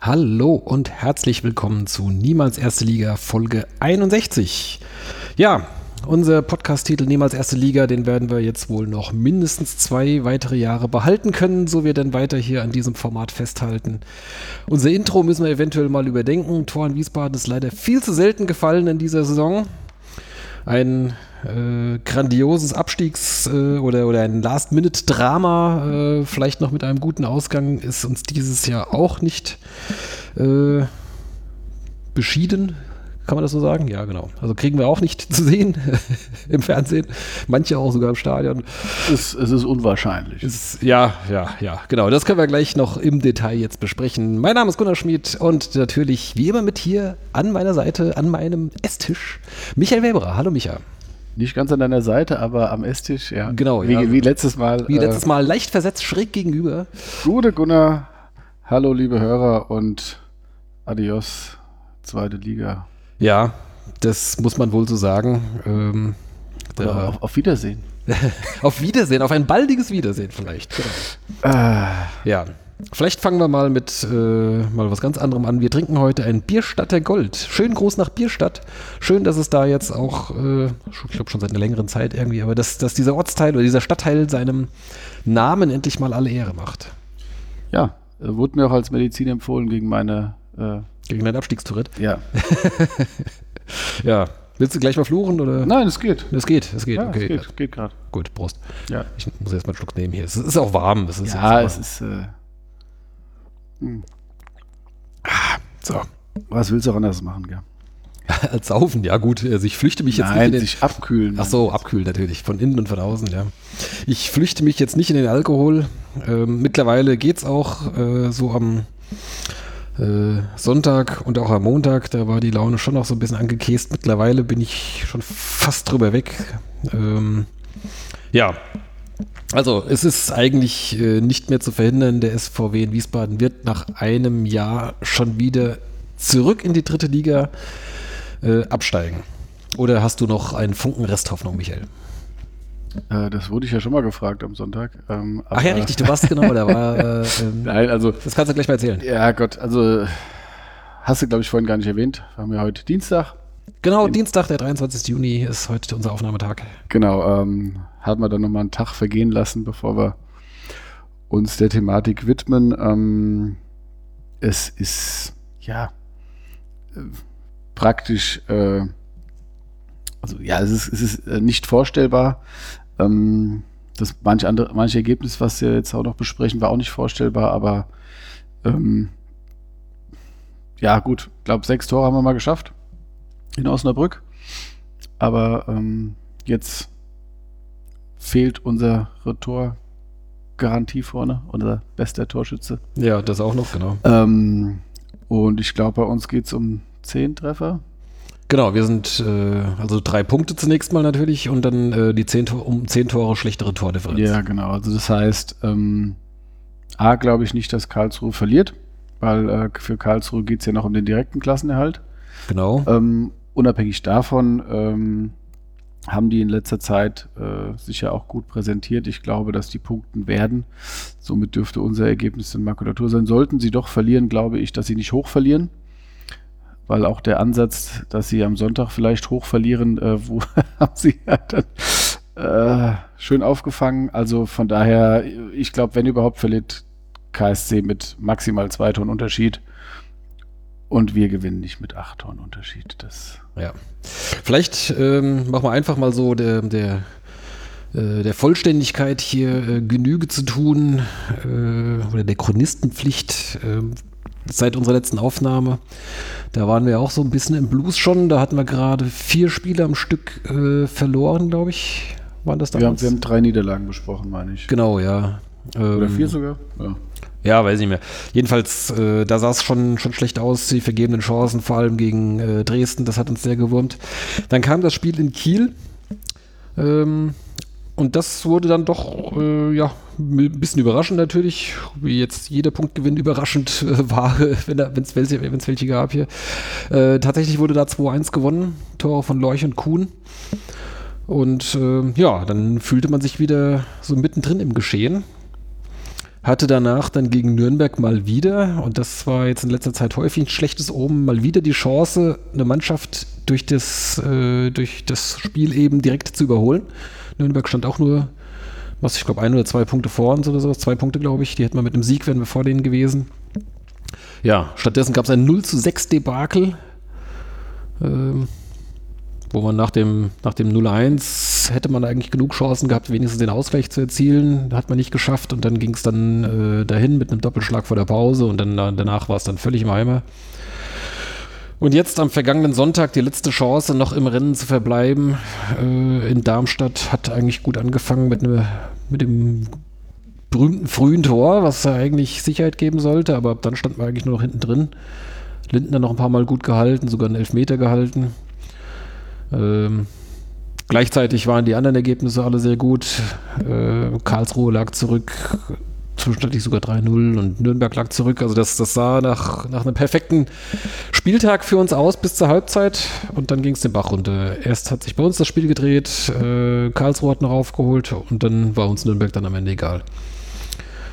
Hallo und herzlich willkommen zu Niemals Erste Liga Folge 61. Ja, unser Podcast-Titel Niemals Erste Liga, den werden wir jetzt wohl noch mindestens zwei weitere Jahre behalten können, so wir dann weiter hier an diesem Format festhalten. Unser Intro müssen wir eventuell mal überdenken. Tor in Wiesbaden ist leider viel zu selten gefallen in dieser Saison. Ein äh, grandioses Abstiegs- äh, oder, oder ein Last-Minute-Drama, äh, vielleicht noch mit einem guten Ausgang, ist uns dieses Jahr auch nicht äh, beschieden. Kann man das so sagen? Ja, genau. Also kriegen wir auch nicht zu sehen im Fernsehen. Manche auch sogar im Stadion. Es, es ist unwahrscheinlich. Es, ja, ja, ja, genau. Das können wir gleich noch im Detail jetzt besprechen. Mein Name ist Gunnar Schmid und natürlich wie immer mit hier an meiner Seite, an meinem Esstisch, Michael Weberer. Hallo, Micha. Nicht ganz an deiner Seite, aber am Esstisch, ja. Genau, wie, ja. Wie letztes Mal. Wie letztes Mal leicht versetzt, schräg gegenüber. Gute Gunnar, hallo liebe Hörer und adios, zweite Liga. Ja, das muss man wohl so sagen. Ähm, Oder auf, auf Wiedersehen. auf Wiedersehen, auf ein baldiges Wiedersehen vielleicht. Genau. Äh, Ja, vielleicht fangen wir mal mit äh, mal was ganz anderem an. Wir trinken heute ein Bierstadter Gold. Schön groß nach Bierstadt. Schön, dass es da jetzt auch, äh, ich glaube schon seit einer längeren Zeit irgendwie, aber dass, dass dieser Ortsteil oder dieser Stadtteil seinem Namen endlich mal alle Ehre macht. ja, äh, wurde mir auch als Medizin empfohlen gegen meine. Äh, Gegen den Abstiegstourette. ja. Ja. Willst du gleich mal fluchen oder? Nein, es geht. Es geht, es geht, Ja, okay. es geht, geht gerade. Gut, Prost. Ja, Ich muss erst mal einen Schluck nehmen hier. Es ist auch warm. Es ist ja jetzt es ist. Äh, so. was willst du auch anders machen, gell? Als Saufen, ja gut. Also ich flüchte mich jetzt nicht Nein, in den, sich abkühlen. Ach so, abkühlen natürlich, von innen und von außen, ja. Ich flüchte mich jetzt nicht in den Alkohol. Ähm, mittlerweile geht's auch äh, so am Sonntag und auch am Montag, da war die Laune schon noch so ein bisschen angekäst. Mittlerweile bin ich schon fast drüber weg. Ähm, ja, also es ist eigentlich äh, nicht mehr zu verhindern. Der SVW in Wiesbaden wird nach einem Jahr schon wieder zurück in die dritte Liga äh, absteigen. Oder hast du noch einen Funken Resthoffnung, Michael? Äh, das wurde ich ja schon mal gefragt am Sonntag. Ähm, Ach ja, richtig, du warst genau, da war. Äh, ähm, Nein, also das kannst du gleich mal erzählen. Ja, Gott, also hast du, glaube ich, vorhin gar nicht erwähnt. Wir haben ja heute Dienstag. Genau, Dienstag, der 23. Juni ist heute unser Aufnahmetag. Genau, ähm, hat man dann nochmal einen Tag vergehen lassen, bevor wir uns der Thematik widmen. Ähm, es ist, ja, äh, praktisch, äh, also ja, es ist, es ist äh, nicht vorstellbar. Ähm, das manche andere, manche Ergebnis, was wir jetzt auch noch besprechen, war auch nicht vorstellbar, aber ähm, ja, gut, ich glaube, sechs Tore haben wir mal geschafft in Osnabrück. Aber ähm, jetzt fehlt unsere Torgarantie vorne, unser bester Torschütze. Ja, das auch noch, genau. Ähm, und ich glaube, bei uns geht es um zehn Treffer. Genau, wir sind äh, also drei Punkte zunächst mal natürlich und dann äh, die zehn Tor, um zehn Tore schlechtere Tordifferenz. Ja, genau. Also das heißt, ähm, A, glaube ich nicht, dass Karlsruhe verliert, weil äh, für Karlsruhe geht es ja noch um den direkten Klassenerhalt. Genau. Ähm, unabhängig davon ähm, haben die in letzter Zeit äh, sicher auch gut präsentiert. Ich glaube, dass die punkten werden. Somit dürfte unser Ergebnis dann Makulatur sein. Sollten sie doch verlieren, glaube ich, dass sie nicht hoch verlieren. Weil auch der Ansatz, dass sie am Sonntag vielleicht hoch verlieren, äh, wo haben sie ja dann äh, schön aufgefangen. Also von daher, ich glaube, wenn überhaupt verliert KSC mit maximal zwei Tonnen Unterschied. Und wir gewinnen nicht mit acht Tonnen Unterschied. Das Ja. Vielleicht ähm, machen wir einfach mal so der, der, der Vollständigkeit hier äh, Genüge zu tun äh, oder der Chronistenpflicht äh, seit unserer letzten Aufnahme. Da waren wir auch so ein bisschen im Blues schon. Da hatten wir gerade vier Spiele am Stück äh, verloren, glaube ich. Waren das wir, haben, damals? wir haben drei Niederlagen besprochen, meine ich. genau, ja. Oder Ähm, vier sogar? Ja. Ja, weiß ich nicht mehr. Jedenfalls, äh, da sah es schon, schon schlecht aus, die vergebenen Chancen, vor allem gegen äh, Dresden, das hat uns sehr gewurmt. Dann kam das Spiel in Kiel. Ähm, Und das wurde dann doch, äh, ja, ein bisschen überraschend natürlich, wie jetzt jeder Punktgewinn überraschend äh, war, wenn es welche, welche gab hier. Äh, tatsächlich wurde da 2-1 gewonnen, Tore von Leuch und Kuhn. Und äh, ja, dann fühlte man sich wieder so mittendrin im Geschehen. Hatte danach dann gegen Nürnberg mal wieder, und das war jetzt in letzter Zeit häufig ein schlechtes Omen, mal wieder die Chance, eine Mannschaft durch das, äh, durch das Spiel eben direkt zu überholen. Nürnberg stand auch nur, was ich glaube, ein oder zwei Punkte vor uns oder sowas, zwei Punkte glaube ich. Die hätten wir mit einem Sieg, wären wir vor denen gewesen. Ja, stattdessen gab es ein 0 zu 6 Debakel. Ähm, wo man nach dem, nach dem 0-1 hätte man eigentlich genug Chancen gehabt, wenigstens den Ausgleich zu erzielen. Hat man nicht geschafft und dann ging es dann äh, dahin mit einem Doppelschlag vor der Pause und dann danach war es dann völlig im Eimer. Und jetzt am vergangenen Sonntag die letzte Chance, noch im Rennen zu verbleiben äh, in Darmstadt, hat eigentlich gut angefangen mit, ne, mit dem berühmten frühen Tor, was da eigentlich Sicherheit geben sollte, aber dann stand man eigentlich nur noch hinten drin. Lindner noch ein paar Mal gut gehalten, sogar einen Elfmeter gehalten. Ähm, gleichzeitig waren die anderen Ergebnisse alle sehr gut. Äh, Karlsruhe lag zurück, zwischenzeitlich sogar 3-0 und Nürnberg lag zurück. Also das, das sah nach, nach einem perfekten Spieltag für uns aus bis zur Halbzeit und dann ging es den Bach runter. Erst hat sich bei uns das Spiel gedreht, äh, Karlsruhe hat noch aufgeholt und dann war uns Nürnberg dann am Ende egal.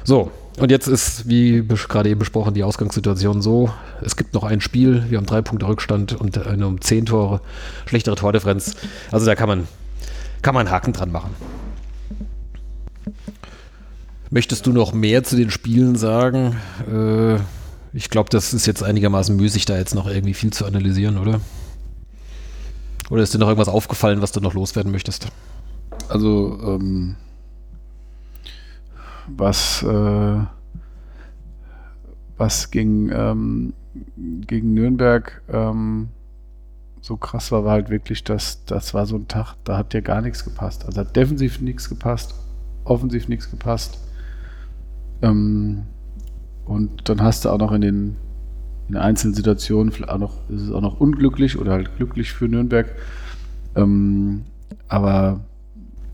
So, und jetzt ist, wie gerade eben besprochen, die Ausgangssituation so: Es gibt noch ein Spiel, wir haben drei Punkte Rückstand und eine um zehn Tore, schlechtere Tordifferenz. Also da kann man, kann man Haken dran machen. Möchtest du noch mehr zu den Spielen sagen? Äh, ich glaube, das ist jetzt einigermaßen müßig, da jetzt noch irgendwie viel zu analysieren, oder? Oder ist dir noch irgendwas aufgefallen, was du noch loswerden möchtest? Also, ähm, was, äh, was gegen, ähm, gegen Nürnberg ähm, so krass war, war halt wirklich, dass das war so ein Tag, da hat ja gar nichts gepasst. Also hat defensiv nichts gepasst, offensiv nichts gepasst. Ähm, und dann hast du auch noch in den, in einzelnen Situationen, auch noch, ist es auch noch unglücklich oder halt glücklich für Nürnberg. Ähm, aber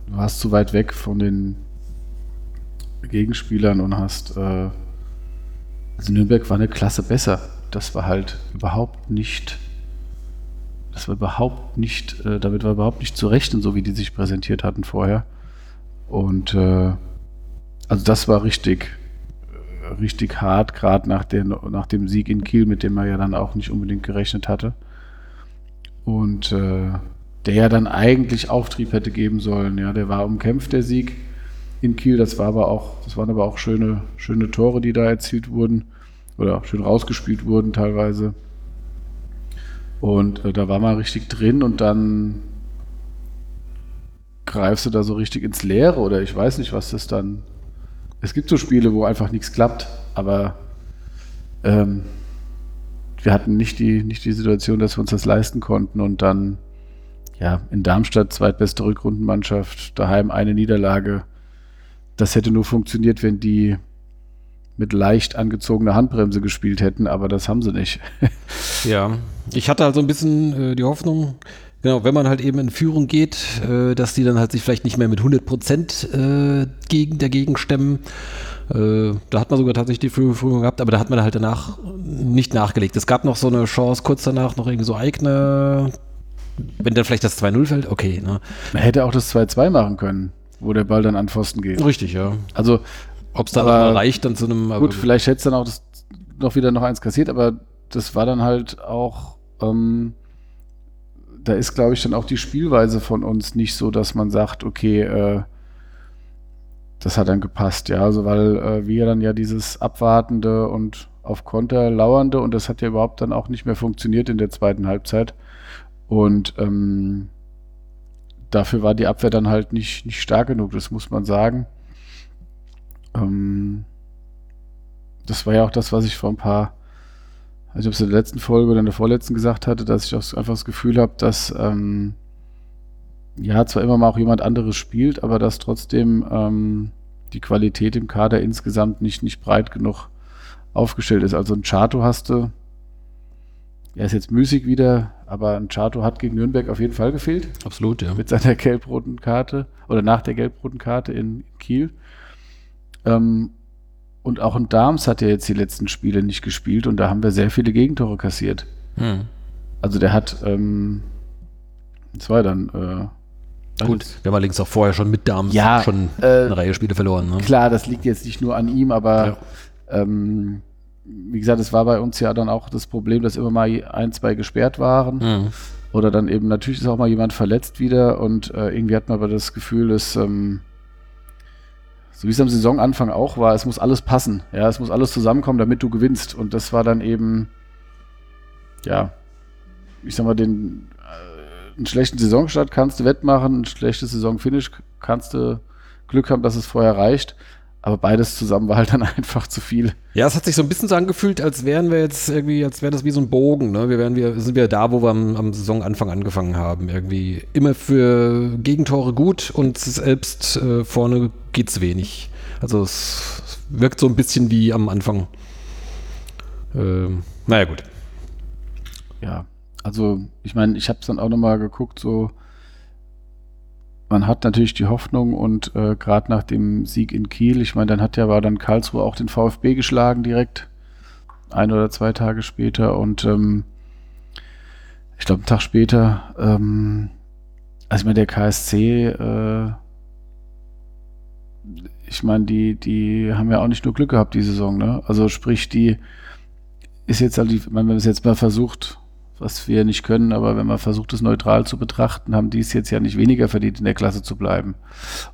du warst zu weit weg von den Gegenspielern und hast, äh, also Nürnberg war eine Klasse besser. Das war halt überhaupt nicht, das war überhaupt nicht, äh, damit war überhaupt nicht zu rechnen, so wie die sich präsentiert hatten vorher. Und äh, also das war richtig, richtig hart, gerade nach, nach dem Sieg in Kiel, mit dem man ja dann auch nicht unbedingt gerechnet hatte. Und äh, der ja dann eigentlich Auftrieb hätte geben sollen. Ja, der war umkämpft, der Sieg in Kiel. Das war aber auch, das waren aber auch schöne, schöne Tore, die da erzielt wurden oder schön rausgespielt wurden teilweise. Und äh, da war man richtig drin und dann greifst du da so richtig ins Leere oder ich weiß nicht, was das dann. Es gibt so Spiele, wo einfach nichts klappt, aber ähm, wir hatten nicht die, nicht die Situation, dass wir uns das leisten konnten und dann ja in Darmstadt zweitbeste Rückrundenmannschaft, daheim eine Niederlage das hätte nur funktioniert, wenn die mit leicht angezogener Handbremse gespielt hätten, aber das haben sie nicht. ja, ich hatte halt so ein bisschen äh, die Hoffnung, genau, wenn man halt eben in Führung geht, äh, dass die dann halt sich vielleicht nicht mehr mit 100 Prozent äh, gegen, dagegen stemmen. Äh, da hat man sogar tatsächlich die Führung gehabt, aber da hat man halt danach nicht nachgelegt. Es gab noch so eine Chance kurz danach, noch irgendwie so eigene, wenn dann vielleicht das 2-0 fällt, okay. Ne? Man hätte auch das 2-2 machen können wo der Ball dann an Pfosten geht. Richtig, ja. Also, ob es dann aber, reicht dann zu einem. Gut, vielleicht hätte es dann auch das, noch wieder noch eins kassiert, aber das war dann halt auch. Ähm, da ist, glaube ich, dann auch die Spielweise von uns nicht so, dass man sagt, okay, äh, das hat dann gepasst, ja, also weil äh, wir dann ja dieses abwartende und auf Konter lauernde und das hat ja überhaupt dann auch nicht mehr funktioniert in der zweiten Halbzeit. Und ähm, dafür war die Abwehr dann halt nicht, nicht stark genug, das muss man sagen. Ähm, das war ja auch das, was ich vor ein paar, also ob es in der letzten Folge oder in der vorletzten gesagt hatte, dass ich auch einfach das Gefühl habe, dass ähm, ja zwar immer mal auch jemand anderes spielt, aber dass trotzdem ähm, die Qualität im Kader insgesamt nicht, nicht breit genug aufgestellt ist. Also ein Chato hast du, er ist jetzt müßig wieder, aber ein Chato hat gegen Nürnberg auf jeden Fall gefehlt. Absolut, ja. Mit seiner gelb-roten Karte oder nach der gelb-roten Karte in Kiel. Ähm, und auch ein Darms hat ja jetzt die letzten Spiele nicht gespielt und da haben wir sehr viele Gegentore kassiert. Hm. Also der hat, ähm, das war dann, äh, Gut, wir haben allerdings auch vorher schon mit Darms ja, schon äh, eine Reihe Spiele verloren. Ne? Klar, das liegt jetzt nicht nur an ihm, aber ja. ähm, wie gesagt, es war bei uns ja dann auch das Problem, dass immer mal ein, zwei gesperrt waren. Mhm. Oder dann eben, natürlich ist auch mal jemand verletzt wieder und äh, irgendwie hat man aber das Gefühl, dass, ähm, so wie es am Saisonanfang auch war, es muss alles passen. Ja, es muss alles zusammenkommen, damit du gewinnst. Und das war dann eben, ja, ich sag mal, den äh, einen schlechten Saisonstart kannst du wettmachen, ein schlechtes Saisonfinish kannst du Glück haben, dass es vorher reicht. Aber beides zusammen war halt dann einfach zu viel. Ja, es hat sich so ein bisschen so angefühlt, als wären wir jetzt irgendwie, als wäre das wie so ein Bogen. Ne? Wir wären wir sind wir da, wo wir am, am Saisonanfang angefangen haben. Irgendwie immer für Gegentore gut und selbst äh, vorne geht's wenig. Also es wirkt so ein bisschen wie am Anfang. Ähm, naja, gut. Ja, also ich meine, ich habe es dann auch nochmal geguckt, so man hat natürlich die Hoffnung und äh, gerade nach dem Sieg in Kiel, ich meine, dann hat ja war dann Karlsruhe auch den VfB geschlagen direkt, ein oder zwei Tage später und ähm, ich glaube einen Tag später, ähm, also ich meine, der KSC, äh, ich meine, die, die haben ja auch nicht nur Glück gehabt die Saison, ne? Also sprich, die ist jetzt halt, wenn man es jetzt mal versucht, was wir nicht können, aber wenn man versucht, es neutral zu betrachten, haben die es jetzt ja nicht weniger verdient, in der Klasse zu bleiben.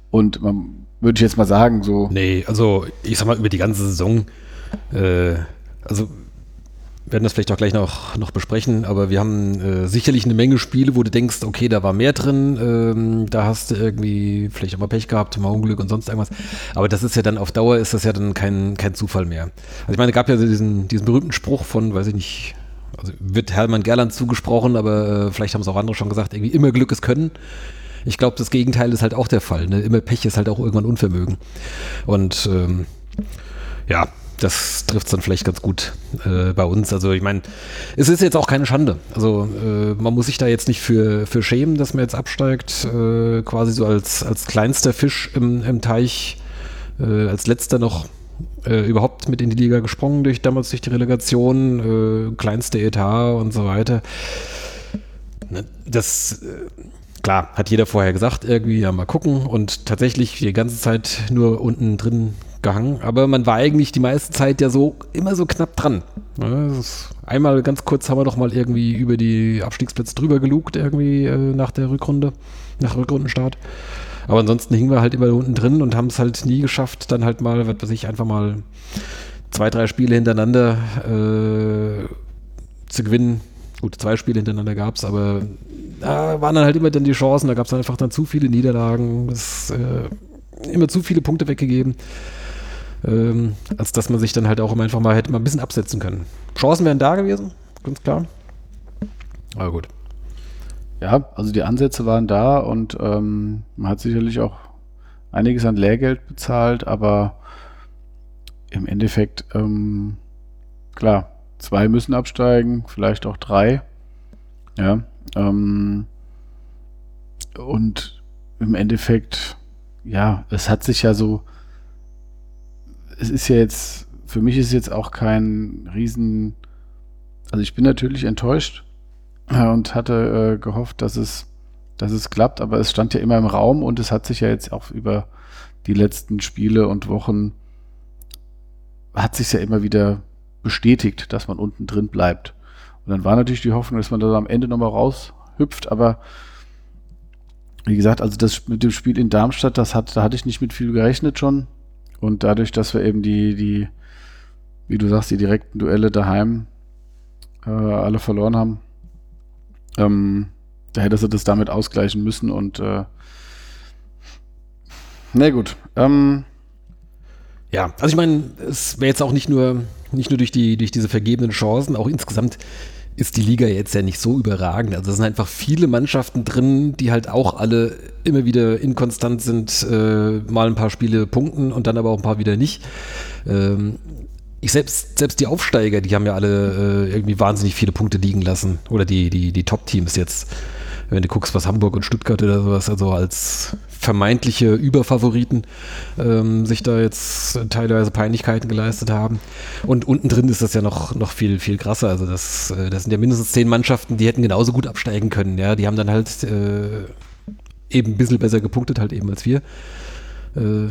Und man würde ich jetzt mal sagen, so. Nee, also ich sag mal, über die ganze Saison, äh, also werden das vielleicht auch gleich noch, noch besprechen, aber wir haben äh, sicherlich eine Menge Spiele, wo du denkst, okay, da war mehr drin, ähm, da hast du irgendwie vielleicht auch mal Pech gehabt, mal Unglück und sonst irgendwas. Aber das ist ja dann auf Dauer ist das ja dann kein, kein Zufall mehr. Also ich meine, es gab ja diesen, diesen berühmten Spruch von, weiß ich nicht, also wird Hermann Gerland zugesprochen, aber äh, vielleicht haben es auch andere schon gesagt, irgendwie immer Glück ist Können. Ich glaube, das Gegenteil ist halt auch der Fall. Ne? Immer Pech ist halt auch irgendwann Unvermögen. Und ähm, ja, das trifft es dann vielleicht ganz gut äh, bei uns. Also ich meine, es ist jetzt auch keine Schande. Also äh, man muss sich da jetzt nicht für, für schämen, dass man jetzt absteigt, äh, quasi so als, als kleinster Fisch im, im Teich, äh, als letzter noch äh, überhaupt mit in die Liga gesprungen, durch damals durch die Relegation, äh, kleinste Etat und so weiter. Ne, das, klar, hat jeder vorher gesagt, irgendwie, ja, mal gucken und tatsächlich die ganze Zeit nur unten drin gehangen, aber man war eigentlich die meiste Zeit ja so immer so knapp dran. Einmal ganz kurz haben wir doch mal irgendwie über die Abstiegsplätze drüber gelugt, irgendwie äh, nach der Rückrunde, nach Rückrundenstart. Aber ansonsten hingen wir halt immer unten drin und haben es halt nie geschafft, dann halt mal, was weiß ich, einfach mal zwei, drei Spiele hintereinander äh, zu gewinnen. Gut, zwei Spiele hintereinander gab es, aber da waren dann halt immer dann die Chancen, da gab es einfach dann zu viele Niederlagen, es, äh, immer zu viele Punkte weggegeben, ähm, als dass man sich dann halt auch immer einfach mal hätte mal ein bisschen absetzen können. Chancen wären da gewesen, ganz klar. Aber gut. Ja, also die Ansätze waren da und ähm, man hat sicherlich auch einiges an Lehrgeld bezahlt, aber im Endeffekt, ähm, klar, zwei müssen absteigen, vielleicht auch drei. Ja. Ähm, und im Endeffekt, ja, es hat sich ja so, es ist ja jetzt, für mich ist jetzt auch kein Riesen, also ich bin natürlich enttäuscht, und hatte äh, gehofft, dass es, dass es klappt, aber es stand ja immer im Raum und es hat sich ja jetzt auch über die letzten Spiele und Wochen hat sich ja immer wieder bestätigt, dass man unten drin bleibt. Und dann war natürlich die Hoffnung, dass man da am Ende nochmal raushüpft, aber wie gesagt, also das mit dem Spiel in Darmstadt, das hat, da hatte ich nicht mit viel gerechnet schon. Und dadurch, dass wir eben die, die, wie du sagst, die direkten Duelle daheim äh, alle verloren haben, ähm, da hätte sie das damit ausgleichen müssen und äh, na gut. Ähm, ja, also ich meine, es wäre jetzt auch nicht nur, nicht nur durch, die, durch diese vergebenen Chancen, auch insgesamt ist die Liga jetzt ja nicht so überragend. Also es sind einfach viele Mannschaften drin, die halt auch alle immer wieder inkonstant sind, äh, mal ein paar Spiele punkten und dann aber auch ein paar wieder nicht. Ähm, ich selbst, selbst die Aufsteiger, die haben ja alle äh, irgendwie wahnsinnig viele Punkte liegen lassen. Oder die, die, die Top-Teams jetzt. Wenn du guckst, was Hamburg und Stuttgart oder sowas, also als vermeintliche Überfavoriten ähm, sich da jetzt teilweise Peinlichkeiten geleistet haben. Und unten drin ist das ja noch, noch viel, viel krasser. Also das, äh, das sind ja mindestens zehn Mannschaften, die hätten genauso gut absteigen können. Ja, die haben dann halt äh, eben ein bisschen besser gepunktet halt eben als wir. Äh,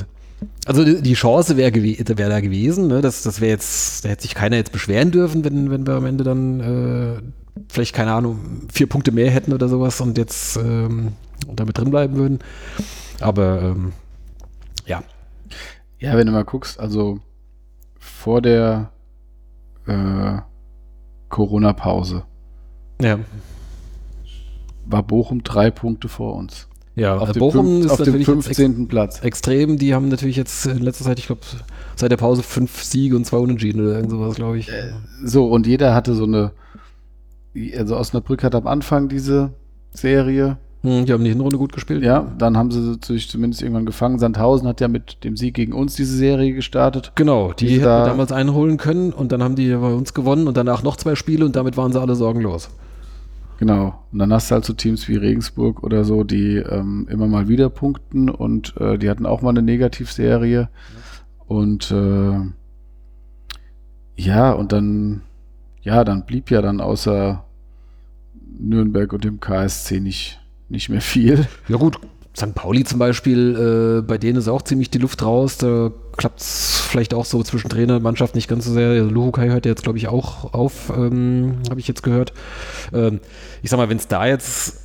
also die Chance wäre wär da gewesen, ne? das, das wäre jetzt, da hätte sich keiner jetzt beschweren dürfen, wenn, wenn wir am Ende dann äh, vielleicht, keine Ahnung, vier Punkte mehr hätten oder sowas und jetzt ähm, damit drin bleiben würden. Aber ähm, ja. Ja, wenn du mal guckst, also vor der äh, Corona-Pause ja. war Bochum drei Punkte vor uns. Ja, auf Bochum dem, ist auf dem natürlich 15. Platz. extrem. Die haben natürlich jetzt in letzter Zeit, ich glaube, seit der Pause fünf Siege und zwei Unentschieden oder irgend sowas, glaube ich. Äh, so, und jeder hatte so eine, also Osnabrück hat am Anfang diese Serie. Hm, die haben die Hinrunde gut gespielt. Ja, dann haben sie sich zumindest irgendwann gefangen. Sandhausen hat ja mit dem Sieg gegen uns diese Serie gestartet. Genau, die Diese hätten da- wir damals einholen können und dann haben die bei uns gewonnen und danach noch zwei Spiele und damit waren sie alle sorgenlos. Genau. Und dann hast du halt so Teams wie Regensburg oder so, die ähm, immer mal wieder punkten und äh, die hatten auch mal eine Negativserie. Und äh, ja, und dann, ja, dann blieb ja dann außer Nürnberg und dem KSC nicht, nicht mehr viel. Ja gut, St. Pauli zum Beispiel, äh, bei denen ist auch ziemlich die Luft raus. Da klappt es vielleicht auch so zwischen Trainer und Mannschaft nicht ganz so sehr. Also Luhukai hört ja jetzt, glaube ich, auch auf, ähm, habe ich jetzt gehört. Ähm, ich sag mal, wenn es da jetzt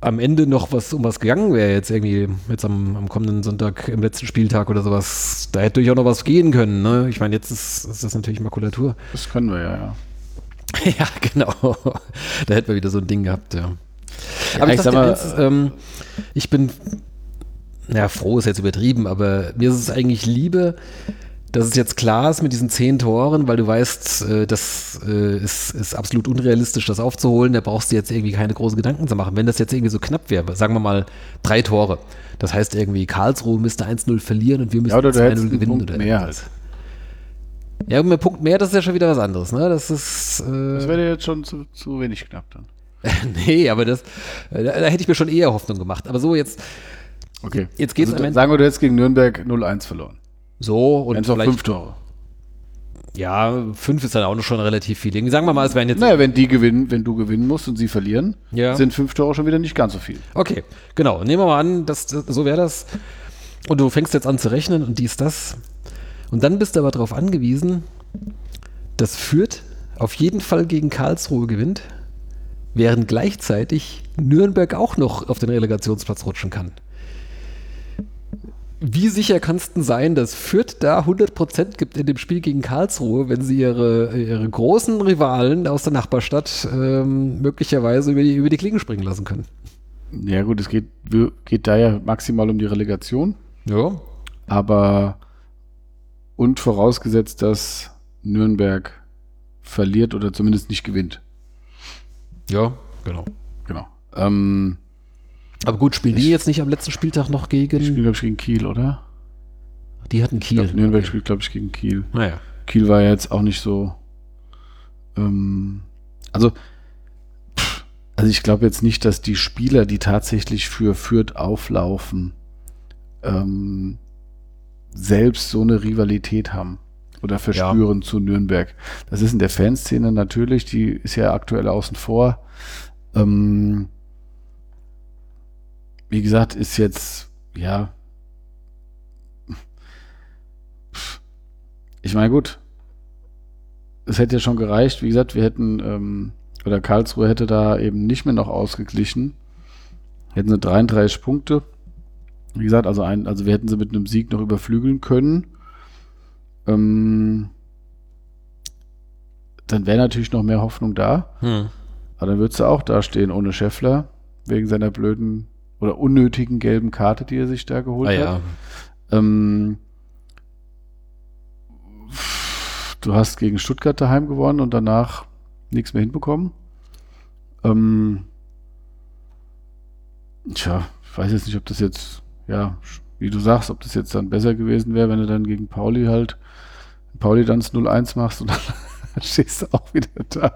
am Ende noch was um was gegangen wäre, jetzt irgendwie jetzt am, am kommenden Sonntag im letzten Spieltag oder sowas, da hätte durchaus noch was gehen können. Ne? Ich meine, jetzt ist, ist das natürlich Makulatur. Das können wir ja, ja. Ja, genau. Da hätten wir wieder so ein Ding gehabt, ja. Ja, Aber ich, ich sag mal, eins, ähm, ich bin, ja, froh ist jetzt übertrieben, aber mir ist es eigentlich lieber, dass es jetzt klar ist mit diesen zehn Toren, weil du weißt, äh, das äh, ist, ist absolut unrealistisch, das aufzuholen. Da brauchst du jetzt irgendwie keine großen Gedanken zu machen. Wenn das jetzt irgendwie so knapp wäre, sagen wir mal drei Tore. Das heißt irgendwie, Karlsruhe müsste 1-0 verlieren und wir müssen Ja, oder du 2-0 hättest einen gewinnen. Oder mehr irgendwas. Ja, mit Punkt mehr, das ist ja schon wieder was anderes. Ne? Das ist. Äh, Das wäre jetzt schon zu, zu wenig knapp dann. nee, aber das, äh, da, da hätte ich mir schon eher Hoffnung gemacht. Aber so jetzt, Okay. Jetzt geht's also, am Ende- Sagen wir, du hättest gegen Nürnberg 0-1 verloren. so und vielleicht, fünf Tore. ja, fünf ist dann auch noch schon relativ viel. Irgendwie Sagen wir mal, es wären jetzt, Naja, wenn die gewinnen, wenn du gewinnen musst und sie verlieren, Ja. sind fünf Tore schon wieder nicht ganz so viel. okay, genau, nehmen wir mal an, das, das, so wäre das. Und du fängst jetzt an zu rechnen und dies, das. Und dann bist du aber darauf angewiesen, dass Fürth auf jeden Fall gegen Karlsruhe gewinnt, während gleichzeitig Nürnberg auch noch auf den Relegationsplatz rutschen kann. Wie sicher kannst du denn sein, dass Fürth da 100% gibt in dem Spiel gegen Karlsruhe, wenn sie ihre, ihre großen Rivalen aus der Nachbarstadt ähm, möglicherweise über die, über die Klinge springen lassen können? Ja gut, es geht, geht da ja maximal um die Relegation, Ja. aber und vorausgesetzt, dass Nürnberg verliert oder zumindest nicht gewinnt. Ja, genau. Genau. Ähm, Aber gut, spielen die jetzt nicht am letzten Spieltag noch die spielen, gegen. glaube ich, gegen Kiel, oder? Die hatten Ich glaub, Kiel. Nürnberg spielt, glaube ich, gegen Kiel. Naja. Kiel war ja jetzt auch nicht so. Ähm, also, pff, also ich glaube jetzt nicht, dass die Spieler, die tatsächlich für Fürth auflaufen, ähm, selbst so eine Rivalität haben oder verspüren zu Nürnberg. Das ist in der Fanszene natürlich, die ist ja aktuell außen vor. Ähm, wie gesagt, ist jetzt, ja, ich meine, gut, es hätte ja schon gereicht. Wie gesagt, wir hätten, ähm, oder Karlsruhe hätte da eben nicht mehr noch ausgeglichen. Hätten sie 33 Punkte. Wie gesagt, also, ein, also wir hätten sie mit einem Sieg noch überflügeln können. Ähm, dann wäre natürlich noch mehr Hoffnung da. Hm. Aber dann würdest du auch da stehen ohne Scheffler, wegen seiner blöden oder unnötigen gelben Karte, die er sich da geholt Ah, hat. ja. Ähm, du hast gegen Stuttgart daheim gewonnen und danach nichts mehr hinbekommen. Ähm, tja, ich weiß jetzt nicht, ob das jetzt, ja, wie du sagst, ob das jetzt dann besser gewesen wäre, wenn du dann gegen Pauli halt Pauli dann 0-1 machst und dann stehst du auch wieder da.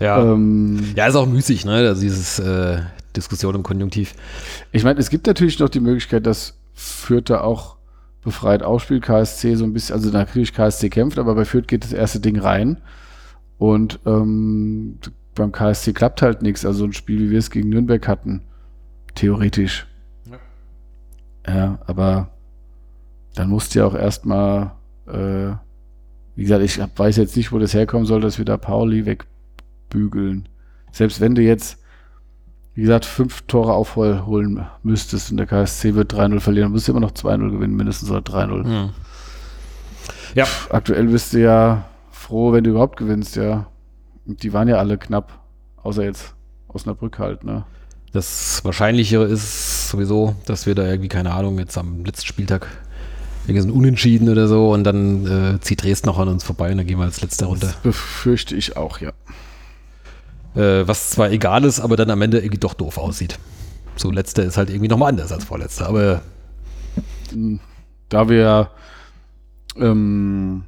Ja, ähm, ja ist auch müßig, ne? Also dieses äh, Diskussion im Konjunktiv. Ich meine, es gibt natürlich noch die Möglichkeit, dass Fürth da auch befreit aufspielt, KSC so ein bisschen, also natürlich KSC kämpft, aber bei Fürth geht das erste Ding rein und ähm, beim KSC klappt halt nichts. Also ein Spiel, wie wir es gegen Nürnberg hatten, theoretisch. Ja, ja aber dann musst du ja auch erstmal, äh, wie gesagt, ich weiß jetzt nicht, wo das herkommen soll, dass wir da Pauli wegbügeln. Selbst wenn du jetzt, wie gesagt, fünf Tore aufholen müsstest und der KSC wird 3-0 verlieren, dann musst du immer noch 2-0 gewinnen, mindestens oder 3-0. Hm. Ja. Aktuell bist du ja froh, wenn du überhaupt gewinnst, ja. Die waren ja alle knapp, außer jetzt Osnabrück halt, ne? Das Wahrscheinlichere ist sowieso, dass wir da irgendwie, keine Ahnung, jetzt am letzten Spieltag irgendwie so ein Unentschieden oder so und dann äh, zieht Dresden noch an uns vorbei und dann gehen wir als letzter runter. Das befürchte ich auch, ja. Äh, was zwar egal ist, aber dann am Ende irgendwie doch doof aussieht. So, letzter ist halt irgendwie nochmal anders als vorletzter, aber. Da wir ähm,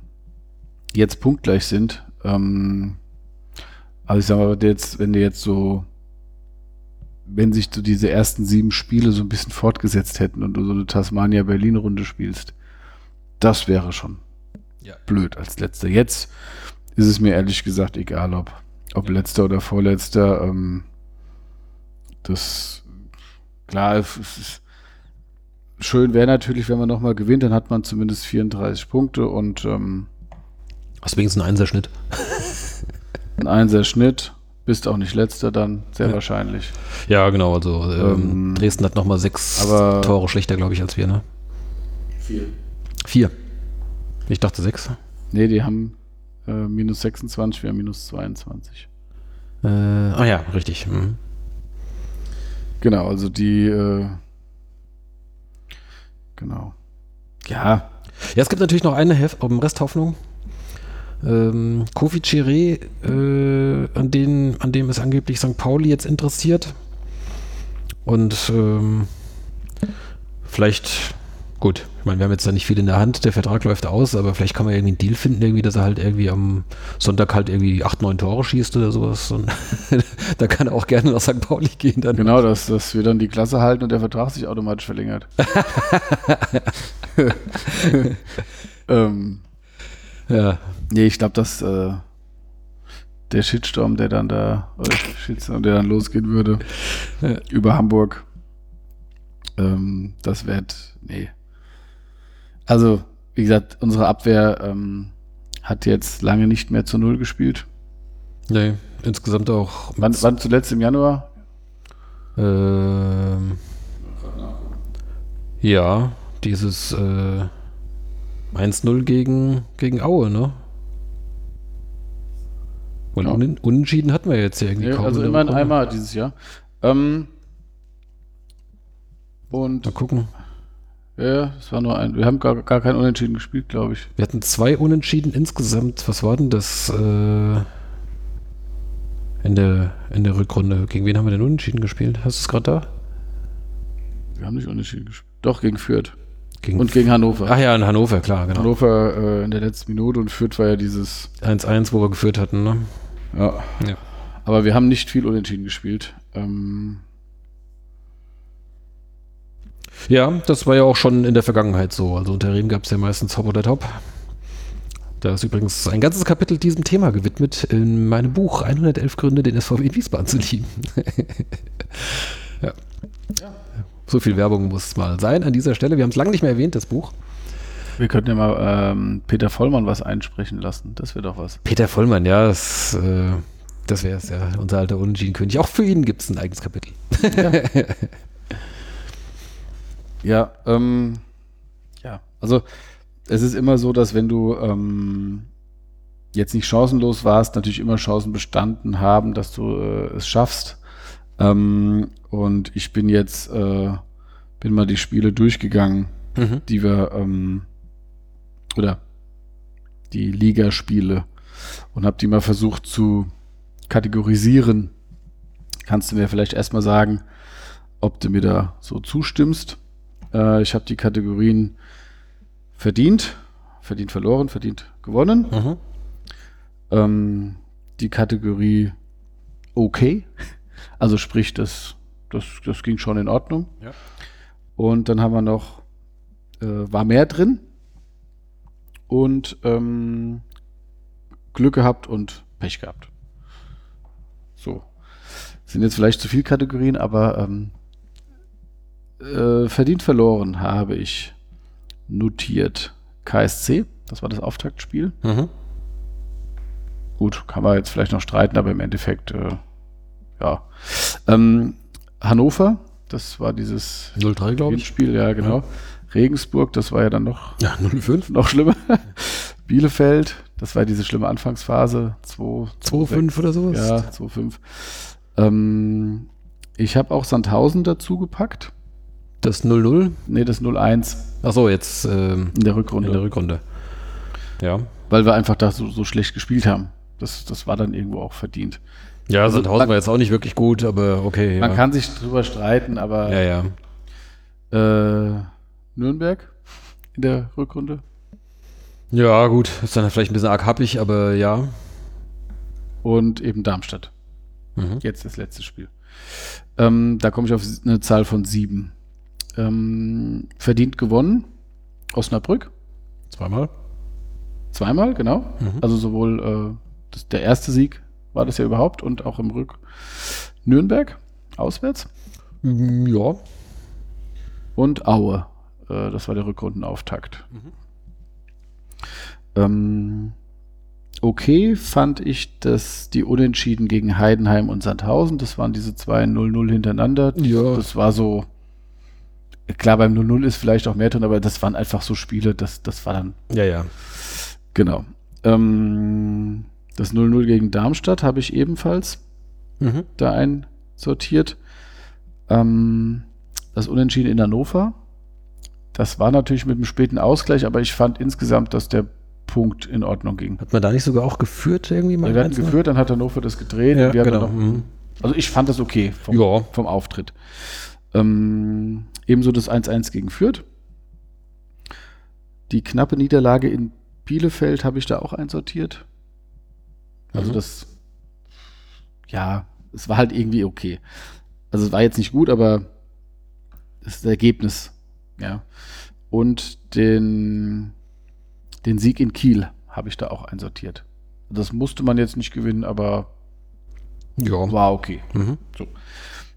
jetzt punktgleich sind, ähm, also ich sag mal, jetzt, wenn du jetzt so, wenn sich so diese ersten sieben Spiele so ein bisschen fortgesetzt hätten und du so eine Tasmania-Berlin-Runde spielst, das wäre schon ja. blöd als letzter. Jetzt ist es mir ehrlich gesagt egal, ob, ob ja. letzter oder vorletzter. Ähm, das, klar, es ist, schön wäre natürlich, wenn man nochmal gewinnt, dann hat man zumindest 34 Punkte und ähm, Hast wenigstens einen Einserschnitt. ein Einserschnitt. Bist auch nicht letzter dann, sehr ja. wahrscheinlich. Ja, genau. Also ähm, ähm, Dresden hat nochmal sechs aber Tore schlechter, glaube ich, als wir, ne? Vier. Vier. Ich dachte sechs. Nee, die haben äh, minus 26, wir haben minus 22. Äh, ah ja, richtig. Mhm. Genau, also die äh, genau. Ja. Ja, es gibt natürlich noch eine Hef Resthoffnung ähm, Kofi Chiré, äh, an, den, an dem ist angeblich St. Pauli jetzt interessiert. Und ähm, vielleicht, gut, ich meine, wir haben jetzt da nicht viel in der Hand, der Vertrag läuft aus, aber vielleicht kann man irgendwie einen Deal finden, irgendwie, dass er halt irgendwie am Sonntag halt irgendwie 8, 9 Tore schießt oder sowas. Und da kann er auch gerne nach St. Pauli gehen. Dann. Genau, dass, dass wir dann die Klasse halten und der Vertrag sich automatisch verlängert. ähm, ja. Nee, ich glaube, dass äh, der Shitstorm, der dann da, oder Shitstorm, der dann losgehen würde, ja. über Hamburg, ähm, das wird, nee. Also, wie gesagt, unsere Abwehr ähm, hat jetzt lange nicht mehr zu Null gespielt. Nee, insgesamt auch. Wann, wann zuletzt im Januar? Ähm, ja, dieses äh, 1-0 gegen, gegen Aue, ne? Und ja. un unentschieden hatten wir jetzt irgendwie ja, kaum. Also immerhin einmal dieses Jahr. Ähm, und Mal gucken. Ja, es war nur ein. Wir haben gar, gar kein Unentschieden gespielt, glaube ich. Wir hatten zwei Unentschieden insgesamt. Was war denn das äh, in, der, in der Rückrunde? Gegen wen haben wir denn Unentschieden gespielt? Hast du es gerade da? Wir haben nicht Unentschieden gespielt. Doch, gegen Fürth. Gegen und gegen Hannover. Ach ja, in Hannover, klar, genau. Hannover äh, in der letzten Minute und Fürth war ja dieses 1-1, wo wir geführt hatten, ne? Ja. ja. Aber wir haben nicht viel unentschieden gespielt. Ähm ja, das war ja auch schon in der Vergangenheit so. Also unter Riem gab es ja meistens Hop oder Top. Da ist übrigens ein ganzes Kapitel diesem Thema gewidmet in meinem Buch 111 Gründe, den SVW in Wiesbaden zu lieben. ja. ja. So viel Werbung muss mal sein an dieser Stelle. Wir haben es lange nicht mehr erwähnt, das Buch. Wir könnten ja mal ähm, Peter Vollmann was einsprechen lassen. Das wäre doch was. Peter Vollmann, ja, das, äh, das wäre es ja. Unser alter Unentschieden-König. Auch für ihn gibt es ein eigenes Kapitel. Ja, ja, ähm, ja, also es ist immer so, dass wenn du ähm, jetzt nicht chancenlos warst, natürlich immer Chancen bestanden haben, dass du äh, es schaffst. Ähm, und ich bin jetzt, äh, bin mal die Spiele durchgegangen, mhm. die wir, ähm, oder die Ligaspiele und habe die mal versucht zu kategorisieren. Kannst du mir vielleicht erstmal sagen, ob du mir da so zustimmst? Äh, ich habe die Kategorien verdient, verdient verloren, verdient gewonnen. Mhm. Ähm, die Kategorie okay. Also sprich, das, das, das ging schon in Ordnung. Ja. Und dann haben wir noch, äh, war mehr drin und ähm, Glück gehabt und Pech gehabt. So. Sind jetzt vielleicht zu viel Kategorien, aber ähm, äh, verdient verloren habe ich notiert KSC. Das war das Auftaktspiel. Mhm. Gut, kann man jetzt vielleicht noch streiten, aber im Endeffekt, äh, ja. Ähm, Hannover, das war dieses 0-3, glaube ich. Spiel, ja, genau. Regensburg, das war ja dann noch, Ja, 0-5. noch schlimmer. Bielefeld, das war diese schlimme Anfangsphase. 2, 2-5 oder sowas. Ja, 2-5. Ähm, ich habe auch Sandhausen dazu gepackt. Das 0-0. Nee, das 0-1 Achso, jetzt ähm, in der Rückrunde. in der Rückrunde. Ja. weil wir einfach da so, so schlecht gespielt haben. Das, das war dann irgendwo auch verdient. Ja, Also, Sandhausen man- war jetzt auch nicht wirklich gut, aber okay. Man ja. kann sich drüber streiten, aber Ja, ja. Äh, Nürnberg in der Rückrunde. Ja, gut. Ist dann vielleicht ein bisschen arg happig, aber ja. Und eben Darmstadt. Mhm. Jetzt das letzte Spiel. Ähm, da komme ich auf eine Zahl von sieben. Ähm, verdient gewonnen. Osnabrück. Zweimal. Zweimal, genau. Mhm. Also sowohl äh, das, der erste Sieg war das ja überhaupt und auch im Rück. Nürnberg, auswärts. Mm, Ja. Und Aue. Äh, das war der Rückrundenauftakt. Mhm. Ähm, okay fand ich, dass die Unentschieden gegen Heidenheim und Sandhausen, das waren diese zwei 0-0 hintereinander. Ja. Das war so, klar, beim 0-0 ist vielleicht auch mehr drin, aber das waren einfach so Spiele, das, das war dann, Ja, ja. genau. Ähm, das 0-0 gegen Darmstadt habe ich ebenfalls Mhm. da einsortiert. Ähm, das Unentschieden in Hannover. Das war natürlich mit einem späten Ausgleich, aber ich fand insgesamt, dass der Punkt in Ordnung ging. Hat man da nicht sogar auch geführt irgendwie mal? Wir hatten geführt, dann hat Hannover das gedreht. Ja, genau. noch, Mhm. also ich fand das okay vom, Ja. vom Auftritt. Ähm, ebenso das 1-1 gegen Fürth. Die knappe Niederlage in Bielefeld habe ich da auch einsortiert. Also Mhm. das, ja, es war halt irgendwie okay. Also es war jetzt nicht gut, aber das ist das Ergebnis, ja. Und den, den Sieg in Kiel habe ich da auch einsortiert. Das musste man jetzt nicht gewinnen, aber Ja. war okay. Mhm.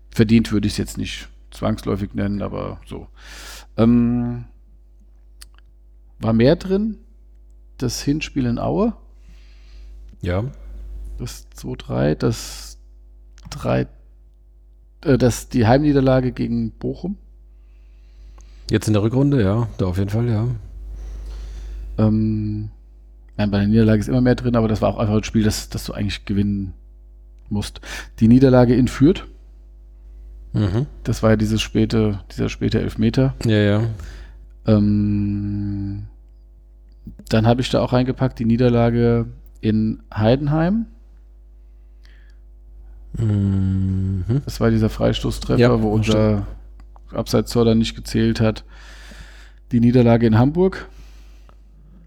Verdient würde ich es jetzt nicht zwangsläufig nennen, aber so. Ähm, war mehr drin? Das Hinspiel in Aue, Ja. Das 2-3, das 3, äh, das, die Heimniederlage gegen Bochum. Jetzt in der Rückrunde, ja. Da auf jeden Fall, ja. Ähm, nein, bei der Niederlage ist immer mehr drin, aber das war auch einfach ein Spiel, das, das du eigentlich gewinnen musst. Die Niederlage in Fürth, Mhm. das war ja dieses späte, dieser späte Elfmeter. Ja, ja. Ähm, dann habe ich da auch reingepackt die Niederlage in Heidenheim. Mhm. Das war dieser Freistoßtreffer, Ja, wo unser Abseitstor dann nicht gezählt hat. Die Niederlage in Hamburg.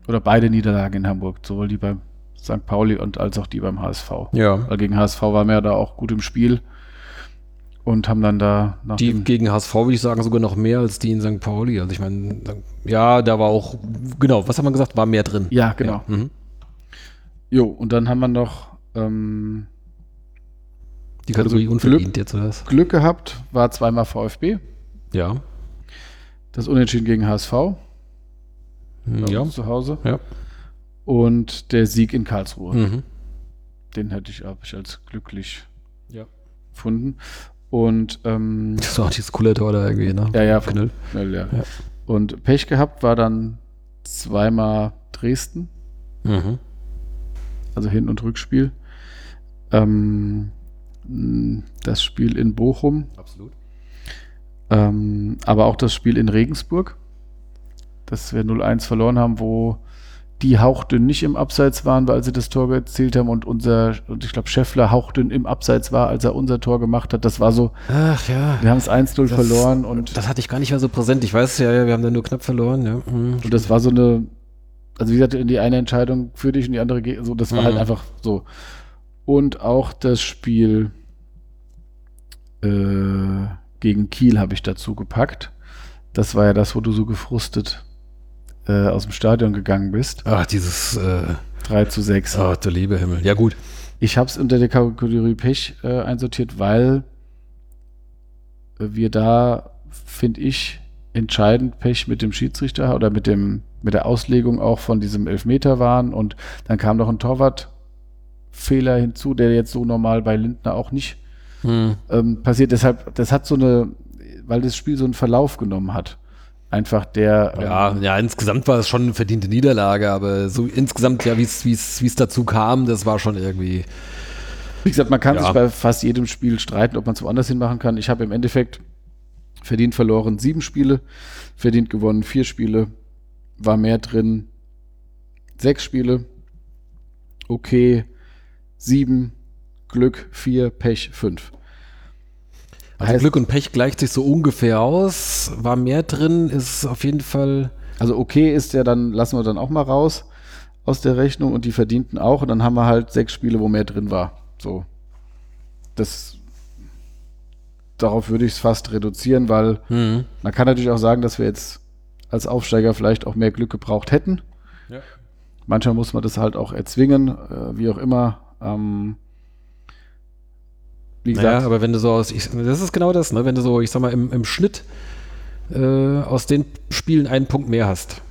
Oder beide Niederlagen in Hamburg, sowohl die beim St. Pauli und als auch die beim HSV. Ja. Weil gegen HSV waren wir ja da auch gut im Spiel und haben dann da nach Die gegen HSV würde ich sagen sogar noch mehr als die in St. Pauli. Also ich meine, ja, da war auch, genau, was hat man gesagt, war mehr drin. Ja, genau. Ja. Mhm. Jo, und dann haben wir noch ähm, Die Kategorie Also unverdient Glück- jetzt, oder was? Glück gehabt, war zweimal VfB. Ja. Das Unentschieden gegen HSV. Bei Ja. zu Hause. Ja. Und der Sieg in Karlsruhe. Mhm. Den hätte ich, hab ich als glücklich Ja. gefunden. Und ähm, Das war auch dieses coole Tor da irgendwie, ne? ja, ja, Knüll. schnell, ja. Ja. Und Pech gehabt war dann zweimal Dresden, Mhm. also Hin- und Rückspiel. Ähm, das Spiel in Bochum, Absolut. ähm, aber auch das Spiel in Regensburg, das wir 0-1 verloren haben, wo die hauchdünn nicht im Abseits waren, weil sie das Tor erzielt haben und unser, und ich glaube, Scheffler hauchdünn im Abseits war, als er unser Tor gemacht hat. Das war so, Ach ja. wir haben es 1-0 Das- verloren und, Das hatte ich gar nicht mehr so präsent. Ich weiß ja, ja, wir haben da nur knapp verloren, ja. Mhm. und das war so eine also wie gesagt, die eine Entscheidung für dich und die andere, so, das war Mhm. halt einfach so. Und auch das Spiel äh, gegen Kiel habe ich dazu gepackt. Das war ja das, wo du so gefrustet äh, aus dem Stadion gegangen bist. Ach, dieses, äh, 3 zu 6. oh, der liebe Himmel. Ja, gut. Ich habe es unter der Kategorie Pech äh, einsortiert, weil wir da, finde ich, entscheidend Pech mit dem Schiedsrichter oder mit dem mit der Auslegung auch von diesem Elfmeter waren und dann kam noch ein Torwartfehler hinzu, der jetzt so normal bei Lindner auch nicht Hm. ähm, passiert. Deshalb, das hat so eine, weil das Spiel so einen Verlauf genommen hat. Einfach der ähm, Ja, ja, insgesamt war es schon eine verdiente Niederlage, aber so insgesamt, ja, wie es dazu kam, das war schon irgendwie. Wie gesagt, man kann Ja. sich bei fast jedem Spiel streiten, ob man es woanders hin machen kann. Ich habe im Endeffekt verdient verloren sieben Spiele, verdient gewonnen vier Spiele, war mehr drin sechs Spiele, okay sieben, Glück vier, Pech fünf. Also Heißt- Glück und Pech gleicht sich so ungefähr aus. War mehr drin, ist auf jeden Fall. Also okay ist ja dann, lassen wir dann auch mal raus aus der Rechnung und die verdienten auch und dann haben wir halt sechs Spiele, wo mehr drin war. So. Das darauf würde ich es fast reduzieren, weil Hm. man kann natürlich auch sagen, dass wir jetzt als Aufsteiger vielleicht auch mehr Glück gebraucht hätten. Ja. Manchmal muss man das halt auch erzwingen, äh, wie auch immer. Ähm, wie gesagt, Naja, aber wenn du so aus, ich, das ist genau das, ne? Wenn du so, ich sag mal, im, im Schnitt äh, aus den Spielen einen Punkt mehr hast.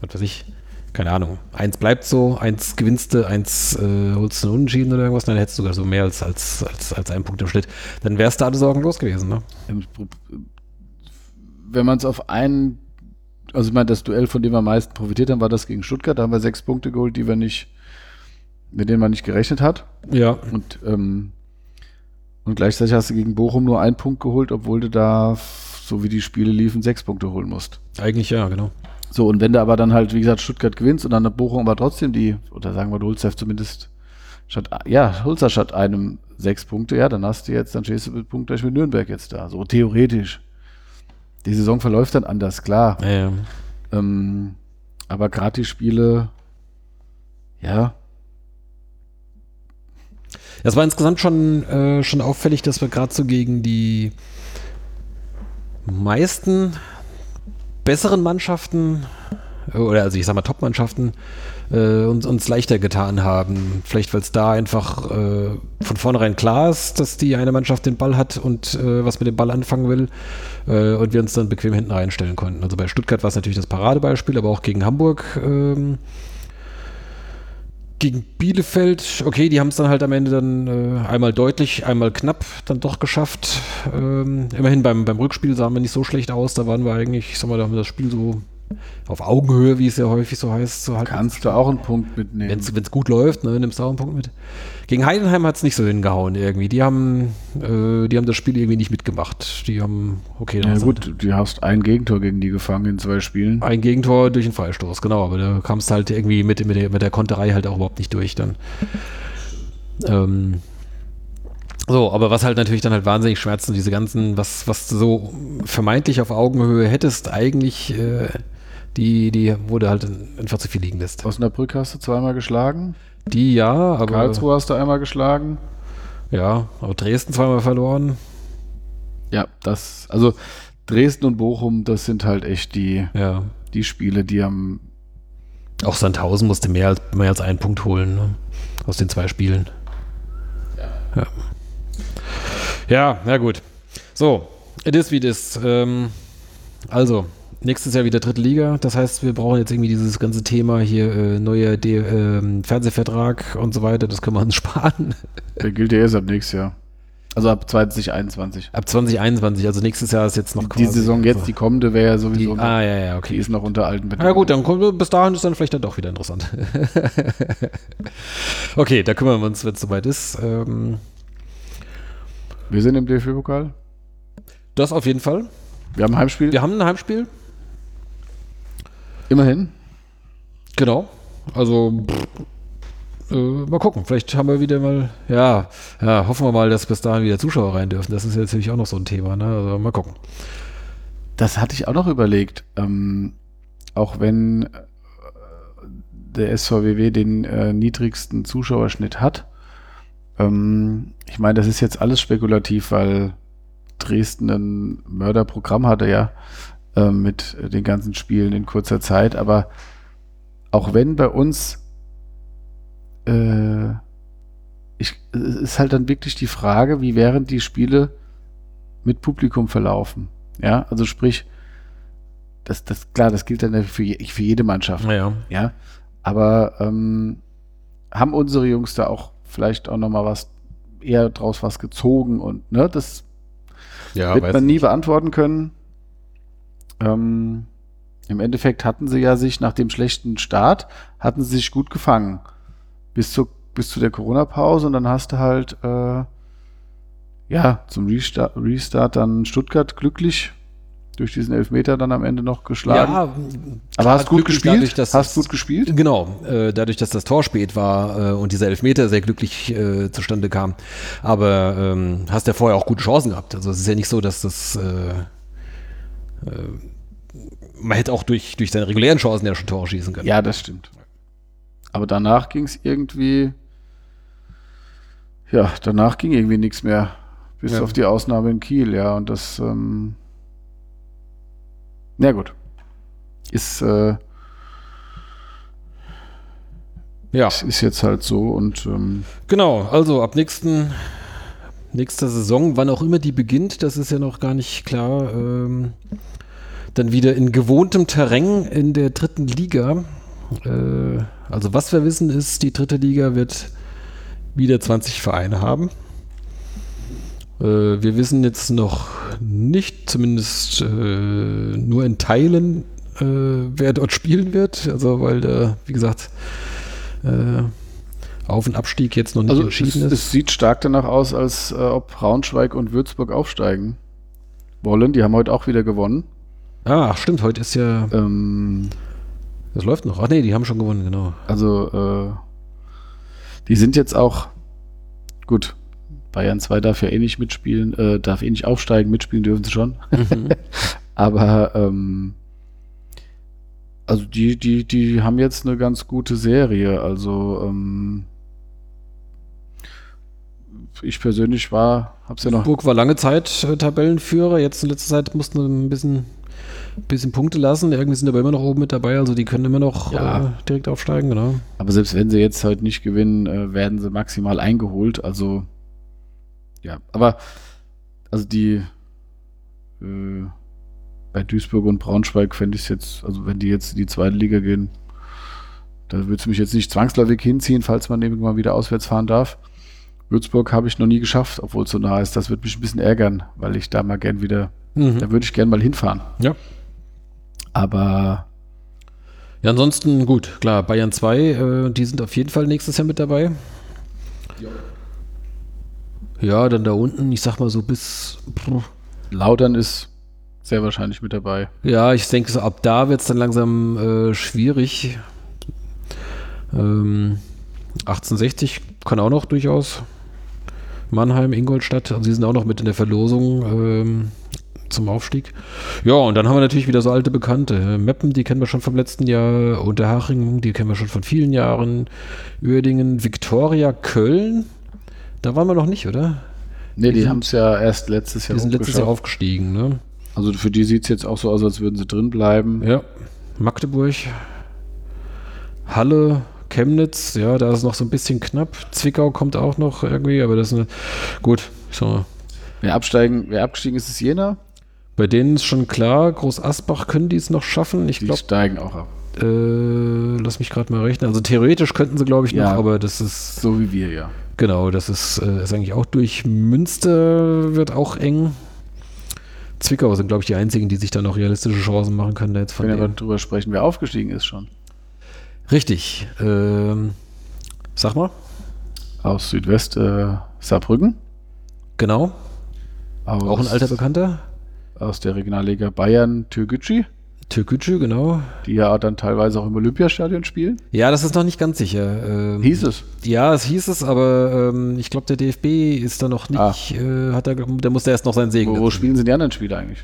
Was weiß ich, keine Ahnung. Eins bleibt so, eins gewinnst du, eins äh, holst du einen Unentschieden oder irgendwas, dann hättest du sogar so mehr als, als, als, als einen Punkt im Schnitt. Dann wärst du alle Sorgen los gewesen, ne? wenn man es auf einen, also ich meine, das Duell, von dem wir am meisten profitiert haben, war das gegen Stuttgart. Da haben wir sechs Punkte geholt, die wir nicht, mit denen man nicht gerechnet hat. Ja. Und, ähm, und gleichzeitig hast du gegen Bochum nur einen Punkt geholt, obwohl du da, so wie die Spiele liefen, sechs Punkte holen musst. Eigentlich ja, genau. So, und wenn du aber dann halt, wie gesagt, Stuttgart gewinnst und dann hat Bochum aber trotzdem die, oder sagen wir, du holst ja zumindest statt, ja, holst ja statt einem sechs Punkte, ja, dann hast du jetzt, dann stehst du mit Punkt gleich mit Nürnberg jetzt da. So theoretisch. Die Saison verläuft dann anders, klar. Ja, ja. Ähm, aber gerade die Spiele, ja, Das war insgesamt schon, äh, schon auffällig, dass wir gerade so gegen die meisten besseren Mannschaften äh, oder also ich sag mal Top-Mannschaften äh, uns, uns leichter getan haben. Vielleicht weil es da einfach äh, von vornherein klar ist, dass die eine Mannschaft den Ball hat und äh, was mit dem Ball anfangen will äh, und wir uns dann bequem hinten reinstellen konnten. Also bei Stuttgart war es natürlich das Paradebeispiel, aber auch gegen Hamburg ähm, gegen Bielefeld, okay, die haben es dann halt am Ende dann äh, einmal deutlich, einmal knapp dann doch geschafft. Ähm, immerhin beim, beim Rückspiel sahen wir nicht so schlecht aus. Da waren wir eigentlich, ich sag mal, da haben wir das Spiel so auf Augenhöhe, wie es ja häufig so heißt, so halt. kannst du auch einen Punkt mitnehmen. Wenn es gut läuft, ne, nimmst du auch einen Punkt mit. Gegen Heidenheim hat es nicht so hingehauen irgendwie. Die haben, äh, die haben das Spiel irgendwie nicht mitgemacht. Die haben, okay, ja gut, du hast ein Gegentor gegen die gefangen in zwei Spielen. ein Gegentor durch einen Freistoß, genau, aber da kamst du halt irgendwie mit, mit, der, mit der Konterei halt auch überhaupt nicht durch dann. Ähm, so, aber was halt natürlich dann halt wahnsinnig schmerzen, diese ganzen, was, was du so vermeintlich auf Augenhöhe hättest, eigentlich, äh, die, die wurde halt einfach zu viel liegen lässt. Osnabrück hast du zweimal geschlagen. Die ja, aber Karlsruhe hast du einmal geschlagen. ja, aber Dresden zweimal verloren. Ja, das, also Dresden und Bochum, das sind halt echt die, Ja. die Spiele, die am, Auch Sandhausen musste mehr als, mehr als einen Punkt holen ne? aus den zwei Spielen. Ja. Ja, ja gut. So, it is wie it is. Ähm, also, nächstes Jahr wieder dritte Liga. Das heißt, wir brauchen jetzt irgendwie dieses ganze Thema hier, äh, neuer D ähm, Fernsehvertrag und so weiter. Das können wir uns sparen. der gilt ja erst ab nächstes Jahr. Also ab 2021. Ab 2021, also nächstes Jahr ist jetzt noch Die Saison jetzt, die kommende wäre ja die, sowieso, Ah, ja, ja, die okay. ist noch unter alten Na gut, dann kommt, bis dahin ist dann vielleicht dann doch wieder interessant. okay, da kümmern wir uns, wenn es soweit ist. Ähm, Wir sind im DFB-Pokal. das auf jeden Fall. Wir haben ein Heimspiel. Wir haben ein Heimspiel. Immerhin. Genau. Also äh, mal gucken. Vielleicht haben wir wieder mal, ja, ja, hoffen wir mal, dass bis dahin wieder Zuschauer rein dürfen. Das ist jetzt natürlich auch noch so ein Thema. Ne? Also mal gucken. Das hatte ich auch noch überlegt. Ähm, auch wenn, äh, der SVWW den äh, niedrigsten Zuschauerschnitt hat. Ähm, ich meine, das ist jetzt alles spekulativ, weil Dresden ein Mörderprogramm hatte ja äh, mit den ganzen Spielen in kurzer Zeit. Aber auch wenn bei uns äh, ich, es ist halt dann wirklich die Frage, wie wären die Spiele mit Publikum verlaufen. Ja, also sprich, das, das, klar, das gilt dann für, für jede Mannschaft. Ja. ja. Aber ähm, haben unsere Jungs da auch vielleicht auch nochmal was eher draus was gezogen und ne, das ja, wird man nie beantworten können. Ähm, Im Endeffekt hatten sie ja sich nach dem schlechten Start, hatten sie sich gut gefangen. Bis, zu, bis zu der Corona-Pause und dann hast du halt äh, ja zum Restart, Restart dann Stuttgart glücklich durch diesen Elfmeter dann am Ende noch geschlagen. Ja, aber hast gut gespielt? Dadurch, dass hast gut gespielt? Genau, äh, dadurch, dass das Tor spät war äh, und dieser Elfmeter sehr glücklich äh, zustande kam. Aber ähm, hast ja vorher auch gute Chancen gehabt. Also es ist ja nicht so, dass das äh, man hätte auch durch, durch seine regulären Chancen ja schon Tore schießen können. Ja, das stimmt. Aber danach ging es irgendwie, ja, danach ging irgendwie nichts mehr. Bis ja. auf die Ausnahme in Kiel, ja. Und das, ähm, na gut. Ist, äh, ja. Ist jetzt halt so und, ähm, Genau, also ab nächsten, nächster Saison, wann auch immer die beginnt, das ist ja noch gar nicht klar, ähm, dann wieder in gewohntem Terrain in der dritten Liga. Äh, also was wir wissen ist, die dritte Liga wird wieder 20 Vereine haben. Äh, wir wissen jetzt noch nicht, zumindest äh, nur in Teilen, äh, wer dort spielen wird. Also weil da, wie gesagt, äh, Auf- und Abstieg jetzt noch nicht also entschieden es, ist. Es sieht stark danach aus, als äh, ob Braunschweig und Würzburg aufsteigen wollen. Die haben heute auch wieder gewonnen. Ah, stimmt, heute ist ja. Ähm, das läuft noch. Ach nee, die haben schon gewonnen, genau. Also, äh, die sind jetzt auch gut. Bayern 2 darf ja eh nicht mitspielen, äh, darf eh nicht aufsteigen, mitspielen dürfen sie schon. Mhm. Aber ähm, also die, die, die haben jetzt eine ganz gute Serie. Also ähm, ich persönlich war, hab's ja noch. Burg war lange Zeit äh, Tabellenführer, jetzt in letzter Zeit mussten wir ein bisschen bisschen Punkte lassen. Irgendwie sind aber immer noch oben mit dabei, also die können immer noch ja. äh, direkt aufsteigen, genau. Aber selbst wenn sie jetzt heute nicht gewinnen, äh, werden sie maximal eingeholt. Also ja, aber also die äh, bei Duisburg und Braunschweig fände ich es jetzt, also wenn die jetzt in die zweite Liga gehen, da würde es mich jetzt nicht zwangsläufig hinziehen, falls man eben mal wieder auswärts fahren darf. Würzburg habe ich noch nie geschafft, obwohl es so nah ist. Das würde mich ein bisschen ärgern, weil ich da mal gern wieder, mhm. da würde ich gern mal hinfahren. Ja. Aber. Ja, ansonsten gut, klar, Bayern 2, äh, die sind auf jeden Fall nächstes Jahr mit dabei. Ja. Ja, dann da unten, ich sag mal so bis. Pff. Lautern ist sehr wahrscheinlich mit dabei. Ja, ich denke so, ab da wird es dann langsam äh, schwierig. Ähm, 1860 kann auch noch durchaus. Mannheim, Ingolstadt, also die sind auch noch mit in der Verlosung. Ähm, zum Aufstieg. Ja, und dann haben wir natürlich wieder so alte Bekannte. Meppen, die kennen wir schon vom letzten Jahr. Unterhaching, die kennen wir schon von vielen Jahren. Uerdingen, Viktoria, Köln. Da waren wir noch nicht, oder? Nee, die, die haben es ja erst letztes Jahr Die sind letztes Jahr aufgestiegen, ne? Also für die sieht es jetzt auch so aus, als würden sie drin bleiben. Ja. Magdeburg, Halle, Chemnitz, ja, da ist noch so ein bisschen knapp. Zwickau kommt auch noch irgendwie, aber das ist eine, gut. So. Wer absteigen, wer abgestiegen ist, ist Jena. Bei denen ist schon klar, Groß Asbach können die es noch schaffen. Ich die glaub, steigen auch ab. Äh, lass mich gerade mal rechnen. Also theoretisch könnten sie, glaube ich, noch, aber das ist. So wie wir, ja. Genau, das ist, äh, ist eigentlich auch durch Münster wird auch eng. Zwickau sind, glaube ich, die einzigen, die sich da noch realistische Chancen machen können. Da jetzt von Wenn wir darüber sprechen, wer aufgestiegen ist schon. Richtig. Ähm, sag mal. Aus Südwest äh, Saarbrücken. Genau. Aus, auch ein alter Bekannter aus der Regionalliga Bayern Türkgücü. Türkgücü, genau. Die ja dann teilweise auch im Olympiastadion spielen. Ja, das ist noch nicht ganz sicher. Ähm, hieß es? Ja, es hieß es, aber ähm, ich glaube, der DFB ist da noch nicht, ah. äh, hat da, der muss da erst noch seinen Segen. Wo, wo spielen sie die anderen Spiele eigentlich?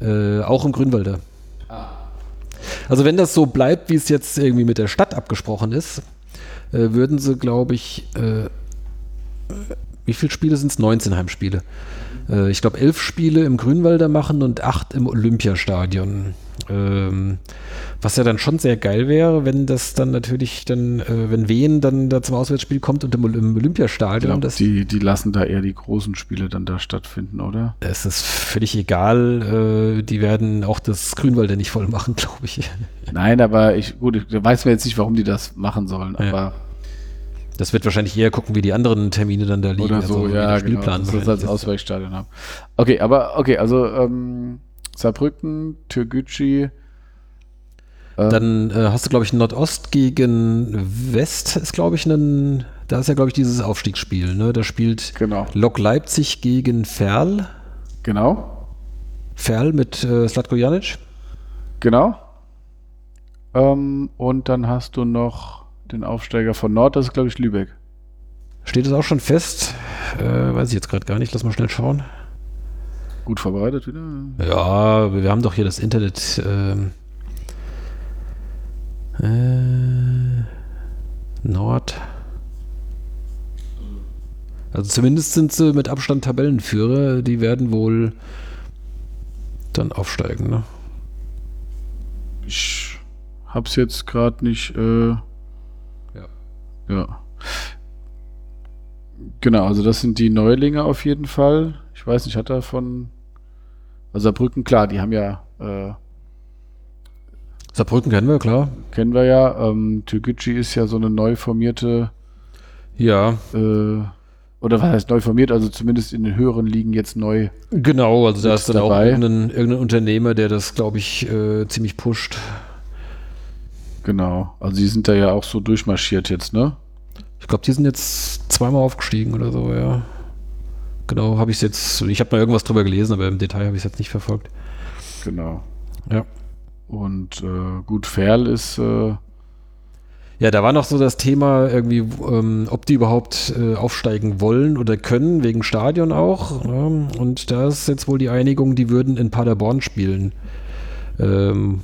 Äh, auch im Grünwalder. Also wenn das so bleibt, wie es jetzt irgendwie mit der Stadt abgesprochen ist, äh, würden sie, glaube ich, äh, wie viele Spiele sind es? 19 Heimspiele. Äh, ich glaube, elf Spiele im Grünwalder machen und acht im Olympiastadion. Ähm, was ja dann schon sehr geil wäre, wenn das dann natürlich dann, äh, wenn Wien dann da zum Auswärtsspiel kommt und im, im Olympiastadion. glaub, das, die, die lassen da eher die großen Spiele dann da stattfinden, oder? es ist völlig egal. Äh, die werden auch das Grünwalder nicht voll machen, glaube ich. Nein, aber ich, gut, ich weiß mir jetzt nicht, warum die das machen sollen, Ja. Das wird wahrscheinlich eher gucken, wie die anderen Termine dann da liegen. oder so, also wie ja, der genau, Spielplan wir das als. Ausweichstadion haben. Okay, aber okay, also ähm, Saarbrücken, Türkgücü, ähm, Dann äh, hast du, glaube ich, Nordost gegen West ist, glaube ich, ein, da ist ja, glaube ich, dieses Aufstiegsspiel. Ne? Da spielt genau, Lok Leipzig gegen Ferl. genau, Ferl mit äh, Slatko Janic. genau. Ähm, und dann hast du noch den Aufsteiger von Nord, das ist glaube ich Lübeck. Steht es auch schon fest? Äh, weiß ich jetzt gerade gar nicht. Lass mal schnell schauen. Gut vorbereitet wieder. Ja, wir haben doch hier das Internet. Ähm, äh, Nord. Also zumindest sind sie mit Abstand Tabellenführer. Die werden wohl dann aufsteigen. Ne? Ich hab's jetzt gerade nicht. Äh, Ja. Genau, also das sind die Neulinge auf jeden Fall. Ich weiß nicht, hat er von. Also Saarbrücken, klar, die haben ja, äh, Saarbrücken kennen wir, klar. kennen wir ja. Ähm, Türkgücü ist ja so eine neu formierte, Ja, äh, oder was heißt neu formiert, also zumindest in den höheren Ligen jetzt neu. genau. Also da ist dann auch dabei. irgendein, irgendein Unternehmer, der das, glaube ich, äh, ziemlich pusht. Genau. Also die sind da ja auch so durchmarschiert jetzt, ne? Ich glaube, die sind jetzt zweimal aufgestiegen oder so, ja. Genau, habe ich jetzt, ich habe mal irgendwas drüber gelesen, aber im Detail habe ich es jetzt nicht verfolgt. Genau. Ja. Und äh, gut, Ferl ist, äh, Ja, da war noch so das Thema irgendwie, ähm, ob die überhaupt äh, aufsteigen wollen oder können, wegen Stadion auch. Ne? Und da ist jetzt wohl die Einigung, die würden in Paderborn spielen, ähm,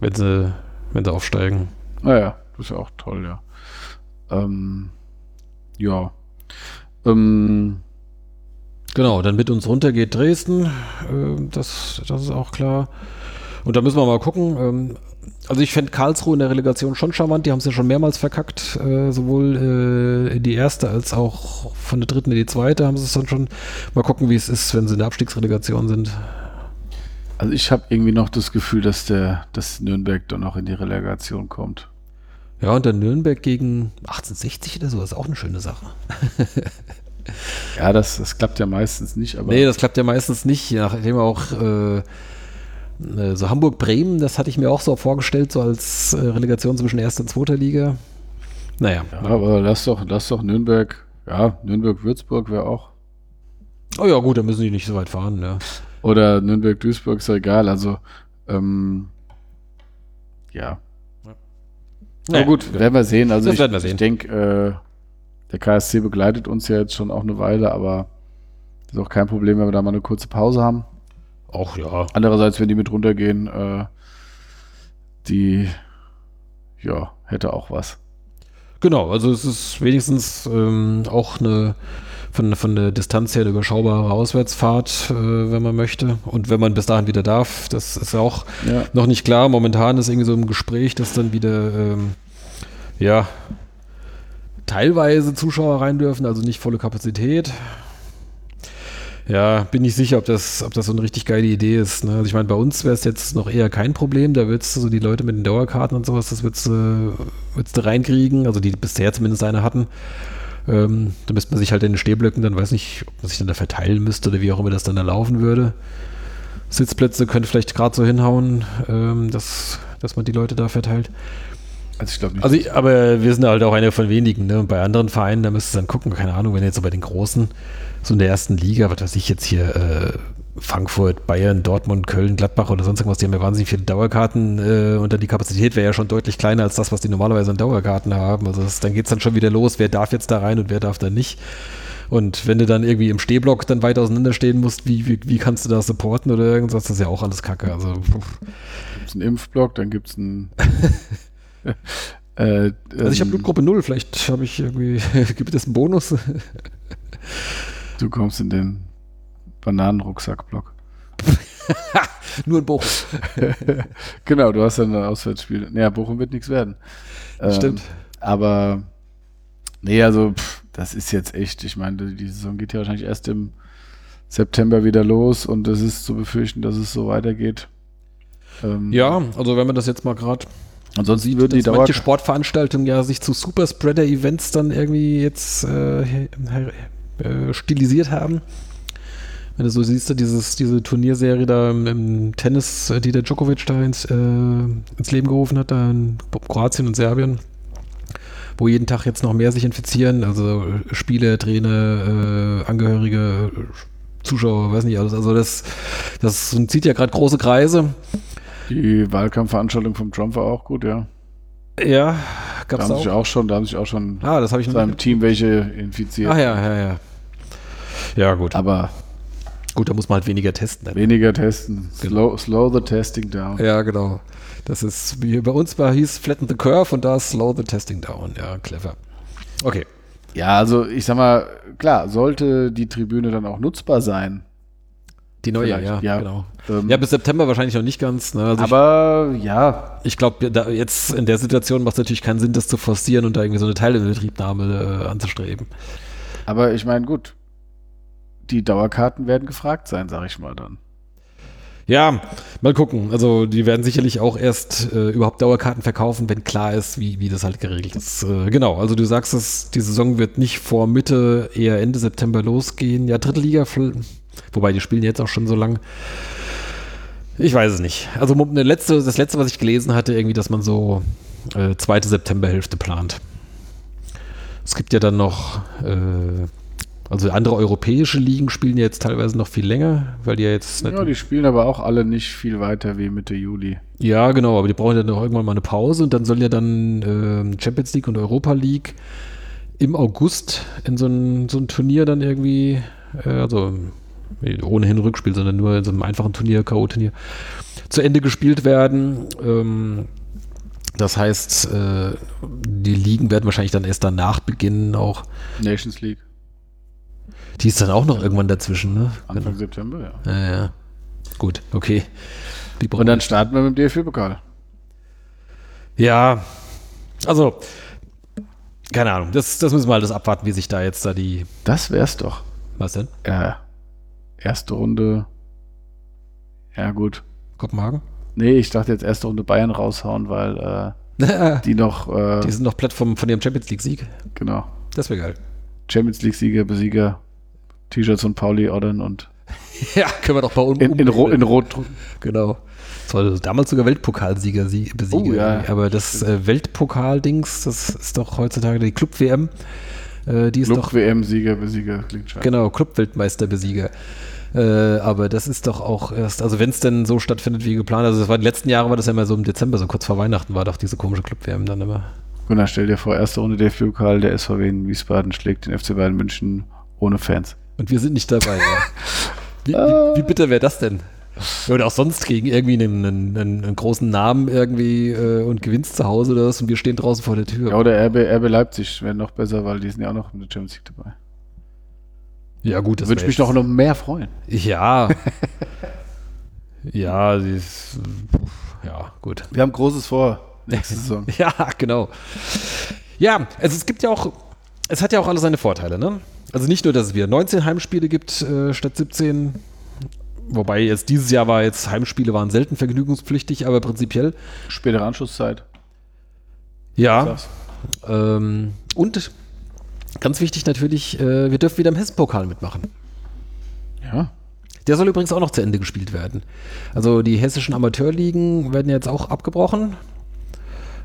wenn, sie, wenn sie aufsteigen. naja, das ist ja auch toll, ja. Ähm, ja. Ähm, Genau, dann mit uns runter geht Dresden, ähm, das, das ist auch klar. Und da müssen wir mal gucken. Ähm, also ich fände Karlsruhe in der Relegation schon charmant, die haben es ja schon mehrmals verkackt, äh, sowohl äh, in die erste als auch von der dritten in die zweite haben sie es dann schon. Mal gucken, wie es ist, wenn sie in der Abstiegsrelegation sind. Also ich habe irgendwie noch das Gefühl, dass der, dass Nürnberg dann noch in die Relegation kommt. Ja, und dann Nürnberg gegen 1860 oder so, ist auch eine schöne Sache. Ja, das, das klappt ja meistens nicht, aber nee, das klappt ja meistens nicht, nachdem auch äh, äh, so Hamburg-Bremen, das hatte ich mir auch so vorgestellt, so als äh, Relegation zwischen erster und zweiter Liga. Naja. ja, aber lass doch, lass doch Nürnberg, ja, Nürnberg-Würzburg wäre auch. Oh ja, gut, dann müssen die nicht so weit fahren, ja. Oder Nürnberg-Duisburg ist ja egal, also ähm, ja. Naja, Aber gut, werden wir sehen. Also Das ich, sehen. ich denke, äh, der KSC begleitet uns ja jetzt schon auch eine Weile, aber ist auch kein Problem, wenn wir da mal eine kurze Pause haben. Auch ja. Andererseits, wenn die mit runtergehen, äh, die, ja, hätte auch was. Genau, also es ist wenigstens ähm, auch eine von, von der Distanz her eine überschaubare Auswärtsfahrt, äh, wenn man möchte. Und wenn man bis dahin wieder darf, das ist ja auch Ja. noch nicht klar. Momentan ist irgendwie so im Gespräch, dass dann wieder, ähm, ja, teilweise Zuschauer rein dürfen, also nicht volle Kapazität. Ja, bin nicht sicher, ob das, ob das so eine richtig geile Idee ist. Ne? Also ich meine, bei uns wäre es jetzt noch eher kein Problem. Da würdest du so die Leute mit den Dauerkarten und sowas, das würdest du, würdest du reinkriegen. Also die bisher zumindest eine hatten. Ähm, da müsste man sich halt in den Stehblöcken, dann weiß nicht, ob man sich dann da verteilen müsste oder wie auch immer das dann da laufen würde. Sitzplätze könnte vielleicht gerade so hinhauen, ähm, dass, dass man die Leute da verteilt. Also ich glaube nicht. Also, ich, aber wir sind halt auch einer von wenigen. Ne? Und bei anderen Vereinen, da müsstest du dann gucken, keine Ahnung, wenn jetzt so bei den Großen, so in der ersten Liga, was weiß ich jetzt hier, äh, Frankfurt, Bayern, Dortmund, Köln, Gladbach oder sonst irgendwas, die haben ja wahnsinnig viele Dauerkarten äh, und dann die Kapazität wäre ja schon deutlich kleiner als das, was die normalerweise an Dauerkarten haben. Also das, dann geht es dann schon wieder los, wer darf jetzt da rein und wer darf da nicht. Und wenn du dann irgendwie im Stehblock dann weit auseinanderstehen musst, wie, wie, wie kannst du das supporten oder irgendwas, das ist ja auch alles Kacke. Also, Gibt es einen Impfblock, dann gibt es einen. äh, also ich habe ähm, Blutgruppe 0, vielleicht habe ich irgendwie, gibt es einen Bonus? du kommst in den Bananenrucksackblock. Nur in Bochum. genau, du hast dann ein Auswärtsspiel. Ja, Bochum wird nichts werden. Ähm, Stimmt. Aber nee, also pff, das ist jetzt echt, ich meine, die Saison geht ja wahrscheinlich erst im September wieder los und es ist zu befürchten, dass es so weitergeht. Ähm, ja, also wenn man das jetzt mal gerade Ansonsten würden die Dauer manche Sportveranstaltungen ja sich zu Superspreader-Events dann irgendwie jetzt äh, äh, stilisiert haben. Wenn du so siehst, dieses, diese Turnierserie da im, im Tennis, äh, die der Djokovic da ins, äh, ins Leben gerufen hat, da in Kroatien und Serbien, wo jeden Tag jetzt noch mehr sich infizieren, also Spiele, Trainer, äh, Angehörige, Zuschauer, weiß nicht alles. Also das, das zieht ja gerade große Kreise. Die Wahlkampfveranstaltung vom Trump war auch gut, ja. Ja, gab's da haben auch? Sich auch schon, da haben sich auch schon ah, das ich seinem Team welche infiziert. Ah ja, ja, ja. Ja, gut. Aber Gut, da muss man halt weniger testen. Dann. Weniger testen. Genau. Slow, slow the testing down. Ja, genau. Das ist, wie bei uns war, hieß Flatten the Curve und da slow the testing down. Ja, clever. Okay. Ja, also ich sag mal, klar, sollte die Tribüne dann auch nutzbar sein. Die neue, ja, ja, genau. Ähm, ja, bis September wahrscheinlich noch nicht ganz. Ne? Also aber ich, ja. Ich glaube, jetzt in der Situation macht es natürlich keinen Sinn, das zu forcieren und da irgendwie so eine Teilinbetriebnahme äh, anzustreben. Aber ich meine, gut, die Dauerkarten werden gefragt sein, sag ich mal dann. Ja, mal gucken. Also die werden sicherlich auch erst äh, überhaupt Dauerkarten verkaufen, wenn klar ist, wie, wie das halt geregelt ist. Äh, genau, also du sagst es, die Saison wird nicht vor Mitte, eher Ende September losgehen. Ja, dritte Liga, wobei die spielen jetzt auch schon so lang. Ich weiß es nicht. Also letzte, das letzte, was ich gelesen hatte, irgendwie, dass man so äh, zweite Septemberhälfte plant. Es gibt ja dann noch äh, also andere europäische Ligen spielen jetzt teilweise noch viel länger, weil die ja jetzt. Ja, die spielen aber auch alle nicht viel weiter wie Mitte Juli. Ja, genau, aber die brauchen ja noch irgendwann mal eine Pause und dann sollen ja dann äh, Champions League und Europa League im August in so ein, so ein Turnier dann irgendwie, äh, also ohnehin Rückspiel, sondern nur in so einem einfachen Turnier, K.O.-Turnier, zu Ende gespielt werden. Ähm, das heißt, äh, die Ligen werden wahrscheinlich dann erst danach beginnen, auch. Nations League. Die ist dann auch noch irgendwann dazwischen, ne? Anfang genau. September, ja. Ja, ja. Gut, okay. Und dann starten wir mit dem DFB-Pokal. Ja, also, keine Ahnung. Das, das müssen wir alles abwarten, wie sich da jetzt da die. Das wär's doch. Was denn? Ja. Erste Runde. Ja, gut. Kopenhagen? Nee, ich dachte jetzt erste Runde Bayern raushauen, weil äh, die noch. Äh, die sind noch Plattform von ihrem Champions League-Sieg. Genau. Das wäre geil. Champions League-Sieger, Besieger, T-Shirts von Pauli ordern und. ja, können wir doch bei uns. In, in, Ro in Rot. Genau. Das war damals sogar Weltpokalsieger, Besieger. Oh, ja. Aber das äh, Weltpokal-Dings, das ist doch heutzutage die Club-WM. Äh, die ist Club-WM-Sieger, Besieger, klingt scheiße. Genau, Club-Weltmeister-Besieger. Äh, aber das ist doch auch erst, also wenn es denn so stattfindet wie geplant, also das war, die letzten Jahre war das ja immer so im Dezember, so kurz vor Weihnachten war doch diese komische Club-WM dann immer. Gunnar, stell dir vor, erste Runde DFB-Pokal, der SVW in Wiesbaden schlägt den FC Bayern München ohne Fans. Und wir sind nicht dabei. ja. wie, wie, wie, bitter wäre das denn? Oder auch sonst kriegen irgendwie einen, einen, einen großen Namen irgendwie äh, und gewinnst zu Hause oder was und wir stehen draußen vor der Tür. Ja, oder RB, RB Leipzig wäre noch besser, weil die sind ja auch noch in der Champions League dabei. Ja, gut, das würde ich mich doch noch mehr freuen. Ja. ja, ist, ja, gut. Wir haben Großes vor nächste Saison. ja, genau. Ja, also es gibt ja auch, es hat ja auch alle seine Vorteile, ne? Also nicht nur, dass es wieder 19 Heimspiele gibt äh, statt 17, wobei jetzt dieses Jahr war jetzt Heimspiele waren selten vergnügungspflichtig, aber prinzipiell. Spätere Anschlusszeit. Ja. Ähm, und ganz wichtig natürlich, äh, wir dürfen wieder im Hessen-Pokal mitmachen. Ja. Der soll übrigens auch noch zu Ende gespielt werden. Also die hessischen Amateurligen werden jetzt auch abgebrochen.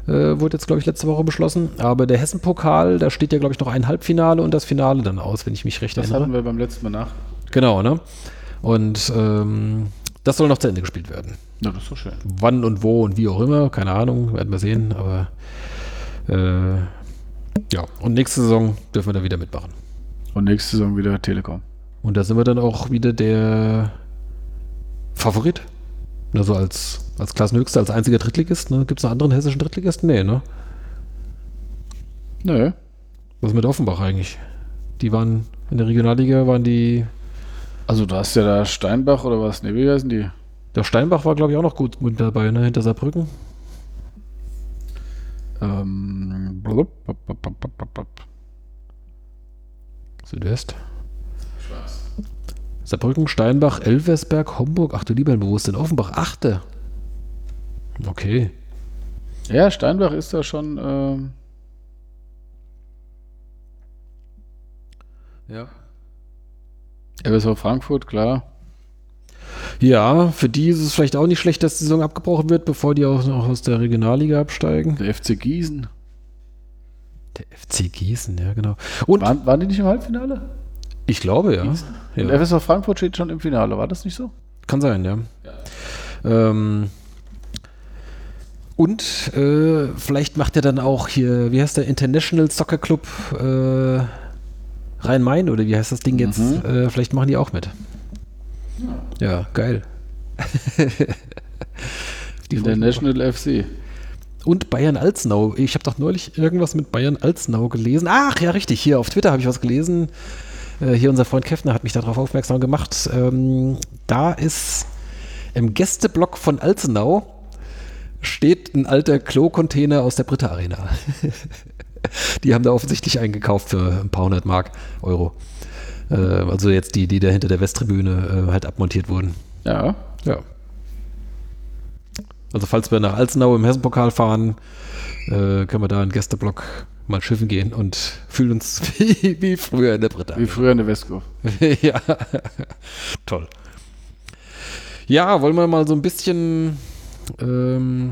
Äh, wurde jetzt, glaube ich, letzte Woche beschlossen. Aber der Hessen-Pokal, da steht ja, glaube ich, noch ein Halbfinale und das Finale dann aus, wenn ich mich recht das erinnere. Das hatten wir beim letzten Mal nach. Genau, ne? Und ähm, das soll noch zu Ende gespielt werden. Ja, das ist so schön. Wann und wo und wie auch immer, keine Ahnung, werden wir sehen. Aber äh, ja, und nächste Saison dürfen wir da wieder mitmachen. Und nächste Saison wieder Telekom. Und da sind wir dann auch wieder der Favorit. Also als, als Klassenhöchster, als einziger Drittligist. Ne? Gibt es noch anderen hessischen Drittligisten? Nee, ne? Nö. Was ist mit Offenbach eigentlich? Die waren in der Regionalliga, waren die. Also du hast ja da Steinbach oder was? Ne, wie heißen die? Der Steinbach war, glaube ich, auch noch gut mit dabei, ne? Hinter Saarbrücken. Ähm, blub, blub, blub. Südwest. Saarbrücken, Steinbach, Elversberg, Homburg. Ach du lieber Himmel, wo ist denn Offenbach? Achte. Okay. Ja, Steinbach ist da schon. Ähm, Ja. RSV Frankfurt, klar. Ja, für die ist es vielleicht auch nicht schlecht, dass die Saison abgebrochen wird, bevor die auch noch aus der Regionalliga absteigen. Der FC Gießen. Der FC Gießen, ja, genau. Und Waren, waren die nicht im Halbfinale? ich glaube, ja. Und ja. FSV Frankfurt steht schon im Finale, war das nicht so? Kann sein, ja. Ähm, und äh, vielleicht macht er dann auch hier, wie heißt der, International Soccer Club äh, Rhein-Main oder wie heißt das Ding jetzt? Mhm. Äh, vielleicht machen die auch mit. Ja, geil. Die International FC. Und Bayern Alzenau. Ich habe doch neulich irgendwas mit Bayern Alzenau gelesen. Ach ja, richtig. Hier auf Twitter habe ich was gelesen. Äh, hier unser Freund Keffner hat mich darauf aufmerksam gemacht. Ähm, da ist im Gästeblock von Alzenau steht ein alter Klo-Container aus der Britta Arena. die haben da offensichtlich eingekauft für ein paar hundert Mark, Euro. Äh, also jetzt die, die da hinter der Westtribüne äh, halt abmontiert wurden. Ja. Ja. Also falls wir nach Alzenau im Hessenpokal fahren, äh, können wir da in Gästeblock mal schiffen gehen und fühlen uns wie, wie früher in der Britta. Wie früher in der Westkurve. ja, toll. Ja, wollen wir mal so ein bisschen ähm,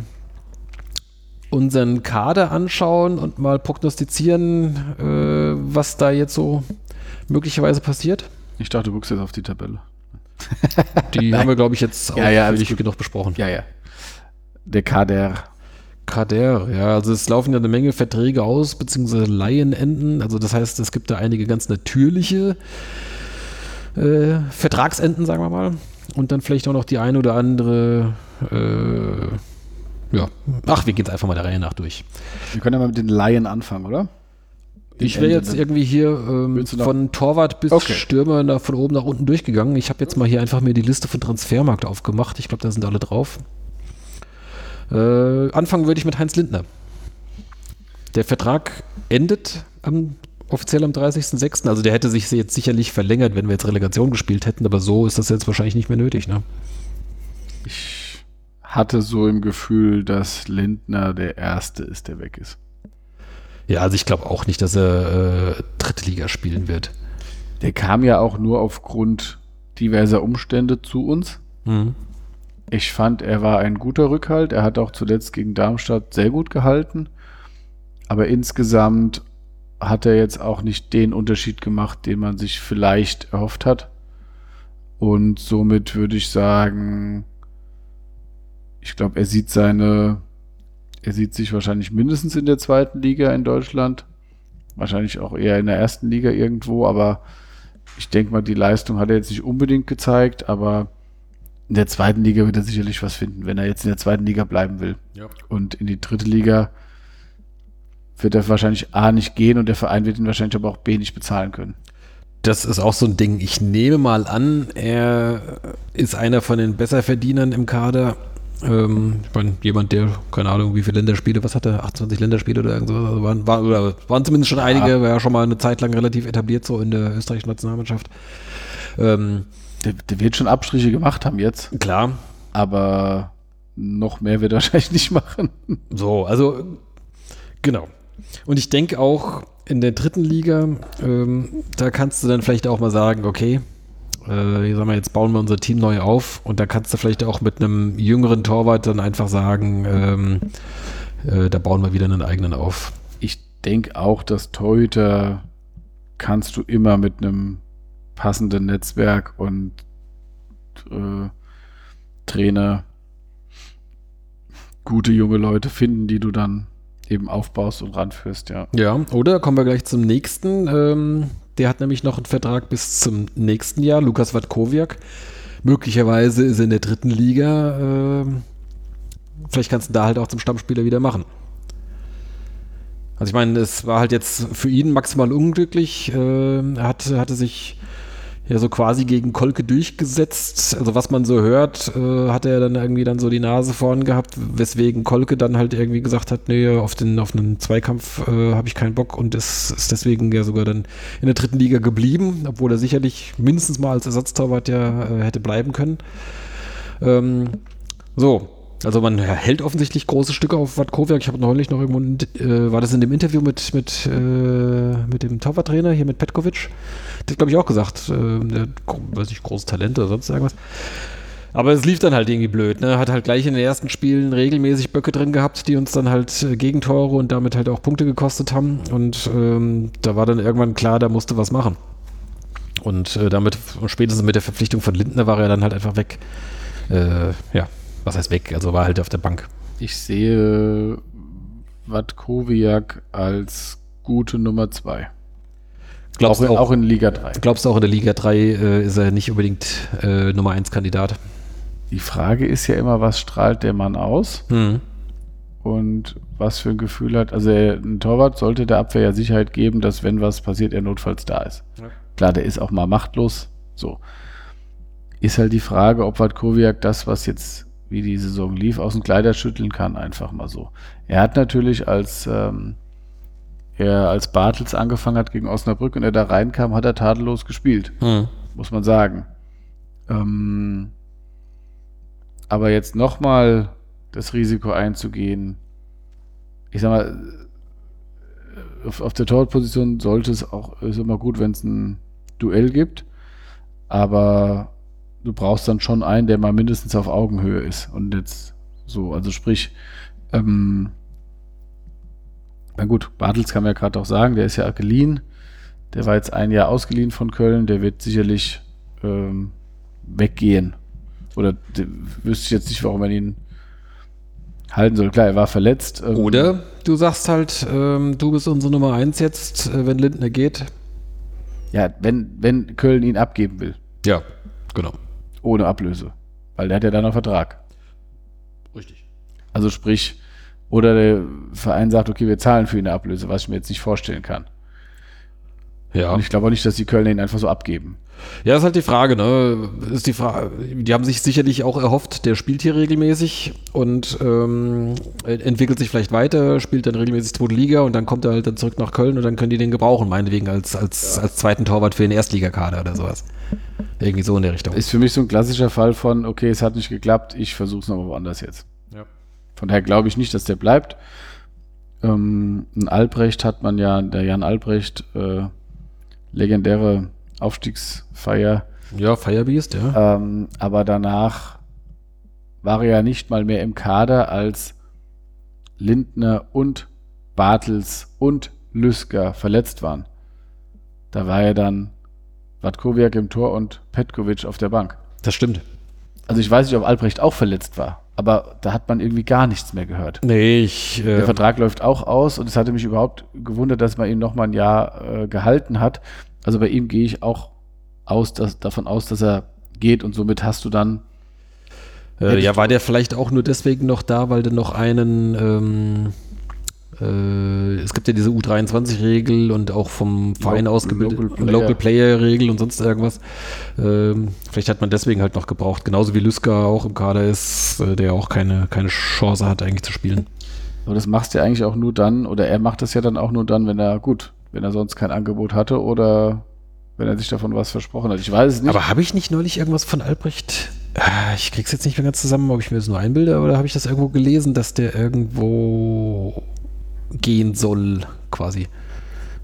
unseren Kader anschauen und mal prognostizieren, äh, was da jetzt so möglicherweise passiert? Ich dachte, du guckst jetzt auf die Tabelle. Die haben wir, glaube ich, jetzt Ja, ja, gut. genug besprochen. Ja, ja. Der Kader. Kader, ja, also es laufen ja eine Menge Verträge aus, beziehungsweise Laienenden. Also das heißt, es gibt da einige ganz natürliche äh, Vertragsenden, sagen wir mal. Und dann vielleicht auch noch die eine oder andere, äh, ja, ach, wir gehen jetzt einfach mal der Reihe nach durch. Wir können ja mal mit den Laien anfangen, oder? Ich Ende wäre jetzt dann. irgendwie hier ähm, von Torwart bis Okay. Stürmer nach, von oben nach unten durchgegangen. Ich habe jetzt mal hier einfach mir die Liste von Transfermarkt aufgemacht. Ich glaube, da sind alle drauf. Äh, anfangen würde ich mit Heinz Lindner. Der Vertrag endet am, offiziell am 30.06. Also der hätte sich jetzt sicherlich verlängert, wenn wir jetzt Relegation gespielt hätten, aber so ist das jetzt wahrscheinlich nicht mehr nötig. Ne? Ich hatte so im Gefühl, dass Lindner der Erste ist, der weg ist. Ja, also ich glaube auch nicht, dass er äh, dritte Liga spielen wird. Der kam ja auch nur aufgrund diverser Umstände zu uns. Mhm. Ich fand, er war ein guter Rückhalt. Er hat auch zuletzt gegen Darmstadt sehr gut gehalten. Aber insgesamt hat er jetzt auch nicht den Unterschied gemacht, den man sich vielleicht erhofft hat. Und somit würde ich sagen, ich glaube, er sieht seine, er sieht sich wahrscheinlich mindestens in der zweiten Liga in Deutschland. Wahrscheinlich auch eher in der ersten Liga irgendwo, aber ich denke mal, die Leistung hat er jetzt nicht unbedingt gezeigt, aber in der zweiten Liga wird er sicherlich was finden, wenn er jetzt in der zweiten Liga bleiben will. Ja. Und in die dritte Liga wird er wahrscheinlich A nicht gehen und der Verein wird ihn wahrscheinlich aber auch B nicht bezahlen können. Das ist auch so ein Ding. Ich nehme mal an, er ist einer von den Besserverdienern im Kader. Ähm, ich meine, jemand, der, keine Ahnung, wie viele Länderspiele, was hat er? 28 Länderspiele oder irgend sowas? Also waren, war, oder waren zumindest schon einige, war ja schon mal eine Zeit lang relativ etabliert, so in der österreichischen Nationalmannschaft. Ähm, Der, der wird schon Abstriche gemacht haben jetzt, klar, aber noch mehr wird er wahrscheinlich nicht machen. So, also genau. Und ich denke auch in der dritten Liga, ähm, da kannst du dann vielleicht auch mal sagen, okay, äh, ich sag mal, jetzt bauen wir unser Team neu auf und da kannst du vielleicht auch mit einem jüngeren Torwart dann einfach sagen, ähm, äh, da bauen wir wieder einen eigenen auf. Ich denke auch, dass Torhüter kannst du immer mit einem passenden Netzwerk und äh, Trainer gute junge Leute finden, die du dann eben aufbaust und ranführst, ja. Ja, oder kommen wir gleich zum nächsten. Ähm, Der hat nämlich noch einen Vertrag bis zum nächsten Jahr. Lukas Watkowiak. Möglicherweise ist er in der dritten Liga. Äh, vielleicht kannst du da halt auch zum Stammspieler wieder machen. Also ich meine, es war halt jetzt für ihn maximal unglücklich. Äh, er hat, hatte sich ja so quasi gegen Kolke durchgesetzt. Also was man so hört, äh, hat er dann irgendwie dann so die Nase vorn gehabt, weswegen Kolke dann halt irgendwie gesagt hat, nee, auf den auf einen Zweikampf äh, habe ich keinen Bock und ist, ist deswegen ja sogar dann in der dritten Liga geblieben, obwohl er sicherlich mindestens mal als Ersatztorwart ja äh, hätte bleiben können. Ähm, so, also man hält offensichtlich große Stücke auf Watkowiak. Ich habe neulich noch irgendwo, äh, war das in dem Interview mit, mit, äh, mit dem Torwarttrainer hier mit Petkovic? Der hat, glaube ich, auch gesagt, äh, der weiß ich, großes Talent oder sonst irgendwas. Aber es lief dann halt irgendwie blöd. Ne? Hat halt gleich in den ersten Spielen regelmäßig Böcke drin gehabt, die uns dann halt äh, Gegentore und damit halt auch Punkte gekostet haben. Und ähm, da war dann irgendwann klar, da musste was machen. Und äh, damit, spätestens mit der Verpflichtung von Lindner war er dann halt einfach weg. Äh, ja, was heißt weg? Also war halt auf der Bank. Ich sehe Watkowiak als gute Nummer zwei. Glaubst auch, auch, auch in Liga 3. Glaubst du auch in der Liga 3 äh, ist er nicht unbedingt äh, Nummer 1 Kandidat? Die Frage ist ja immer, was strahlt der Mann aus? Hm. Und was für ein Gefühl hat. Also er, ein Torwart sollte der Abwehr ja Sicherheit geben, dass wenn was passiert, er notfalls da ist. Ja. Klar, der ist auch mal machtlos. So. Ist halt die Frage, ob Watkowiak das, was jetzt wie die Saison lief, aus dem Kleider schütteln kann, einfach mal so. Er hat natürlich, als ähm, er als Bartels angefangen hat gegen Osnabrück und er da reinkam, hat er tadellos gespielt, Hm. muss man sagen. Ähm, aber jetzt nochmal das Risiko einzugehen, ich sag mal, auf, auf der Torwartposition sollte es auch, ist immer gut, wenn es ein Duell gibt, aber du brauchst dann schon einen, der mal mindestens auf Augenhöhe ist. Und jetzt so, also sprich, ähm, na gut, Bartels kann man ja gerade auch sagen, der ist ja geliehen. Der war jetzt ein Jahr ausgeliehen von Köln, der wird sicherlich ähm, weggehen. Oder de, wüsste ich jetzt nicht, warum man ihn halten soll. Klar, er war verletzt. Ähm, Oder du sagst halt, ähm, du bist unsere Nummer 1 jetzt, äh, wenn Lindner geht. Ja, wenn, wenn Köln ihn abgeben will. Ja, genau. Ohne Ablöse. Weil der hat ja dann noch Vertrag. Richtig. Also sprich, oder der Verein sagt, okay, wir zahlen für ihn eine Ablöse, was ich mir jetzt nicht vorstellen kann. Ja. Und ich glaube auch nicht, dass die Kölner ihn einfach so abgeben. Ja, ist halt die Frage, ne? Ist die Frage, die haben sich sicherlich auch erhofft, der spielt hier regelmäßig und ähm, entwickelt sich vielleicht weiter, spielt dann regelmäßig zweite Liga und dann kommt er halt dann zurück nach Köln und dann können die den gebrauchen, meinetwegen als, als, als zweiten Torwart für den Erstligakader oder sowas. Irgendwie so in der Richtung. Ist für mich so ein klassischer Fall von, okay, es hat nicht geklappt, ich versuche es nochmal woanders jetzt. Ja. Von daher glaube ich nicht, dass der bleibt. Ähm, ein Albrecht hat man ja, der Jan Albrecht, äh, legendäre Aufstiegsfeier. Ja, Firebeast, ja. Ähm, aber danach war er ja nicht mal mehr im Kader, als Lindner und Bartels und Lüsker verletzt waren. Da war er dann Watkowiak im Tor und Petkovic auf der Bank. Das stimmt. Also ich weiß nicht, ob Albrecht auch verletzt war, aber da hat man irgendwie gar nichts mehr gehört. Nee, ich. Äh Der Vertrag läuft auch aus und es hatte mich überhaupt gewundert, dass man ihn noch mal ein Jahr äh, gehalten hat. Also bei ihm gehe ich auch aus, dass, davon aus, dass er geht und somit hast du dann. Äh, ja, war der vielleicht auch nur deswegen noch da, weil du noch einen. Ähm, äh, es gibt ja diese U23-Regel und auch vom Verein Lo ausgebildet Local Player. Player-Regel und sonst irgendwas. Ähm, vielleicht hat man deswegen halt noch gebraucht. Genauso wie Lüsker auch im Kader ist, äh, der auch keine, keine Chance hat, eigentlich zu spielen. Aber das machst du ja eigentlich auch nur dann, oder er macht das ja dann auch nur dann, wenn er, gut, wenn er sonst kein Angebot hatte oder wenn er sich davon was versprochen hat. Ich weiß es nicht. Aber habe ich nicht neulich irgendwas von Albrecht? Ah, ich krieg's jetzt nicht mehr ganz zusammen, ob ich mir das nur einbilde oder habe ich das irgendwo gelesen, dass der irgendwo gehen soll, quasi.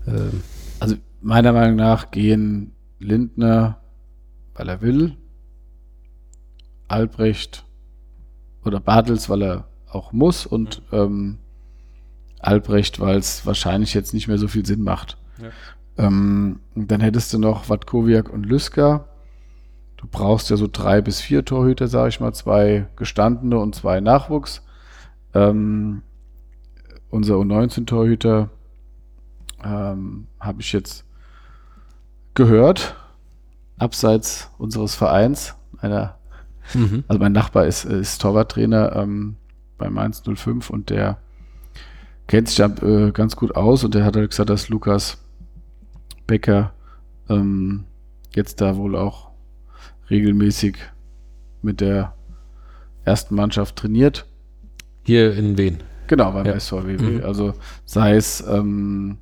Ähm. Also meiner Meinung nach gehen Lindner, weil er will, Albrecht oder Bartels, weil er auch muss und mhm. ähm, Albrecht, weil es wahrscheinlich jetzt nicht mehr so viel Sinn macht. Ja. Ähm, dann hättest du noch Watkowiak und Lüsker. Du brauchst ja so drei bis vier Torhüter, sage ich mal, zwei gestandene und zwei Nachwuchs. Ähm, unser U19-Torhüter ähm, habe ich jetzt gehört, abseits unseres Vereins, einer, Mhm. also mein Nachbar ist, ist Torwarttrainer ähm, bei Mainz 05 und der kennt sich da äh, ganz gut aus und der hat halt gesagt, dass Lukas Becker ähm, jetzt da wohl auch regelmäßig mit der ersten Mannschaft trainiert. Hier in Wien. Genau, beim Ja. SVW. Mhm. Also sei es, ähm,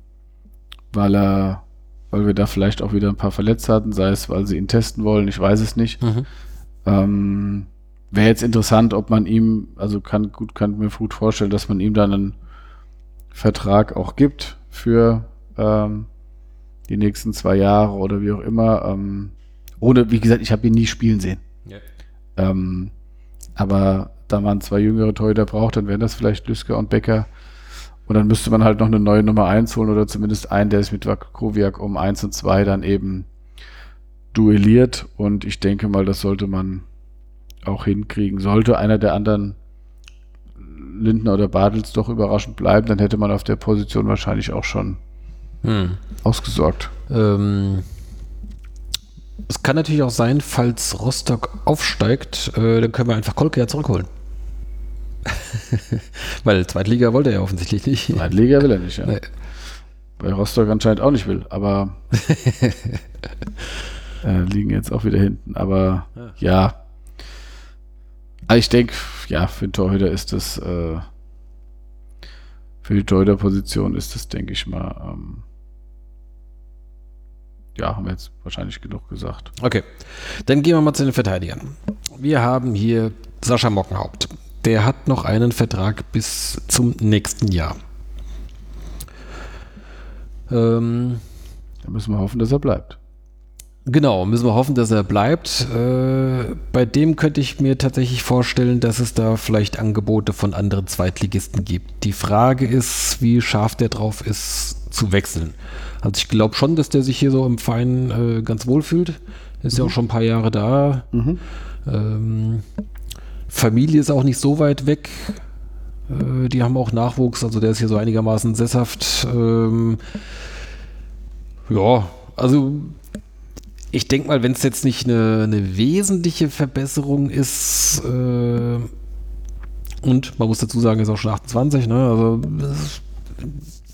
weil er, weil wir da vielleicht auch wieder ein paar verletzt hatten, sei es, weil sie ihn testen wollen, ich weiß es nicht. Mhm. Ähm, Wäre jetzt interessant, ob man ihm, also kann gut, kann mir gut vorstellen, dass man ihm dann einen Vertrag auch gibt für ähm, die nächsten zwei Jahre oder wie auch immer. Ähm, ohne, wie gesagt, ich habe ihn nie spielen sehen. Ja. Ähm, aber da man zwei jüngere Torhüter braucht, dann wären das vielleicht Lüsker und Becker. Und dann müsste man halt noch eine neue Nummer 1 holen oder zumindest einen, der sich mit Wakowiak um 1 und 2 dann eben duelliert. Und ich denke mal, das sollte man auch hinkriegen. Sollte einer der anderen Lindner oder Bartels doch überraschend bleiben, dann hätte man auf der Position wahrscheinlich auch schon Hm. ausgesorgt. Ähm, es kann natürlich auch sein, falls Rostock aufsteigt, äh, dann können wir einfach Kolke ja zurückholen. Weil Zweitliga wollte er ja offensichtlich nicht. Zweitliga will er nicht, ja. Nee. Bei Rostock anscheinend auch nicht will, aber äh, liegen jetzt auch wieder hinten. Aber Ja. ja. Aber ich denke, ja, für den Torhüter ist das, äh, für die Torhüter-Position ist das, denke ich mal, ähm, ja, haben wir jetzt wahrscheinlich genug gesagt. Okay, dann gehen wir mal zu den Verteidigern. Wir haben hier Sascha Mockenhaupt. Der hat noch einen Vertrag bis zum nächsten Jahr. Ähm, Da müssen wir hoffen, dass er bleibt. Genau, müssen wir hoffen, dass er bleibt. Äh, bei dem könnte ich mir tatsächlich vorstellen, dass es da vielleicht Angebote von anderen Zweitligisten gibt. Die Frage ist, wie scharf der drauf ist, zu wechseln. Also ich glaube schon, dass der sich hier so im Verein äh, ganz wohl fühlt. Ist ja auch schon ein paar Jahre da. Ähm, Familie ist auch nicht so weit weg. Äh, die haben auch Nachwuchs, also der ist hier so einigermaßen sesshaft. Ähm, ja, also ich denke mal, wenn es jetzt nicht eine, eine wesentliche Verbesserung ist, äh, und man muss dazu sagen, ist auch schon 28, ne? Also das-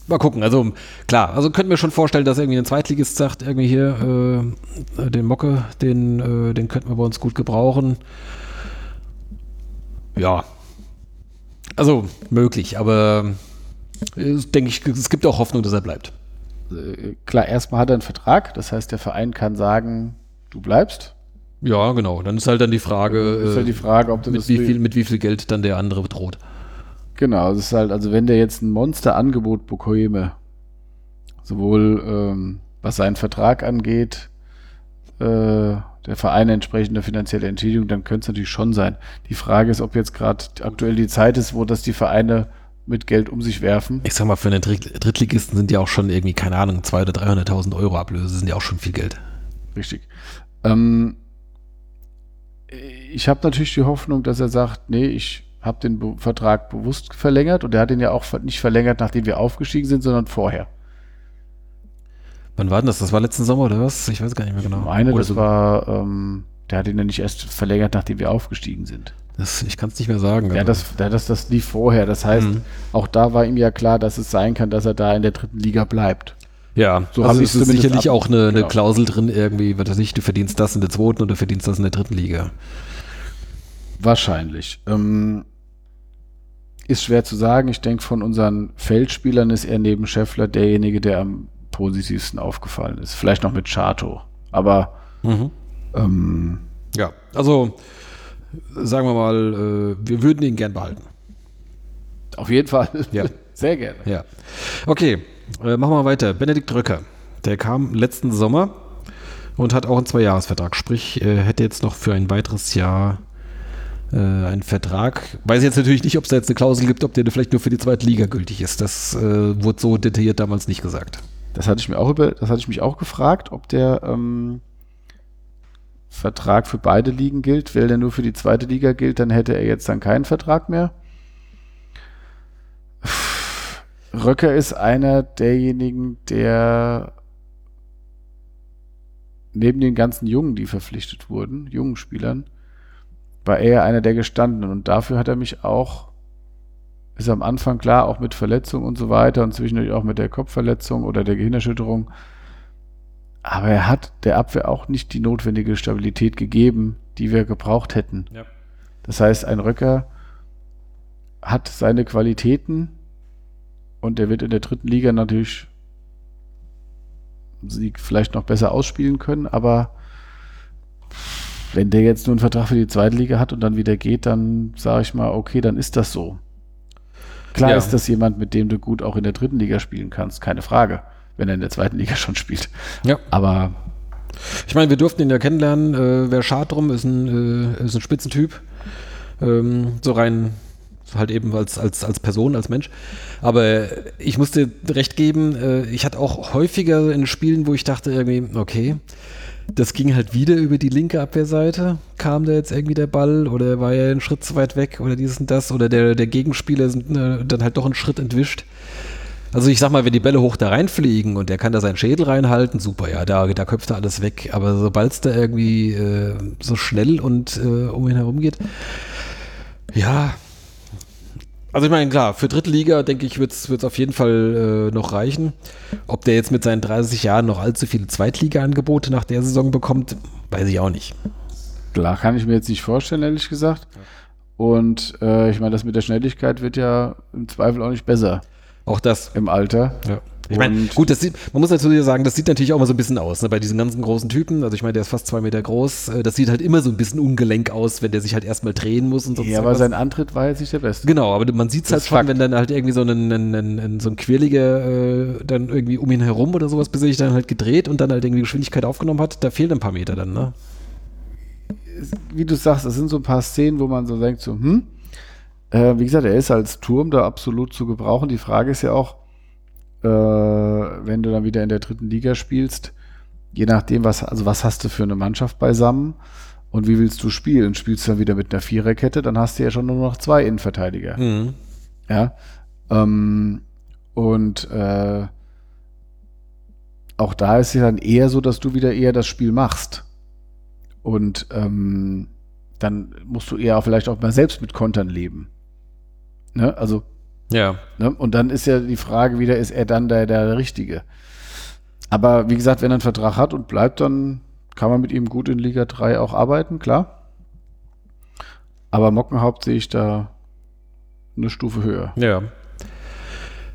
mal gucken. Also klar, also könnten wir schon vorstellen, dass irgendwie ein Zweitligist sagt, irgendwie hier äh, den Mocke, den, äh, den könnten wir bei uns gut gebrauchen. Ja. Also möglich, aber äh, denke ich, es gibt auch Hoffnung, dass er bleibt. Äh, Klar, erstmal hat er einen Vertrag, das heißt, der Verein kann sagen, du bleibst. Ja, genau. Dann ist halt dann die Frage, ist halt äh, die Frage, ob du mit wie, viel, mit wie viel Geld dann der andere droht. Genau, das ist halt, also wenn der jetzt ein Monsterangebot bekäme, sowohl ähm, was seinen Vertrag angeht, äh, der Verein entsprechende finanzielle Entschädigung, dann könnte es natürlich schon sein. Die Frage ist, ob jetzt gerade aktuell die Zeit ist, wo das die Vereine mit Geld um sich werfen. Ich sag mal, für einen Dritt Drittligisten sind ja auch schon irgendwie, keine Ahnung, 200.000 oder 300.000 Euro Ablöse, sind ja auch schon viel Geld. Richtig. Ähm, ich habe natürlich die Hoffnung, dass er sagt, nee, ich habe den Be Vertrag bewusst verlängert und er hat den ja auch nicht verlängert, nachdem wir aufgestiegen sind, sondern vorher. Wann war denn das? Das war letzten Sommer oder was? Ich weiß gar nicht mehr genau. Ich meine, Oder das so- war, ähm, der hat ihn ja nicht erst verlängert, nachdem wir aufgestiegen sind. Das, ich kann es nicht mehr sagen. Ja, das, das, das lief vorher. Das heißt, Mhm. auch da war ihm ja klar, dass es sein kann, dass er da in der dritten Liga bleibt. ja so also ist sicherlich ab- auch eine, eine genau. Klausel drin, irgendwie, was weiß ich, du verdienst das in der zweiten oder verdienst das in der dritten Liga. Wahrscheinlich. Ähm, ist schwer zu sagen. Ich denke, von unseren Feldspielern ist er neben Scheffler derjenige, der am positivsten aufgefallen ist. Vielleicht noch mit Chato. Aber Mhm. ähm, Ja, also sagen wir mal, äh, wir würden ihn gern behalten. auf jeden Fall Ja. sehr gerne. Ja. Okay, äh, machen wir weiter. Benedikt Röcker, der kam letzten Sommer und hat auch einen Zweijahresvertrag. Sprich, er hätte jetzt noch für ein weiteres Jahr äh, einen Vertrag. Weiß jetzt natürlich nicht, ob es da jetzt eine Klausel gibt, ob der vielleicht nur für die zweite Liga gültig ist. Das äh, wurde so detailliert damals nicht gesagt. Das hatte ich mir auch über, das hatte ich mich auch gefragt, ob der ähm, Vertrag für beide Ligen gilt. Wenn der nur für die zweite Liga gilt, dann hätte er jetzt dann keinen Vertrag mehr. Röcker ist einer derjenigen, der neben den ganzen Jungen, die verpflichtet wurden, jungen Spielern, war er einer der gestandenen. Und dafür hat er mich auch, ist am Anfang klar, auch mit Verletzung und so weiter und zwischendurch auch mit der Kopfverletzung oder der Gehirnerschütterung. Aber er hat der Abwehr auch nicht die notwendige Stabilität gegeben, die wir gebraucht hätten. Ja. Das heißt, ein Röcker hat seine Qualitäten und der wird in der dritten Liga natürlich sie vielleicht noch besser ausspielen können, aber wenn der jetzt nur einen Vertrag für die zweite Liga hat und dann wieder geht, dann sage ich mal, okay, dann ist das so. Klar ja. ist das jemand, mit dem du gut auch in der dritten Liga spielen kannst, keine Frage, wenn er in der zweiten Liga schon spielt. Ja. Aber ich meine, wir durften ihn ja kennenlernen. Äh, wer schad drum, ist ein, äh, ist ein Spitzentyp. Ähm, so rein halt eben als, als, als Person, als Mensch. Aber ich musste recht geben, äh, ich hatte auch häufiger in Spielen, wo ich dachte irgendwie, okay, das ging halt wieder über die linke Abwehrseite. Kam da jetzt irgendwie der Ball oder war er einen Schritt zu weit weg oder dieses und das oder der, der Gegenspieler sind äh, dann halt doch einen Schritt entwischt. Also ich sag mal, wenn die Bälle hoch da reinfliegen und der kann da seinen Schädel reinhalten, super, ja, da, da köpft er alles weg. Aber sobald es da irgendwie äh, so schnell und äh, um ihn herum geht, ja, also ich meine, klar, für dritte Liga, denke ich, wird es auf jeden Fall äh, noch reichen. Ob der jetzt mit seinen 30 Jahren noch allzu viele Zweitliga-Angebote nach der Saison bekommt, weiß ich auch nicht. Klar, kann ich mir jetzt nicht vorstellen, ehrlich gesagt. Und äh, ich meine, das mit der Schnelligkeit wird ja im Zweifel auch nicht besser. Auch das. Im Alter. Ja. Ich meine, gut, das sieht, man muss natürlich sagen, das sieht natürlich auch mal so ein bisschen aus, ne, bei diesen ganzen großen Typen. Also ich meine, der ist fast zwei Meter groß. Äh, das sieht halt immer so ein bisschen ungelenk aus, wenn der sich halt erstmal drehen muss und so. Ja, aber sein Antritt war jetzt nicht der beste. Genau, aber man sieht es halt schon, Fakt. wenn dann halt irgendwie so ein, ein, ein, so ein Quirliger äh, dann irgendwie um ihn herum oder sowas, bis er sich dann halt gedreht und dann halt irgendwie Geschwindigkeit aufgenommen hat, da fehlen ein paar Meter dann, ne? Wie du sagst, das sind so ein paar Szenen, wo man so denkt, so, hm, äh, wie gesagt, er ist als Turm da absolut zu gebrauchen. Die Frage ist ja auch, äh, wenn du dann wieder in der dritten Liga spielst, je nachdem, was, also was hast du für eine Mannschaft beisammen und wie willst du spielen? Spielst du dann wieder mit einer Viererkette, dann hast du ja schon nur noch zwei Innenverteidiger. Mhm. Ja. Ähm, und äh, auch da ist es dann eher so, dass du wieder eher das Spiel machst. Und ähm, dann musst du eher vielleicht auch mal selbst mit Kontern leben. Ne? Also ja. Ne? Und dann ist ja die Frage wieder, ist er dann der, der Richtige? Aber wie gesagt, wenn er einen Vertrag hat und bleibt, dann kann man mit ihm gut in Liga 3 auch arbeiten, klar. Aber Mockenhaupt sehe ich da eine Stufe höher. Ja.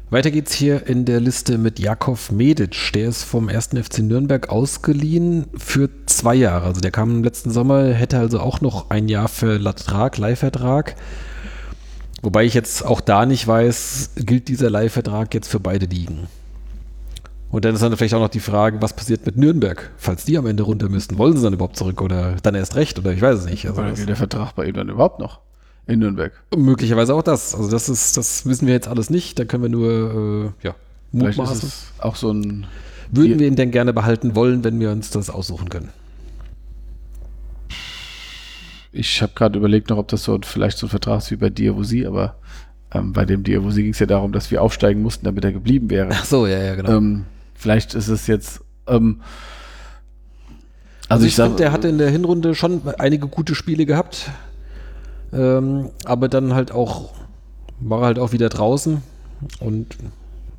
Weiter geht's hier in der Liste mit Jakov Medic. Der ist vom 1. FC Nürnberg ausgeliehen für zwei Jahre. Also der kam im letzten Sommer, hätte also auch noch ein Jahr Vertrag, Leihvertrag. Wobei ich jetzt auch da nicht weiß, gilt dieser Leihvertrag jetzt für beide Ligen? Und dann ist dann vielleicht auch noch die Frage, was passiert mit Nürnberg, falls die am Ende runter müssten? Wollen sie dann überhaupt zurück oder dann erst recht oder ich weiß es nicht. Also oder gilt der Vertrag bei ihm dann überhaupt noch in Nürnberg? Möglicherweise auch das. Also das ist, das wissen wir jetzt alles nicht. Da können wir nur, äh, ja, mutmaßen. auch so ein. Würden wir ihn denn gerne behalten wollen, wenn wir uns das aussuchen können? Ich habe gerade überlegt noch, ob das so vielleicht so ein Vertrag ist wie bei Diavosi, aber ähm, bei dem Diavosi ging es ja darum, dass wir aufsteigen mussten, damit er geblieben wäre. Ach so, ja, ja, genau. Ähm, vielleicht ist es jetzt. Ähm, also, also ich, ich finde, der hatte in der Hinrunde schon einige gute Spiele gehabt, ähm, aber dann halt auch war er halt auch wieder draußen und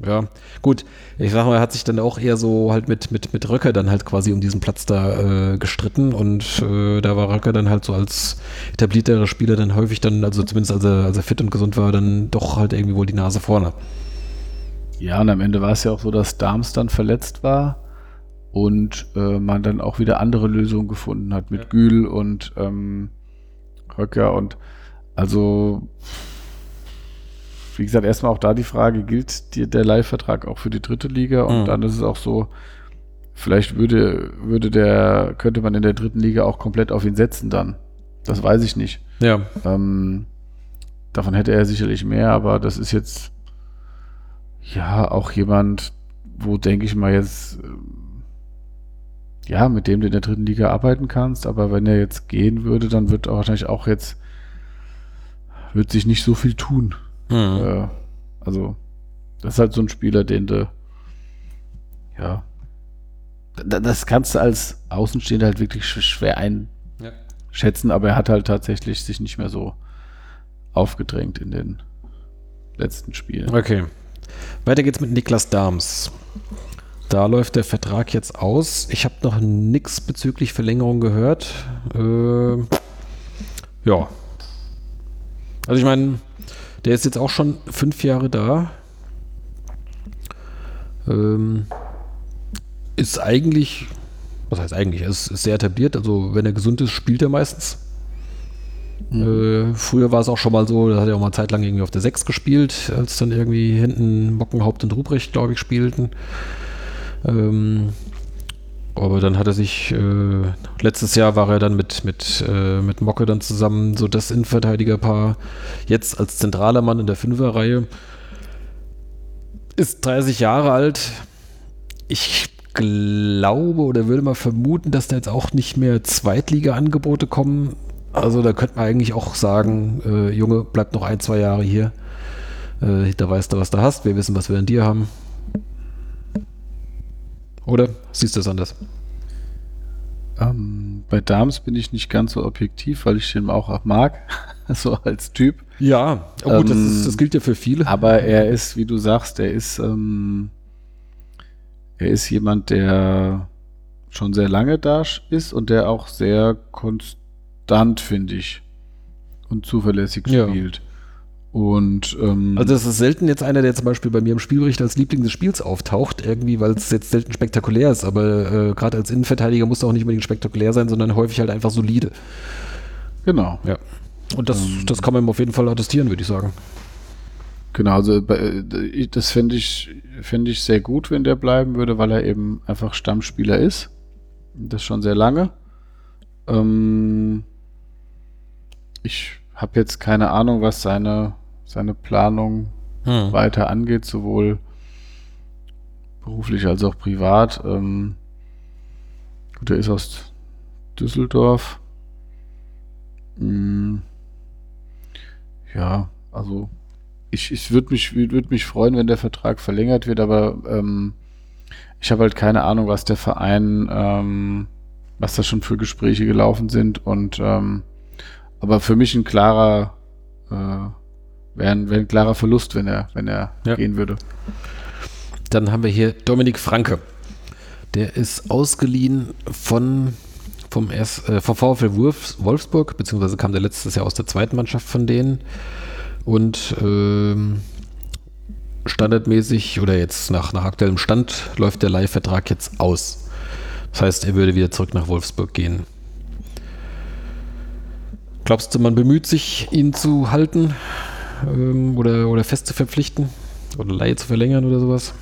ja, gut. Ich sag mal, er hat sich dann auch eher so halt mit, mit, mit Röcker dann halt quasi um diesen Platz da äh, gestritten und äh, da war Röcker dann halt so als etablierterer Spieler dann häufig dann, also zumindest als er, als er fit und gesund war, dann doch halt irgendwie wohl die Nase vorne. Ja, und am Ende war es ja auch so, dass Darms dann verletzt war und äh, man dann auch wieder andere Lösungen gefunden hat mit ja. Gül und ähm, Röcker und also wie gesagt, erstmal auch da die Frage, gilt dir der Leihvertrag auch für die dritte Liga? Und mhm. dann ist es auch so, vielleicht würde, würde der, könnte man in der dritten Liga auch komplett auf ihn setzen dann. Das weiß ich nicht. Ja. Ähm, davon hätte er sicherlich mehr, aber das ist jetzt ja auch jemand, wo denke ich mal jetzt ähm, ja, mit dem du in der dritten Liga arbeiten kannst, aber wenn er jetzt gehen würde, dann wird er wahrscheinlich auch jetzt wird sich nicht so viel tun. Mhm. Äh, also, das ist halt so ein Spieler, den du, ja, das kannst du als Außenstehender halt wirklich schwer einschätzen, ja. aber er hat halt tatsächlich sich nicht mehr so aufgedrängt in den letzten Spielen. Okay. Weiter geht's mit Niklas Dahms. Da läuft der Vertrag jetzt aus. Ich habe noch nichts bezüglich Verlängerung gehört. Äh, ja. Also ich meine, der ist jetzt auch schon fünf Jahre da. Ähm, ist eigentlich, was heißt eigentlich, ist, ist sehr etabliert. Also wenn er gesund ist, spielt er meistens. Mhm. Äh, früher war es auch schon mal so, da hat er auch mal zeitlang irgendwie auf der 6 gespielt, als dann irgendwie hinten Mockenhaupt und Ruprecht, glaube ich, spielten. Ähm, aber dann hat er sich, äh, letztes Jahr war er dann mit, mit, äh, mit Mocke dann zusammen so das Innenverteidigerpaar. Jetzt als zentraler Mann in der Fünferreihe. Ist 30 Jahre alt. Ich glaube oder würde mal vermuten, dass da jetzt auch nicht mehr Zweitliga-Angebote kommen. Also da könnte man eigentlich auch sagen, äh, Junge, bleib noch ein, zwei Jahre hier. Äh, da weißt du, was du hast. Wir wissen, was wir an dir haben. Oder siehst du es anders? Ähm, bei Dams bin ich nicht ganz so objektiv, weil ich den auch mag, so als Typ. Ja, oh gut, ähm, das, ist, das, gilt ja für viele. Aber er ist, wie du sagst, er ist, ähm, er ist jemand, der schon sehr lange da ist und der auch sehr konstant, finde ich, und zuverlässig spielt. Ja. Und ähm, also das ist selten jetzt einer, der zum Beispiel bei mir im Spielbericht als Liebling des Spiels auftaucht, irgendwie, weil es jetzt selten spektakulär ist. Aber äh, gerade als Innenverteidiger muss er auch nicht unbedingt spektakulär sein, sondern häufig halt einfach solide. Genau. Ja. Und das, ähm, das kann man ihm auf jeden Fall attestieren, würde ich sagen. Genau, also äh, das finde ich, finde ich sehr gut, wenn der bleiben würde, weil er eben einfach Stammspieler ist. Das schon sehr lange. Ähm, ich habe jetzt keine Ahnung, was seine seine Planung hm. weiter angeht, sowohl beruflich als auch privat. Ähm, gut, er ist aus Düsseldorf. Hm. Ja, also ich, ich würde mich, würd mich freuen, wenn der Vertrag verlängert wird, aber ähm, ich habe halt keine Ahnung, was der Verein, ähm, was da schon für Gespräche gelaufen sind und ähm, aber für mich ein klarer äh, wäre ein, wär ein klarer Verlust, wenn er, wenn er ja. gehen würde. Dann haben wir hier Dominik Franke. Der ist ausgeliehen von vom, erst, äh, vom VfL Wolfsburg, beziehungsweise kam der letztes Jahr aus der zweiten Mannschaft von denen. Und ähm, standardmäßig oder jetzt nach, nach aktuellem Stand läuft der Leihvertrag jetzt aus. Das heißt, er würde wieder zurück nach Wolfsburg gehen. Glaubst du, man bemüht sich, ihn zu halten? Ähm, oder, oder fest zu verpflichten oder Leihe zu verlängern oder sowas?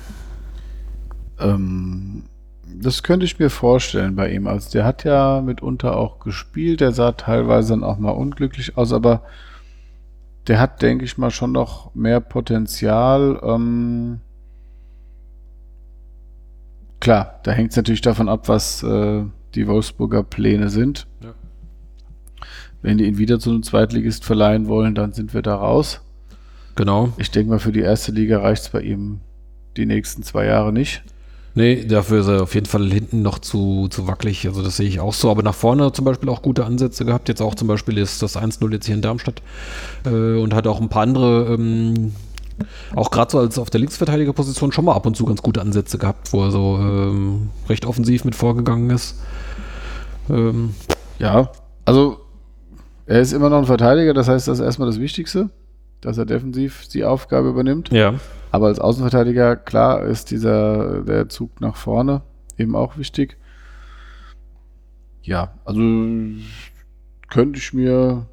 Ähm, das könnte ich mir vorstellen bei ihm. Also der hat ja mitunter auch gespielt, der sah teilweise dann auch mal unglücklich aus, aber der hat, denke ich mal, schon noch mehr Potenzial. Ähm, klar, da hängt es natürlich davon ab, was äh, die Wolfsburger Pläne sind. Ja. Wenn die ihn wieder zu einem Zweitligist verleihen wollen, dann sind wir da raus. Genau. Ich denke mal, für die erste Liga reicht es bei ihm die nächsten zwei Jahre nicht. Nee, dafür ist er auf jeden Fall hinten noch zu, zu wackelig. Also das sehe ich auch so. Aber nach vorne zum Beispiel auch gute Ansätze gehabt. Jetzt auch zum Beispiel ist das 1-0 jetzt hier in Darmstadt. Äh, und hat auch ein paar andere, ähm, auch gerade so als auf der Linksverteidigerposition schon mal ab und zu ganz gute Ansätze gehabt, wo er so ähm, recht offensiv mit vorgegangen ist. Ähm, ja, also er ist immer noch ein Verteidiger, das heißt, das ist erstmal das Wichtigste dass er defensiv die Aufgabe übernimmt. Ja. Aber als Außenverteidiger, klar, ist dieser der Zug nach vorne eben auch wichtig. Ja, also könnte ich mir,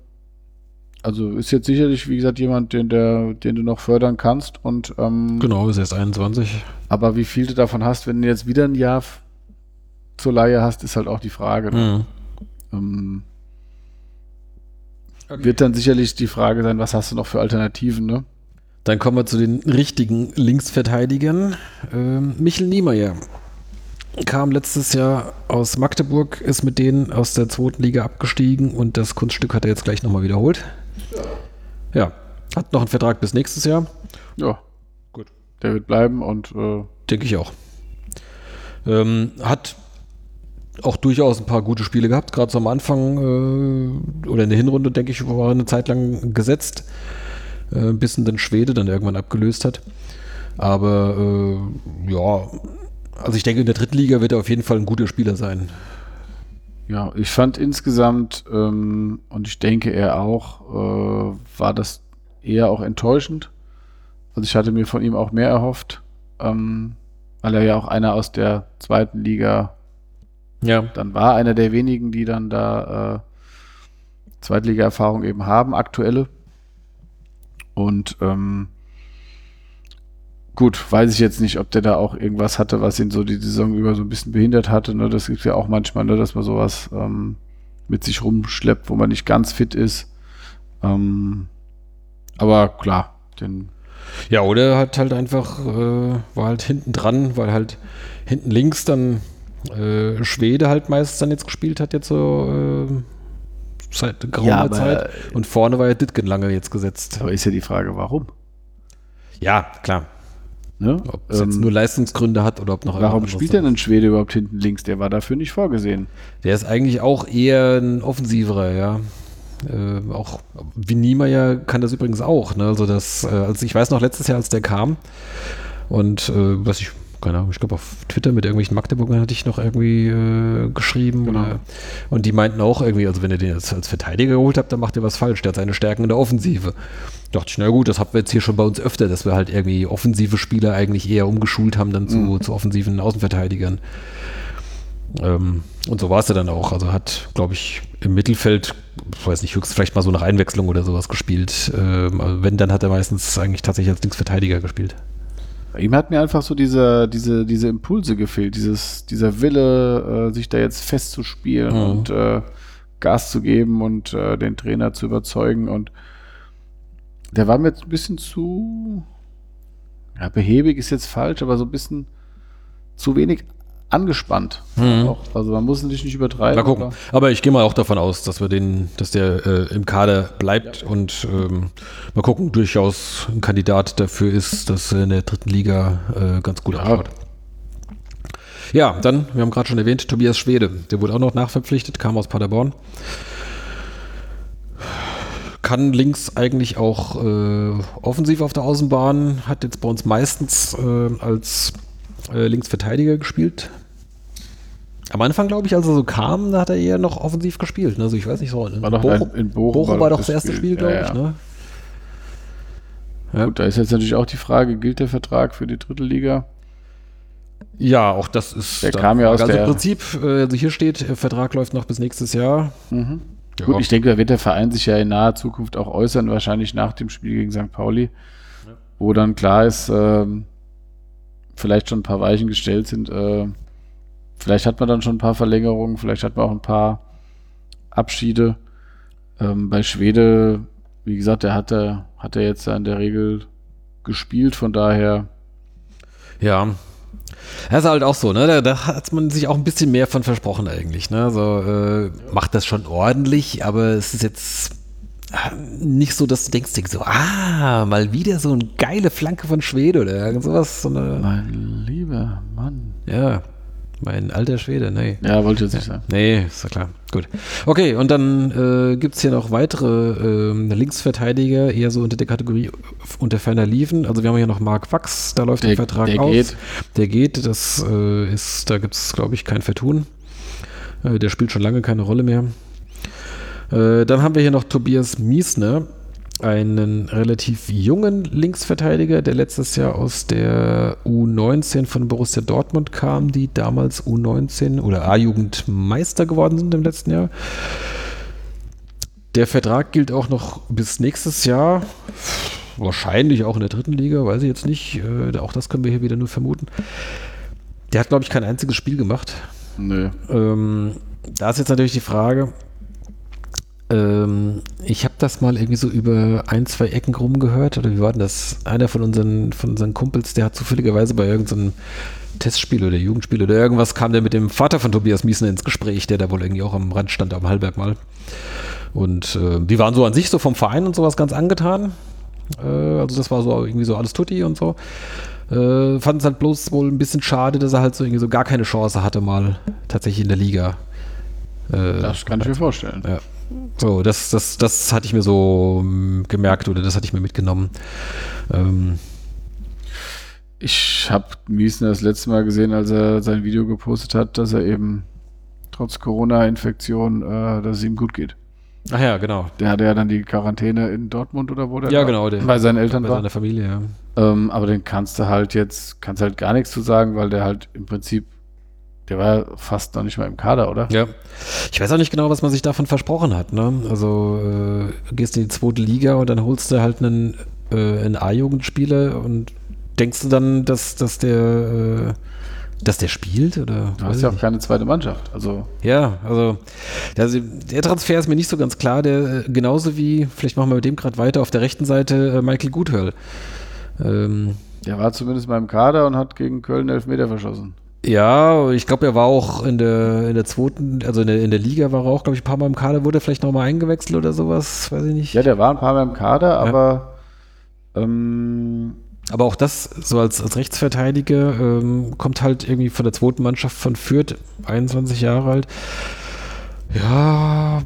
also ist jetzt sicherlich, wie gesagt, jemand, den, der, den du noch fördern kannst und ähm, genau, ist erst 21. Aber wie viel du davon hast, wenn du jetzt wieder ein Jahr zur Laie hast, ist halt auch die Frage. Ne? Mhm. Ähm, Okay. Wird dann sicherlich die Frage sein, was hast du noch für Alternativen, ne? Dann kommen wir zu den richtigen Linksverteidigern. Ähm, Michel Niemeyer kam letztes Jahr aus Magdeburg, ist mit denen aus der zweiten Liga abgestiegen und das Kunststück hat er jetzt gleich nochmal wiederholt. Ja. Hat noch einen Vertrag bis nächstes Jahr. Ja, gut. Der wird bleiben und. Äh Denke ich auch. Ähm, hat auch durchaus ein paar gute Spiele gehabt, gerade so am Anfang äh, oder in der Hinrunde, denke ich, war eine Zeit lang gesetzt, äh, bis dann Schwede dann irgendwann abgelöst hat. Aber äh, ja, also ich denke, in der dritten Liga wird er auf jeden Fall ein guter Spieler sein. Ja, ich fand insgesamt, ähm, und ich denke er auch, äh, war das eher auch enttäuschend. Also ich hatte mir von ihm auch mehr erhofft, ähm, weil er ja auch einer aus der zweiten Liga ja. dann war, einer der wenigen, die dann da äh, Zweitliga-Erfahrung eben haben, aktuelle. Und ähm, gut, weiß ich jetzt nicht, ob der da auch irgendwas hatte, was ihn so die Saison über so ein bisschen behindert hatte. Ne? Das gibt ja auch manchmal, ne, dass man sowas ähm, mit sich rumschleppt, wo man nicht ganz fit ist. Ähm, aber klar, den. Ja, oder hat halt einfach, äh, war halt hinten dran, weil halt hinten links dann äh, Schwede halt meistens dann jetzt gespielt hat, jetzt so äh, seit geraumer ja, Zeit. Und vorne war ja Ditgen lange jetzt gesetzt. Aber ist ja die Frage, warum? Ja, klar. Ne? Ob es ähm, jetzt nur Leistungsgründe hat oder ob noch Warum spielt denn ein Schwede überhaupt hinten links? Der war dafür nicht vorgesehen. Der ist eigentlich auch eher ein offensiverer, ja. Äh, auch wie Niemeyer kann das übrigens auch. Ne? Also das, äh, also ich weiß noch letztes Jahr, als der kam und äh, was ich keine Ahnung, ich glaube auf Twitter mit irgendwelchen Magdeburgern hatte ich noch irgendwie äh, geschrieben. Genau. Oder, und die meinten auch irgendwie, also wenn ihr den jetzt als Verteidiger geholt habt, dann macht ihr was falsch. Der hat seine Stärken in der Offensive. Da dachte ich, na gut, das haben wir jetzt hier schon bei uns öfter, dass wir halt irgendwie offensive Spieler eigentlich eher umgeschult haben dann zu, mhm. zu offensiven Außenverteidigern. Ähm, und so war es ja dann auch. Also hat, glaube ich, im Mittelfeld, ich weiß nicht, höchstens vielleicht mal so nach Einwechslung oder sowas gespielt. Ähm, also wenn, dann hat er meistens eigentlich tatsächlich als Linksverteidiger gespielt. Ihm hat mir einfach so diese, diese, diese Impulse gefehlt, dieses, dieser Wille, äh, sich da jetzt festzuspielen mhm. und äh, Gas zu geben und äh, den Trainer zu überzeugen. Und der war mir jetzt ein bisschen zu, ja, behäbig ist jetzt falsch, aber so ein bisschen zu wenig angespannt. Mhm. Also man muss sich nicht übertreiben. Mal gucken. Aber, aber ich gehe mal auch davon aus, dass wir den, dass der äh, im Kader bleibt und ähm, mal gucken, durchaus ein Kandidat dafür ist, dass er in der dritten Liga äh, ganz gut ja. ausschaut. Ja, dann, wir haben gerade schon erwähnt, Tobias Schwede, der wurde auch noch nachverpflichtet, kam aus Paderborn. Kann links eigentlich auch äh, offensiv auf der Außenbahn, hat jetzt bei uns meistens äh, als äh, Linksverteidiger gespielt. Am Anfang, glaube ich, als er so kam, da hat er eher noch offensiv gespielt. Ne? Also ich weiß nicht so. In war doch Bochum, in Bochum, Bochum war, doch das erste Spiel, glaube ja, ich. Ne? Ja. Gut, da ist jetzt natürlich auch die Frage, gilt der Vertrag für die dritte Liga? Ja, auch das ist. Der kam ja aus also der. im Prinzip, äh, also hier steht, Vertrag läuft noch bis nächstes Jahr. Mhm. Ja. Gut, ich denke, da wird der Verein sich ja in naher Zukunft auch äußern, wahrscheinlich nach dem Spiel gegen St. Pauli, ja. wo dann klar ist, ähm, vielleicht schon ein paar Weichen gestellt sind. Äh, vielleicht hat man dann schon ein paar Verlängerungen, vielleicht hat man auch ein paar Abschiede. Ähm, bei Schwede, wie gesagt, der hat er, hat er jetzt in der Regel gespielt, von daher. Ja. Das ist halt auch so, ne? Da, da, hat man sich auch ein bisschen mehr von versprochen eigentlich. Ne? Also äh, macht das schon ordentlich, aber es ist jetzt nicht so, dass du denkst, denkst so, ah, mal wieder so eine geile Flanke von Schwede oder irgend sowas. So eine, mein lieber Mann. Ja, mein alter Schwede, nee. Ja, wollte ich jetzt nicht sagen. Nee, ist ja klar. Gut. Okay, und dann äh, gibt es hier noch weitere äh, Linksverteidiger, eher so unter der Kategorie unter ferner Liefen. Also wir haben hier noch Marc Wachs, da läuft der, der Vertrag der aus. Geht. Der geht, das äh, ist, da gibt es, glaube ich, kein Vertun. Äh, der spielt schon lange keine Rolle mehr. Äh, dann haben wir hier noch Tobias Miesner, einen relativ jungen Linksverteidiger, der letztes Jahr aus der U19 von Borussia Dortmund kam, die damals U19 oder A-Jugend Meister geworden sind im letzten Jahr. Der Vertrag gilt auch noch bis nächstes Jahr. Wahrscheinlich auch in der dritten Liga, weiß ich jetzt nicht. Äh, auch das können wir hier wieder nur vermuten. Der hat, glaube ich, kein einziges Spiel gemacht. Nö. Ähm, da ist jetzt natürlich die Frage, ähm, ich habe das mal irgendwie so über ein, zwei Ecken rumgehört, oder wie war denn das? Einer von unseren, von unseren Kumpels, der hat zufälligerweise bei irgendeinem Testspiel oder Jugendspiel oder irgendwas kam der mit dem Vater von Tobias Miesen ins Gespräch, der da wohl irgendwie auch am Rand stand, am Hallberg mal. Und äh, die waren so an sich so vom Verein und sowas ganz angetan. Äh, also das war so irgendwie so alles Tutti und so. Äh, Fand es halt bloß wohl ein bisschen schade, dass er halt so irgendwie so gar keine Chance hatte, mal tatsächlich in der Liga. Äh, das kann ich mir vorstellen. Ja. So, das, das, das hatte ich mir so ähm, gemerkt oder das hatte ich mir mitgenommen. Ähm, ich habe Miesen das letzte Mal gesehen, als er sein Video gepostet hat, dass er eben trotz Corona-Infektion, äh, dass es ihm gut geht. Ach ja, genau. Der hatte ja dann die Quarantäne in Dortmund oder wo der Ja, genau. Der, bei seinen Eltern bei war. seiner Familie, ja. Ähm, aber den kannst du halt jetzt, kannst halt gar nichts zu sagen, weil der halt im Prinzip, der war fast noch nicht mal im Kader, oder? Ja. Ich weiß auch nicht genau, was man sich davon versprochen hat. Ne? Also äh, gehst in die zweite Liga und dann holst du halt einen, äh, einen A-Jugendspieler und denkst du dann, dass, dass der äh, dass der spielt? Oder du hast ja auch nicht. keine zweite Mannschaft. Also. Ja, also der, der, Transfer ist mir nicht so ganz klar. Der genauso wie, vielleicht machen wir mit dem gerade weiter, auf der rechten Seite äh, Michael Guthörl. Ähm, der war zumindest mal im Kader und hat gegen Köln Elfmeter verschossen. Ja, ich glaube, er war auch in der, in der zweiten, also in der, in der Liga war er auch, glaube ich, ein paar Mal im Kader, wurde vielleicht nochmal eingewechselt oder sowas, weiß ich nicht. Ja, der war ein paar Mal im Kader, aber ähm, aber auch das, so als, als Rechtsverteidiger, ähm, kommt halt irgendwie von der zweiten Mannschaft von Fürth, 21 Jahre alt. Ja.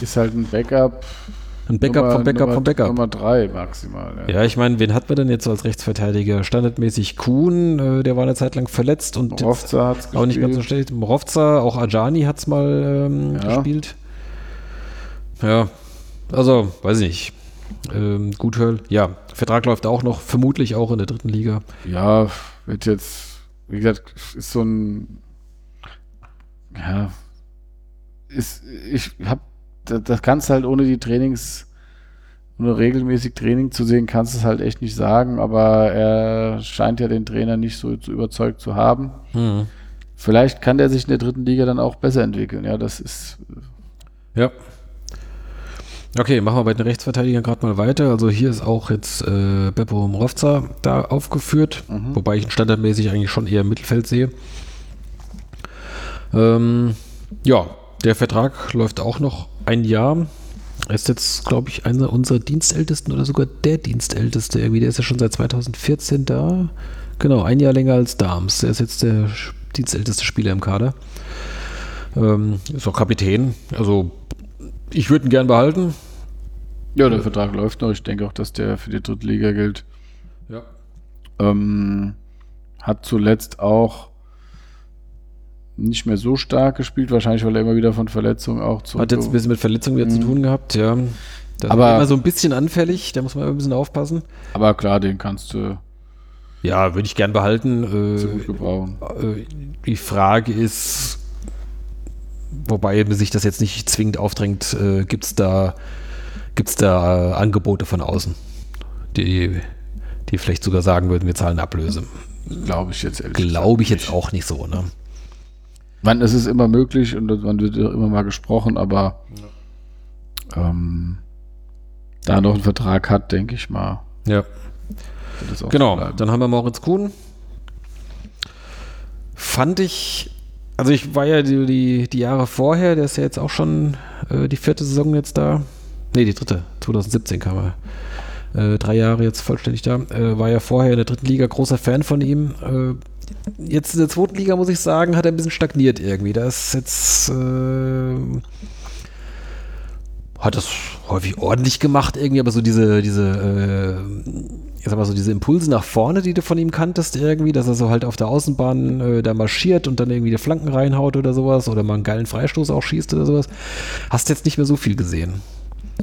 Ist halt ein Backup. Ein Backup Nummer, vom Backup Nummer, vom Backup. Nummer drei maximal. Ja. ja, ich meine, wen hat man denn jetzt als Rechtsverteidiger? Standardmäßig Kuhn, äh, der war eine Zeit lang verletzt und Morovza hat's auch gespielt. nicht ganz so schlecht. Morovza, auch Ajani hat es mal ähm, ja. gespielt. Ja, also, weiß ich nicht. Ähm, Guthörl, ja, Vertrag läuft auch noch, vermutlich auch in der dritten Liga. Ja, wird jetzt, wie gesagt, ist so ein, ja, ist, ich hab, das, das kannst du halt ohne die Trainings, ohne regelmäßig Training zu sehen, kannst du es halt echt nicht sagen, aber er scheint ja den Trainer nicht so, so überzeugt zu haben. Hm. Vielleicht kann der sich in der dritten Liga dann auch besser entwickeln, ja, das ist. Ja, Okay, machen wir bei den Rechtsverteidigern gerade mal weiter. Also hier ist auch jetzt äh, Beppo Mrovza da aufgeführt, mhm. wobei ich ihn standardmäßig eigentlich schon eher im Mittelfeld sehe. Ähm, ja, der Vertrag läuft auch noch ein Jahr. Er ist jetzt, glaube ich, einer unserer Dienstältesten oder sogar der Dienstälteste. Irgendwie, der ist ja schon seit 2014 da. Genau, ein Jahr länger als Dams. Er ist jetzt der dienstälteste Spieler im Kader. Ähm, ist auch Kapitän. Also ich würde ihn gern behalten. Ja, der Vertrag läuft noch. Ich denke auch, dass der für die dritte Liga gilt. Ja. Ähm, hat zuletzt auch nicht mehr so stark gespielt, wahrscheinlich, weil er immer wieder von Verletzungen auch zu. Hat jetzt ein bisschen mit Verletzungen wieder mhm. zu tun gehabt, ja. Das aber immer so ein bisschen anfällig, da muss man ein bisschen aufpassen. Aber klar, den kannst du. Ja, würde ich gern behalten. Äh, gut gebrauchen. Äh, die Frage ist, wobei sich das jetzt nicht zwingend aufdrängt, äh, gibt es da, gibt's da äh, Angebote von außen, die, die vielleicht sogar sagen würden, wir zahlen Ablöse. Glaube ich jetzt ehrlich Glaube ich jetzt auch nicht so, ne? Man, es ist immer möglich und man wird immer mal gesprochen, aber ja. ähm, da noch einen Vertrag hat, denke ich mal. Ja. Genau, dann haben wir Moritz Kuhn. Fand ich also ich war ja die, die, die, Jahre vorher, der ist ja jetzt auch schon äh, die vierte Saison jetzt da. Ne, die dritte. 2017 kam er. Äh, drei Jahre jetzt vollständig da. Äh, war ja vorher in der dritten Liga großer Fan von ihm. Jetzt in der zweiten Liga, muss ich sagen, hat er ein bisschen stagniert irgendwie. Da ist jetzt äh, hat das häufig ordentlich gemacht irgendwie, aber so diese, diese, äh, ich sag mal so diese Impulse nach vorne, die du von ihm kanntest irgendwie, dass er so halt auf der Außenbahn äh, da marschiert und dann irgendwie die Flanken reinhaut oder sowas oder mal einen geilen Freistoß auch schießt oder sowas, hast jetzt nicht mehr so viel gesehen.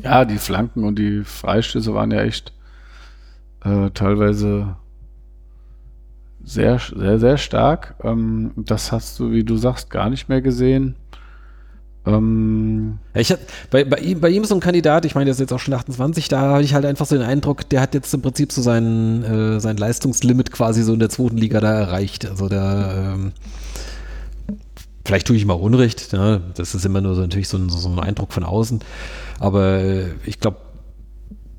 Ja, die Flanken und die Freistöße waren ja echt äh, teilweise sehr, sehr, sehr stark. Ähm, das hast du, wie du sagst, gar nicht mehr gesehen. Ähm ich hab, bei, bei, ihm, bei ihm so ein Kandidat, ich meine, der ist jetzt auch schon 28, da habe ich halt einfach so den Eindruck, der hat jetzt im Prinzip so sein, äh, sein Leistungslimit quasi so in der zweiten Liga da erreicht. Also da, ähm, vielleicht tue ich mal Unrecht, ja, das ist immer nur so natürlich so ein, so ein Eindruck von außen, aber äh, ich glaube,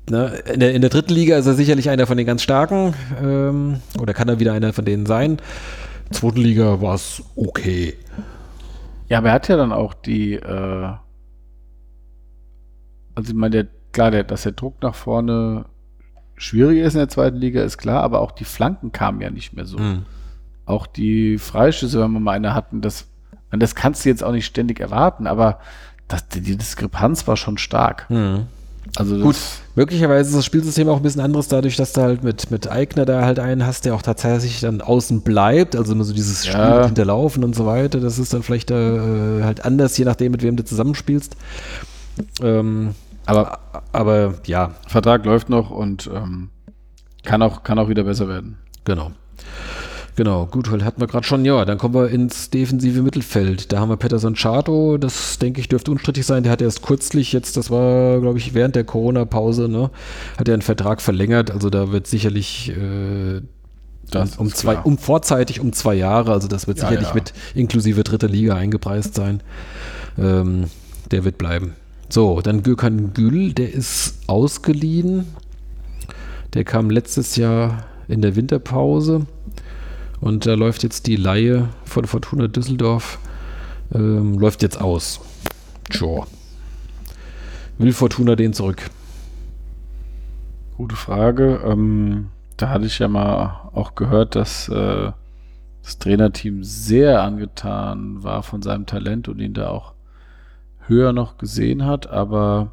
ne, in, der, in der dritten Liga ist er sicherlich einer von den ganz starken ähm, oder kann er wieder einer von denen sein. Zweiten Liga war es okay. Ja, aber er hat ja dann auch die, äh, also ich meine, der, klar, der, dass der Druck nach vorne schwieriger ist in der zweiten Liga, ist klar, aber auch die Flanken kamen ja nicht mehr so. Mhm. Auch die Freischüsse, wenn wir mal eine hatten, das, das kannst du jetzt auch nicht ständig erwarten, aber das, die Diskrepanz war schon stark. Mhm. Also Gut, möglicherweise ist das Spielsystem auch ein bisschen anderes, dadurch, dass du halt mit, mit Eigner da halt einen hast, der auch tatsächlich dann außen bleibt, also immer so dieses Spiel ja. hinterlaufen und so weiter. Das ist dann vielleicht äh, halt anders, je nachdem, mit wem du zusammenspielst. Ähm, aber, aber ja. Vertrag läuft noch und ähm, kann, auch, kann auch wieder besser werden. Genau. Genau, gut, weil hatten wir gerade schon, ja, dann kommen wir ins defensive Mittelfeld. Da haben wir Pettersson Chato, das denke ich dürfte unstrittig sein. Der hat erst kürzlich jetzt, das war glaube ich während der Corona-Pause, ne, hat er einen Vertrag verlängert. Also da wird sicherlich äh, um zwei, um vorzeitig um zwei Jahre, also das wird ja, sicherlich ja. mit inklusive dritter Liga eingepreist sein. Ähm, der wird bleiben. So, dann Gökhan Gül, der ist ausgeliehen. Der kam letztes Jahr in der Winterpause. Und da läuft jetzt die Laie von Fortuna Düsseldorf, ähm, läuft jetzt aus. Sure. Will Fortuna den zurück? Gute Frage. Ähm, da hatte ich ja mal auch gehört, dass äh, das Trainerteam sehr angetan war von seinem Talent und ihn da auch höher noch gesehen hat, aber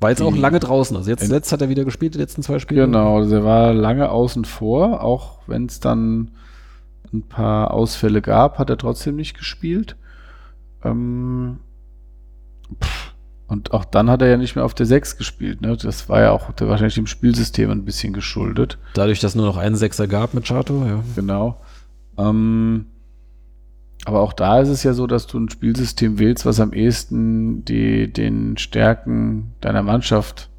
war jetzt auch lange draußen. Also jetzt, jetzt hat er wieder gespielt, die letzten zwei Spiele. Genau, also er war lange außen vor, auch wenn es dann ein paar Ausfälle gab, hat er trotzdem nicht gespielt. Ähm, und auch dann hat er ja nicht mehr auf der 6 gespielt. Ne? Das war ja auch der, wahrscheinlich dem Spielsystem ein bisschen geschuldet. Dadurch, dass es nur noch einen Sechser gab mit Chato, ja. Genau. Ähm, aber auch da ist es ja so, dass du ein Spielsystem wählst, was am ehesten die, den Stärken deiner Mannschaft,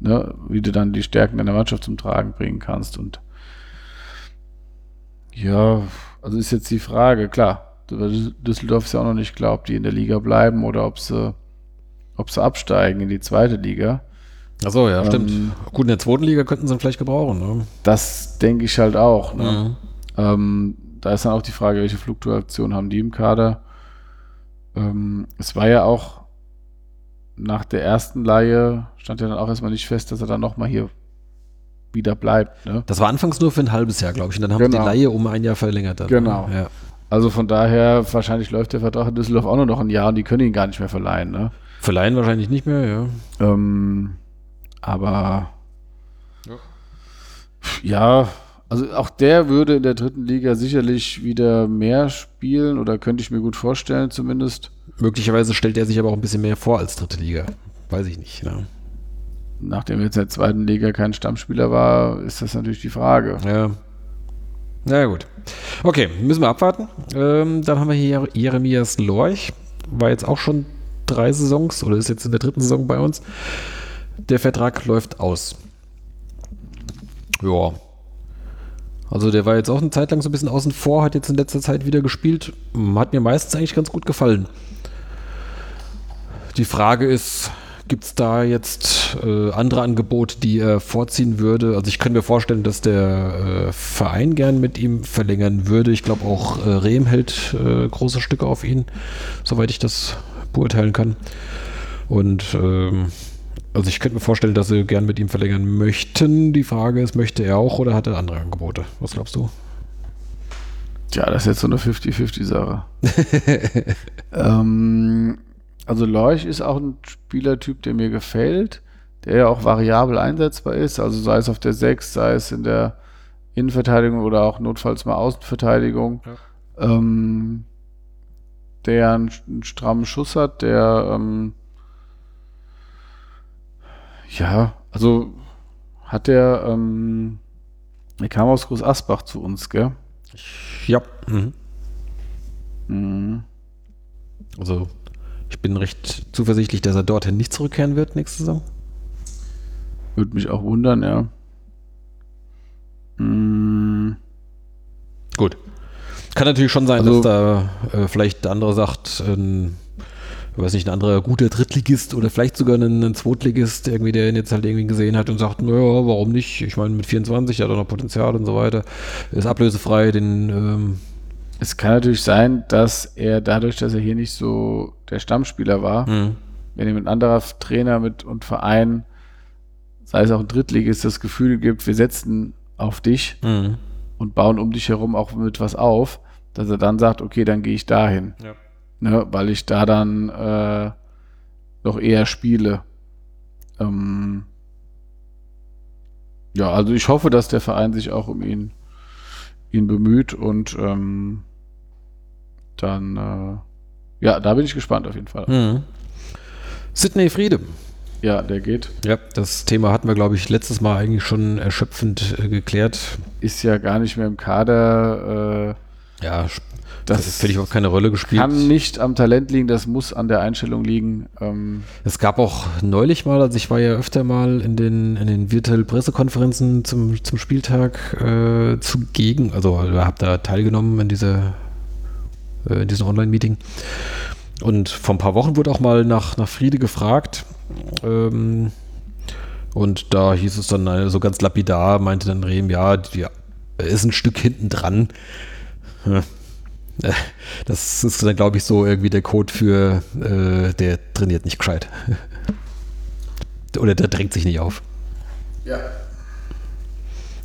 ne, wie du dann die Stärken deiner Mannschaft zum Tragen bringen kannst. Und ja, also ist jetzt die Frage, klar, Düsseldorf ist ja auch noch nicht klar, ob die in der Liga bleiben oder ob sie, ob sie absteigen in die zweite Liga. Achso, ja, ähm, stimmt. Gut, in der zweiten Liga könnten sie ihn vielleicht gebrauchen. Ne? Das denke ich halt auch. Ne? Mhm. Ähm, da ist dann auch die Frage, welche Fluktuation haben die im Kader? Ähm, es war ja auch nach der ersten Leihe, stand ja dann auch erstmal nicht fest, dass er dann nochmal hier wieder bleibt. Ne? Das war anfangs nur für ein halbes Jahr, glaube ich. Und dann haben genau. die Leihe um ein Jahr verlängert. Dann, genau. Ja. Also von daher, wahrscheinlich läuft der Vertrag in Düsseldorf auch nur noch ein Jahr und die können ihn gar nicht mehr verleihen. Ne? Verleihen wahrscheinlich nicht mehr, ja. Ähm, aber ja. ja, also auch der würde in der dritten Liga sicherlich wieder mehr spielen oder könnte ich mir gut vorstellen zumindest. Möglicherweise stellt er sich aber auch ein bisschen mehr vor als dritte Liga. Weiß ich nicht. Ne? Nachdem jetzt in der zweiten Liga kein Stammspieler war, ist das natürlich die Frage. Ja. Na gut. Okay, müssen wir abwarten. Ähm, dann haben wir hier Jeremias Lorch. War jetzt auch schon drei Saisons oder ist jetzt in der dritten Saison bei uns. Der Vertrag läuft aus. Ja. Also der war jetzt auch eine Zeit lang so ein bisschen außen vor, hat jetzt in letzter Zeit wieder gespielt. Hat mir meistens eigentlich ganz gut gefallen. Die Frage ist, Gibt es da jetzt äh, andere Angebote, die er vorziehen würde? Also ich kann mir vorstellen, dass der äh, Verein gern mit ihm verlängern würde. Ich glaube auch äh, Rehm hält äh, große Stücke auf ihn, soweit ich das beurteilen kann. Und ähm, also ich könnte mir vorstellen, dass sie gern mit ihm verlängern möchten. Die Frage ist, möchte er auch oder hat er andere Angebote? Was glaubst du? Tja, das ist jetzt so eine 50-50-Sache. ähm, also Lorch ist auch ein Spielertyp, der mir gefällt, der ja auch variabel einsetzbar ist, also sei es auf der 6, sei es in der Innenverteidigung oder auch notfalls mal Außenverteidigung. Ja. Ähm, der einen, einen, strammen Schuss hat, der ähm, ja, also hat der, ähm, der kam aus Groß Asbach zu uns, gell? Ja. Mhm. Mhm. Also ich bin recht zuversichtlich, dass er dorthin nicht zurückkehren wird nächste Saison. Würde mich auch wundern, ja. Mm. Gut. Kann natürlich schon sein, also, dass da äh, vielleicht der andere sagt, ein, ich weiß nicht, ein anderer guter Drittligist oder vielleicht sogar ein, ein Zweitligist, irgendwie, der ihn jetzt halt irgendwie gesehen hat und sagt, naja, warum nicht? Ich meine, mit 24 hat er noch Potenzial und so weiter. Ist ablösefrei, den ähm, es kann natürlich sein, dass er dadurch, dass er hier nicht so der Stammspieler war, mhm. wenn ihm ein anderer Trainer mit und Verein sei es auch ein Drittligist, das Gefühl gibt, wir setzen auf dich Mhm. und bauen um dich herum auch mit was auf, dass er dann sagt, okay, dann gehe ich dahin. Ja. Ne, weil ich da dann äh, noch eher spiele. Ähm, ja, also ich hoffe, dass der Verein sich auch um ihn, ihn bemüht und ähm, dann, äh, ja, da bin ich gespannt auf jeden Fall. Mhm. Sidney Friede. Ja, der geht. Ja, das Thema hatten wir, glaube ich, letztes Mal eigentlich schon erschöpfend äh, geklärt. Ist ja gar nicht mehr im Kader. Äh, Ja, das das völlig überhaupt keine Rolle gespielt. kann nicht am Talent liegen, das muss an der Einstellung liegen. Ähm, Es gab auch neulich mal, also ich war ja öfter mal in den, in den virtuellen Pressekonferenzen zum, zum Spieltag äh, zugegen, also habe da teilgenommen in, dieser, äh, in diesem Online-Meeting. Und vor ein paar Wochen wurde auch mal nach, nach Friede gefragt. Ähm, und da hieß es dann so ganz lapidar, meinte dann Rehm, ja, die, er ist ein Stück hinten dran. Das ist dann, glaube ich, so irgendwie der Code für, äh, der trainiert nicht gescheit. Oder der drängt sich nicht auf. ja.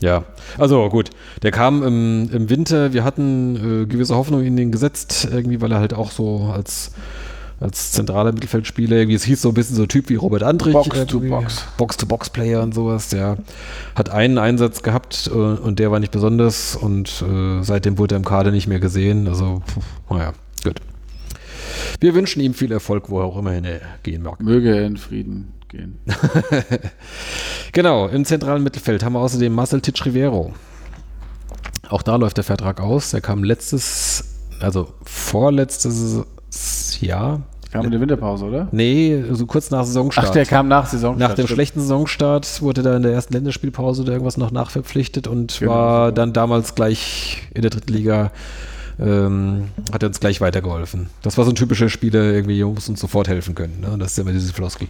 Ja, also gut. Der kam im, im Winter. Wir hatten äh, gewisse Hoffnung in den gesetzt, irgendwie, weil er halt auch so als, als zentraler Mittelfeldspieler, irgendwie, es hieß so ein bisschen so ein Typ wie Robert Andrich. Box to irgendwie, Box. Box-to-Box-Player und sowas. Der hat einen Einsatz gehabt äh, und der war nicht besonders und äh, seitdem wurde er im Kader nicht mehr gesehen. Also, pf, naja, gut. Wir wünschen ihm viel Erfolg, wo er auch immerhin er gehen mag. Möge er in Frieden gehen. Genau, im zentralen Mittelfeld haben wir außerdem Marcel Titsch Rivero. Auch da läuft der Vertrag aus. Der kam letztes, also vorletztes Jahr. Kam in der Winterpause, oder? Nee, so kurz nach Saisonstart. Ach, der kam nach Saison. nach dem schlechten Saisonstart wurde er in der ersten Länderspielpause oder irgendwas noch nachverpflichtet und Genau, war dann damals gleich in der dritten Liga, ähm, hat er uns gleich weitergeholfen. Das war so ein typischer Spieler, irgendwie muss uns sofort helfen können. Ne? Das ist immer diese Floskel.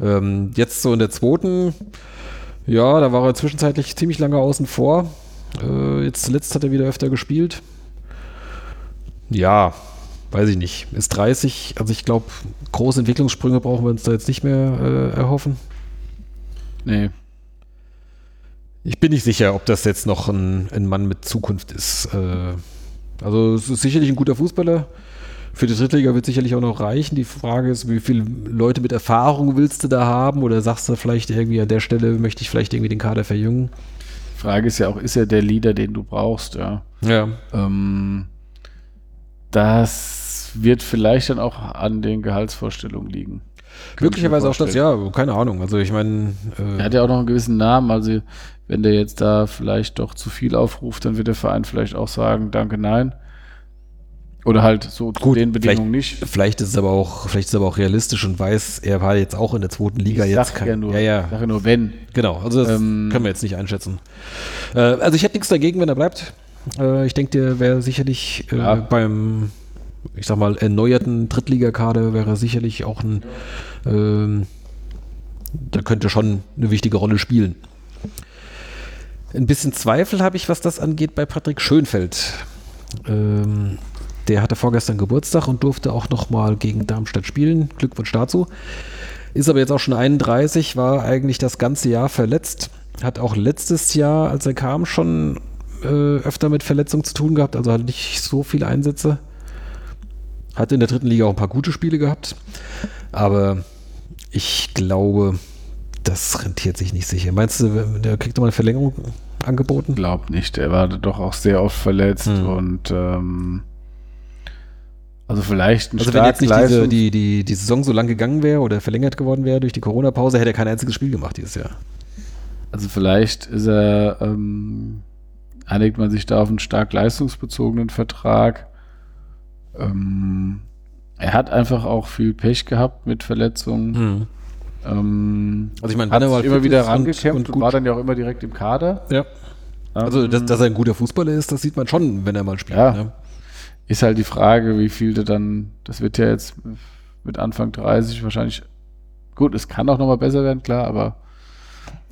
Ähm, jetzt so in der zweiten, ja, da war er zwischenzeitlich ziemlich lange außen vor. Äh, jetzt zuletzt hat er wieder öfter gespielt. Ja, weiß ich nicht. Ist 30, also ich glaube, große Entwicklungssprünge brauchen wir uns da jetzt nicht mehr äh, erhoffen. Nee. Ich bin nicht sicher, ob das jetzt noch ein, ein Mann mit Zukunft ist. Äh, also es ist sicherlich ein guter Fußballer. Für die Drittliga wird sicherlich auch noch reichen. Die Frage ist, wie viele Leute mit Erfahrung willst du da haben? Oder sagst du vielleicht irgendwie an der Stelle, möchte ich vielleicht irgendwie den Kader verjüngen? Frage ist ja auch, ist er der Leader, den du brauchst, ja. Ja. Ähm, das wird vielleicht dann auch an den Gehaltsvorstellungen liegen. Möglicherweise auch das, ja, keine Ahnung. Also ich meine, Er äh, hat ja auch noch einen gewissen Namen, also wenn der jetzt da vielleicht doch zu viel aufruft, dann wird der Verein vielleicht auch sagen, danke, nein. Oder halt so zu Gut, den Bedingungen nicht. vielleicht ist es aber auch, vielleicht ist aber auch realistisch und weiß, er war jetzt auch in der zweiten Liga Ich jetzt. sag ja nur, ja, ja, sag ja nur wenn. Genau, also das Ähm, können wir jetzt nicht einschätzen. Äh, also ich hätte nichts dagegen, wenn er bleibt. Äh, ich denke, der wäre sicherlich äh, Ja. beim, ich sag mal, erneuerten Drittligakader wäre er sicherlich auch ein, ähm, da könnte schon eine wichtige Rolle spielen. Ein bisschen Zweifel habe ich, was das angeht, bei Patrick Schönfeld. Ähm, der hatte vorgestern Geburtstag und durfte auch noch mal gegen Darmstadt spielen. Glückwunsch dazu. Ist aber jetzt auch schon 31, war eigentlich das ganze Jahr verletzt. Hat auch letztes Jahr, als er kam, schon äh, öfter mit Verletzungen zu tun gehabt, also hat nicht so viele Einsätze. Hat in der dritten Liga auch ein paar gute Spiele gehabt. Aber ich glaube, das rentiert sich nicht sicher. Meinst du, der kriegt nochmal eine Verlängerung angeboten? Glaub nicht. Er war doch auch sehr oft verletzt Hm. und ähm, also vielleicht ein Also wenn jetzt nicht diese, die, die, die Saison so lang gegangen wäre oder verlängert geworden wäre durch die Corona-Pause, hätte er kein einziges Spiel gemacht dieses Jahr. Also vielleicht ist er, ähm, einigt man sich da auf einen stark leistungsbezogenen Vertrag. Ähm, er hat einfach auch viel Pech gehabt mit Verletzungen. Ähm, Also ich meine, hat er sich immer wieder und- rangekämpft und und, gut- war dann ja auch immer direkt im Kader. Ja. Also, Ähm, dass, dass er ein guter Fußballer ist, das sieht man schon, wenn er mal spielt. Ja. Ne? Ist halt die Frage, wie viel du dann, das wird ja jetzt mit Anfang 30 wahrscheinlich, gut, es kann auch nochmal besser werden, klar, aber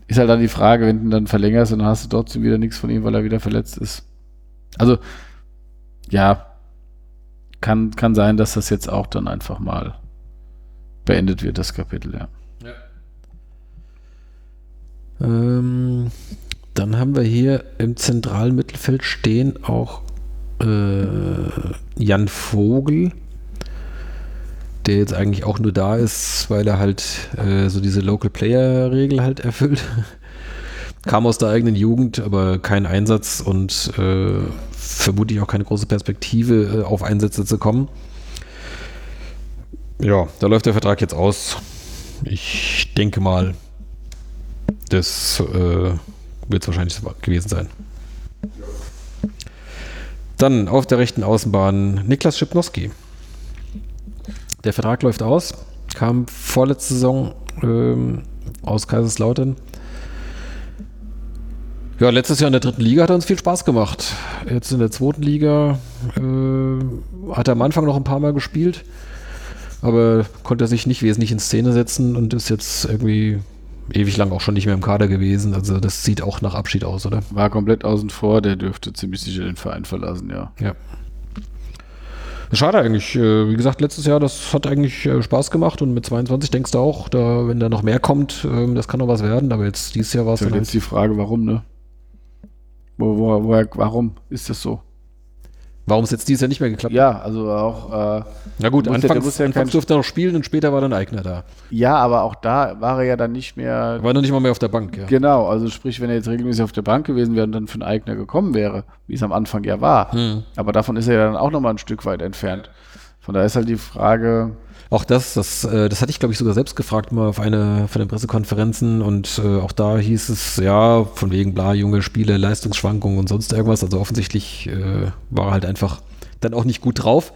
ist halt dann die Frage, wenn du ihn dann verlängerst und dann hast du trotzdem wieder nichts von ihm, weil er wieder verletzt ist. Also, ja, kann, kann sein, dass das jetzt auch dann einfach mal beendet wird, das Kapitel, ja. Ähm, dann haben wir hier im zentralen Mittelfeld stehen auch äh, Jan Vogel, der jetzt eigentlich auch nur da ist, weil er halt äh, so diese Local Player Regel halt erfüllt. Kam aus der eigenen Jugend, aber kein Einsatz und äh, vermutlich auch keine große Perspektive, äh, auf Einsätze zu kommen. Ja, da läuft der Vertrag jetzt aus. Ich denke mal, das äh, wird es wahrscheinlich gewesen sein. Dann auf der rechten Außenbahn Niklas Schipnowski. Der Vertrag läuft aus, kam vorletzte Saison ähm, aus Kaiserslautern. Ja, letztes Jahr in der dritten Liga hat er uns viel Spaß gemacht. Jetzt in der zweiten Liga äh, hat er am Anfang noch ein paar Mal gespielt, aber konnte sich nicht wesentlich in Szene setzen und ist jetzt irgendwie ewig lang auch schon nicht mehr im Kader gewesen. Also das sieht auch nach Abschied aus, oder? War komplett außen vor, der dürfte ziemlich sicher den Verein verlassen, ja. Ja. Schade eigentlich. Äh, wie gesagt, letztes Jahr, das hat eigentlich äh, Spaß gemacht und mit 22 denkst du auch, da, wenn da noch mehr kommt, ähm, das kann noch was werden, aber jetzt dieses Jahr war es dann. Jetzt halt die Frage, warum, ne? Wo, wo, woher, warum ist das so? Warum es jetzt dieses Jahr nicht mehr geklappt hat? Ja, also auch. Äh, Na gut, anfangs, ja, anfangs durfte er noch spielen und später war dann Eigner da. Ja, aber auch da war er ja dann nicht mehr. War noch nicht mal mehr auf der Bank, ja. Genau, also sprich, wenn er jetzt regelmäßig auf der Bank gewesen wäre und dann für einen Eigner gekommen wäre, wie es am Anfang ja war. Hm. Aber davon ist er ja dann auch nochmal ein Stück weit entfernt. Von daher ist halt die Frage, auch das, das, äh, das hatte ich, glaube ich, sogar selbst gefragt, mal auf einer von den Pressekonferenzen und äh, auch da hieß es, ja, von wegen bla, junge Spiele, Leistungsschwankungen und sonst irgendwas. Also offensichtlich äh, war er halt einfach dann auch nicht gut drauf.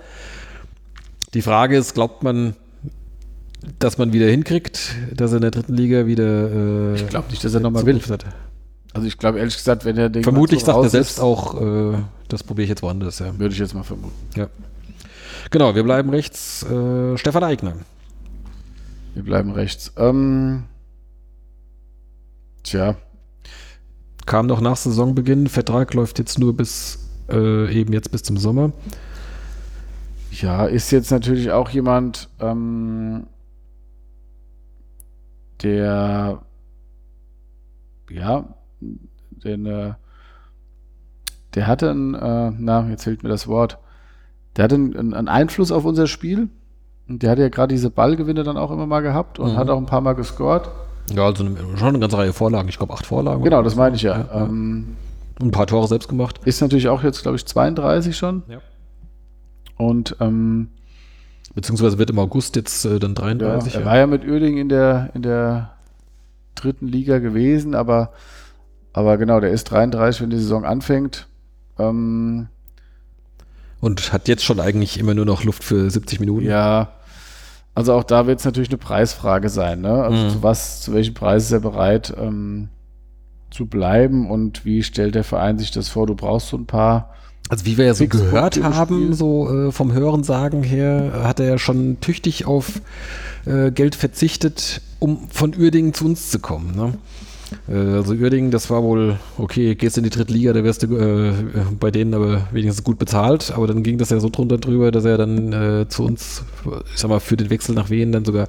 Die Frage ist, glaubt man, dass man wieder hinkriegt, dass er in der dritten Liga wieder. Äh, ich glaube nicht, dass er nochmal will. Hat. Also ich glaube ehrlich gesagt, wenn er den Vermutlich sagt er selbst auch, äh, das probiere ich jetzt woanders, ja. Würde ich jetzt mal vermuten. Ja. Genau, wir bleiben rechts. Äh, Stefan Eigner. Wir bleiben rechts. Ähm, tja. Kam noch nach Saisonbeginn. Vertrag läuft jetzt nur bis äh, eben jetzt bis zum Sommer. Ja, ist jetzt natürlich auch jemand, ähm, der ja, den, äh, der hatte ein, äh, na, jetzt fehlt mir das Wort, der hatte einen, einen Einfluss auf unser Spiel. Und der hat ja gerade diese Ballgewinne dann auch immer mal gehabt und mhm. hat auch ein paar Mal gescored. Ja, also schon eine ganze Reihe Vorlagen. Ich glaube, acht Vorlagen. Genau, das meine ich ja. ja, Ähm, ein paar Tore selbst gemacht. Ist natürlich auch jetzt, glaube ich, 32 schon. Ja. Und ähm, beziehungsweise wird im August jetzt äh, dann 33. Ja, er war ja mit Oerding in der, in der dritten Liga gewesen, aber, aber genau, der ist 33, wenn die Saison anfängt. Ähm, und hat jetzt schon eigentlich immer nur noch Luft für 70 Minuten. Ja. Also auch da wird es natürlich eine Preisfrage sein. Ne? Also mhm. zu was, zu welchem Preis ist er bereit ähm, zu bleiben und wie stellt der Verein sich das vor? Du brauchst so ein paar. Also wie wir ja so gehört haben, so äh, vom Hörensagen her, hat er ja schon tüchtig auf äh, Geld verzichtet, um von Uerdingen zu uns zu kommen. Ne? Äh, also Uerdingen, das war wohl, okay, gehst in die dritte Liga, da wirst du äh, bei denen aber wenigstens gut bezahlt, aber dann ging das ja so drunter drüber, dass er dann äh, zu uns, ich sag mal, für den Wechsel nach Wien dann sogar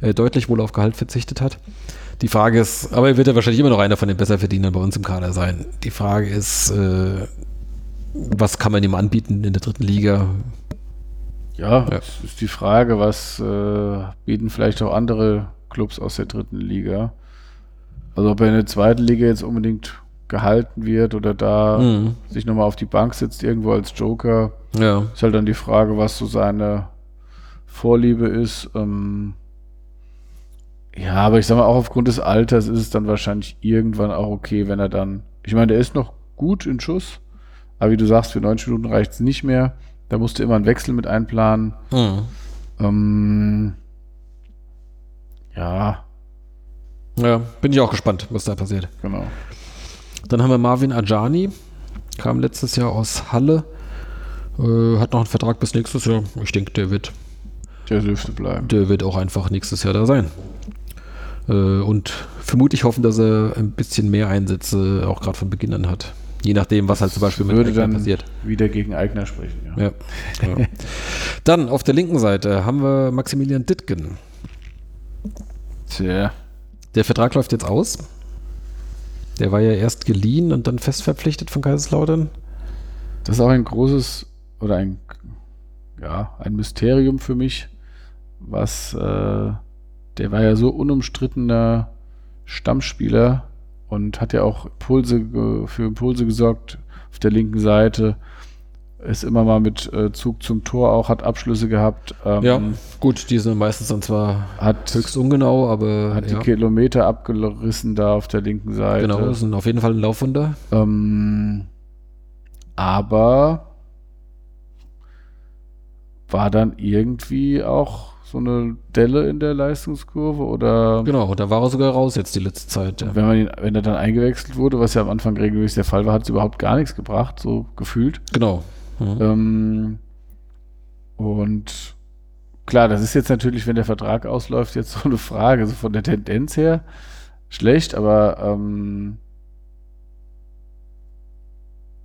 äh, deutlich wohl auf Gehalt verzichtet hat. Die Frage ist, aber er wird ja wahrscheinlich immer noch einer von den Besserverdienern bei uns im Kader sein. Die Frage ist, äh, was kann man ihm anbieten in der dritten Liga? Ja, ja. das ist die Frage, was äh, bieten vielleicht auch andere Clubs aus der dritten Liga? Also ob er in der zweiten Liga jetzt unbedingt gehalten wird oder da mhm. sich nochmal auf die Bank sitzt, irgendwo als Joker, ja. ist halt dann die Frage, was so seine Vorliebe ist. Ähm ja, aber ich sag mal, auch aufgrund des Alters ist es dann wahrscheinlich irgendwann auch okay, wenn er dann. Ich meine, der ist noch gut in Schuss, aber wie du sagst, für 90 Minuten reicht es nicht mehr. Da musst du immer einen Wechsel mit einplanen. Mhm. Ähm, ja, ja, bin ich auch gespannt, was da passiert. Genau. Dann haben wir Marvin Ajani, kam letztes Jahr aus Halle, äh, hat noch einen Vertrag bis nächstes Jahr. Ich denke, der wird. Der dürfte bleiben. Der wird auch einfach nächstes Jahr da sein. Äh, und vermutlich hoffen, dass er ein bisschen mehr Einsätze auch gerade von Beginn an hat. Je nachdem, was halt zum Beispiel mit Eigner passiert. Wieder gegen Eigner sprechen, ja. ja, ja. Dann auf der linken Seite haben wir Maximilian Dittgen. Tja. Der Vertrag läuft jetzt aus. Der war ja erst geliehen und dann fest verpflichtet von Kaiserslautern. Das ist auch ein großes oder ein, ja, ein Mysterium für mich, was, äh, der war ja so unumstrittener Stammspieler und hat ja auch Impulse, für Impulse gesorgt auf der linken Seite. Ist immer mal mit äh, Zug zum Tor auch, hat Abschlüsse gehabt. Ähm, ja, gut, die sind meistens dann zwar hat, höchst ungenau, aber. Hat ja. die Kilometer abgerissen da auf der linken Seite. Genau, sind auf jeden Fall ein Laufwunder. Ähm, aber war dann irgendwie auch so eine Delle in der Leistungskurve oder. Genau, da war er sogar raus jetzt die letzte Zeit. Ja. Wenn, man ihn, wenn er dann eingewechselt wurde, was ja am Anfang regelmäßig der Fall war, hat es überhaupt gar nichts gebracht, so gefühlt. Genau. Mhm. Ähm, und klar, das ist jetzt natürlich, wenn der Vertrag ausläuft, jetzt so eine Frage, so von der Tendenz her schlecht, aber ähm,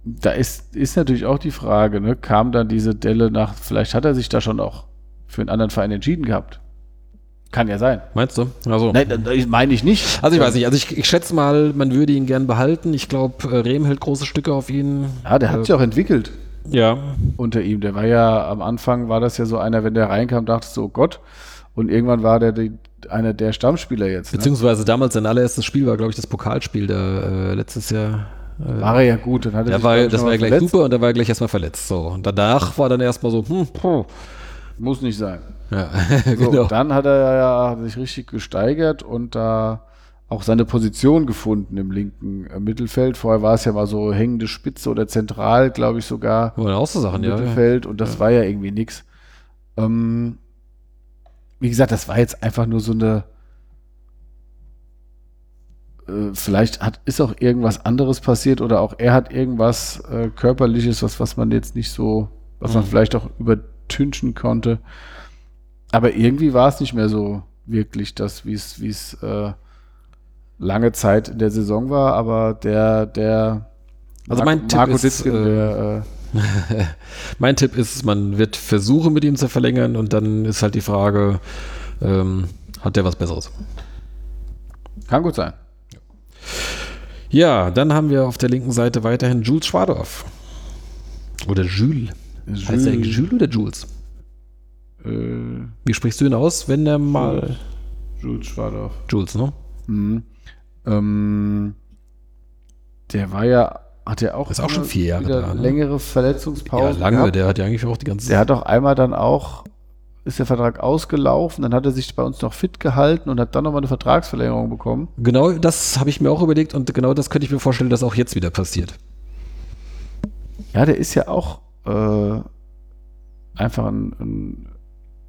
da ist, ist natürlich auch die Frage, ne, kam dann diese Delle nach, vielleicht hat er sich da schon auch für einen anderen Verein entschieden gehabt. Kann ja sein. Meinst du? Also. Nein, das meine ich nicht. Also ich weiß nicht. Also ich, ich schätze mal, man würde ihn gern behalten. Ich glaube, äh, Rehm hält große Stücke auf ihn. Ja, der hat äh, sich auch entwickelt. Ja. Unter ihm. Der war ja, am Anfang war das ja so einer, wenn der reinkam, dachtest du, oh Gott. Und irgendwann war der die, einer der Stammspieler jetzt. Ne? Beziehungsweise damals sein allererstes Spiel war, glaube ich, das Pokalspiel, der äh, letztes Jahr. Äh, war er ja gut. Dann hatte der war, das war ja gleich verletzt. super und da war er gleich erstmal verletzt. So. Und danach war dann erstmal so, hm, puh. Muss nicht sein. Ja, so, genau. Dann hat er ja sich richtig gesteigert und da auch seine Position gefunden im linken äh, Mittelfeld. Vorher war es ja mal so hängende Spitze oder zentral, glaube ich sogar. Oder auch so Sachen, im ja. Mittelfeld und das ja. war ja irgendwie nichts. Ähm, wie gesagt, das war jetzt einfach nur so eine. Äh, vielleicht hat, ist auch irgendwas anderes passiert oder auch er hat irgendwas äh, körperliches, was, was man jetzt nicht so, was mhm. man vielleicht auch übertünchen konnte. Aber irgendwie war es nicht mehr so wirklich das, wie es, wie es äh, lange Zeit in der Saison war, aber der, der also mein Tipp Marco ist, Ditzken, äh, der, äh mein Tipp ist, man wird versuchen, mit ihm zu verlängern und dann ist halt die Frage, ähm, hat der was Besseres? Kann gut sein. Ja, dann haben wir auf der linken Seite weiterhin Jules Schwadorf. Oder Jules. Jules. Heißt der Jules oder Jules? Äh, Wie sprichst du ihn aus, wenn er mal. Jules Schwadorf. Jules, ne? Mhm. Ähm, der war ja, hat ja auch, ist auch schon vier Jahre da, ne? längere Verletzungspause. Ja, lange, gehabt. der hat ja eigentlich auch die ganze Der hat auch einmal dann auch, ist der Vertrag ausgelaufen, dann hat er sich bei uns noch fit gehalten und hat dann nochmal eine Vertragsverlängerung bekommen. Genau, das habe ich mir auch überlegt und genau das könnte ich mir vorstellen, dass auch jetzt wieder passiert. Ja, der ist ja auch äh, einfach ein, ein,